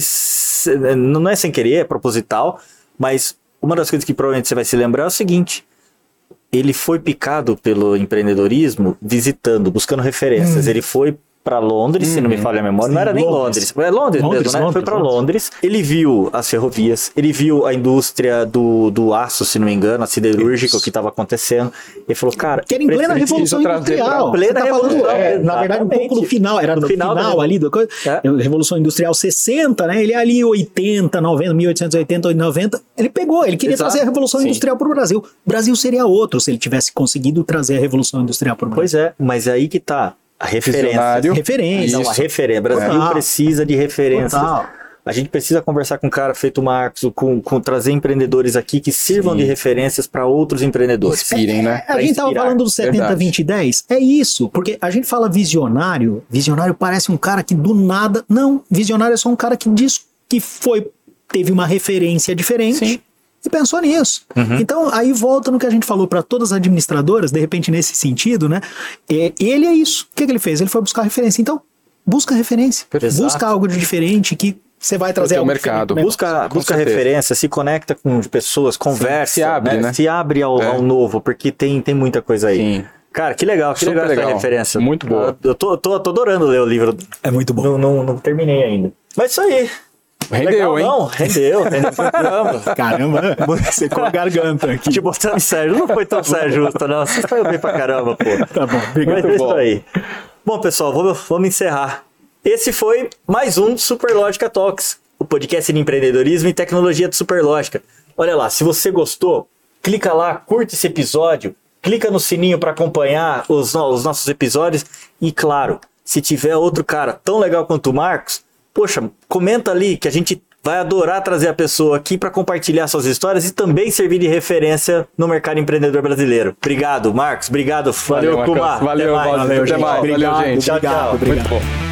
[SPEAKER 2] não é sem querer, é proposital, mas uma das coisas que provavelmente você vai se lembrar é o seguinte: ele foi picado pelo empreendedorismo visitando, buscando referências. Ele foi para Londres, se não me falha a memória, não
[SPEAKER 1] Sim,
[SPEAKER 2] era nem
[SPEAKER 1] Londres.
[SPEAKER 2] Londres, é Londres,
[SPEAKER 1] Londres,
[SPEAKER 2] mesmo, né?
[SPEAKER 1] Londres,
[SPEAKER 2] foi para
[SPEAKER 1] Londres.
[SPEAKER 2] Ele viu as ferrovias, ele viu a indústria do, do aço, se não me engano, a siderúrgica, o que estava acontecendo. Ele falou, cara,
[SPEAKER 1] Que era em plena Revolução Industrial. tá
[SPEAKER 2] Plena
[SPEAKER 1] falando,
[SPEAKER 2] Revolução,
[SPEAKER 1] é, na verdade, um pouco no final, era no,
[SPEAKER 2] No
[SPEAKER 1] final,
[SPEAKER 2] final
[SPEAKER 1] ali da coisa.
[SPEAKER 2] É.
[SPEAKER 1] Revolução Industrial 60, né? Ele é ali 80, 90, 1880, 90. Ele pegou, ele queria
[SPEAKER 2] Exato.
[SPEAKER 1] trazer a Revolução
[SPEAKER 2] Sim.
[SPEAKER 1] Industrial para o Brasil. O Brasil seria outro se ele tivesse conseguido trazer a Revolução Industrial para o Brasil.
[SPEAKER 2] Pois é, mas aí que tá referência.
[SPEAKER 3] Visionário.
[SPEAKER 1] Referência.
[SPEAKER 2] Não, a referência. O Brasil
[SPEAKER 1] Total.
[SPEAKER 2] precisa de referências.
[SPEAKER 1] Total.
[SPEAKER 2] A gente precisa conversar com um cara feito Marcos, com, com trazer empreendedores aqui que sirvam de referências para outros empreendedores.
[SPEAKER 3] Inspirem, né?
[SPEAKER 1] É, a gente tava
[SPEAKER 2] inspirar.
[SPEAKER 1] falando do 70,
[SPEAKER 3] Verdade.
[SPEAKER 1] 20, 10. É isso, porque a gente fala visionário. Visionário parece um cara que do nada. Não, visionário é só um cara que diz que foi. Teve uma referência diferente.
[SPEAKER 3] Sim.
[SPEAKER 1] E pensou nisso. Então, aí volta no que a gente falou para todas as administradoras, de repente, nesse sentido, né? É, ele é isso. O que, que ele fez? Ele foi buscar referência. Então, busca referência.
[SPEAKER 3] Perfeito.
[SPEAKER 1] Busca algo de diferente que você vai trazer algo
[SPEAKER 3] mercado.
[SPEAKER 1] diferente.
[SPEAKER 2] Busca,
[SPEAKER 3] Com
[SPEAKER 2] busca
[SPEAKER 3] certeza.
[SPEAKER 2] referência, se conecta com pessoas, conversa,
[SPEAKER 3] se abre, né?
[SPEAKER 2] se abre ao,
[SPEAKER 3] É.
[SPEAKER 2] ao novo, porque tem, tem muita coisa aí.
[SPEAKER 3] Sim.
[SPEAKER 2] Cara, que legal, que
[SPEAKER 3] Super
[SPEAKER 2] legal, essa
[SPEAKER 3] legal.
[SPEAKER 2] referência.
[SPEAKER 3] Muito boa.
[SPEAKER 2] Eu tô, tô, tô adorando ler o livro.
[SPEAKER 1] É muito bom.
[SPEAKER 2] Não, não, não terminei ainda. Mas isso aí.
[SPEAKER 3] Rendeu,
[SPEAKER 2] Legal,
[SPEAKER 3] hein?
[SPEAKER 2] Não, rendeu, rendeu pra caramba. <laughs>
[SPEAKER 1] Caramba, secou a garganta aqui.
[SPEAKER 2] Te botando sério, não foi tão sério justo, não. Você foi bem pra caramba, pô.
[SPEAKER 1] Tá bom, obrigado.
[SPEAKER 2] Mas é isso
[SPEAKER 3] bom.
[SPEAKER 2] aí. Bom, pessoal, vamos, vamos encerrar. Esse foi mais um Superlógica Talks, o podcast de empreendedorismo e tecnologia do Superlógica. Olha lá, se você gostou, clica lá, curte esse episódio, clica no sininho para acompanhar os, os nossos episódios e, claro, se tiver outro cara tão legal quanto o Marcos, poxa, comenta ali que a gente vai adorar trazer a pessoa aqui para compartilhar suas histórias e também servir de referência no mercado empreendedor brasileiro. Obrigado, Marcos. Obrigado, valeu,
[SPEAKER 3] Marcos.
[SPEAKER 2] Kuma.
[SPEAKER 3] Valeu,
[SPEAKER 2] Até mais.
[SPEAKER 3] valeu,
[SPEAKER 1] Valeu,
[SPEAKER 3] até
[SPEAKER 1] gente.
[SPEAKER 3] Valeu,
[SPEAKER 1] Obrigado,
[SPEAKER 3] gente.
[SPEAKER 1] obrigado,
[SPEAKER 3] Tchau, tchau.
[SPEAKER 1] obrigado.
[SPEAKER 3] Muito bom.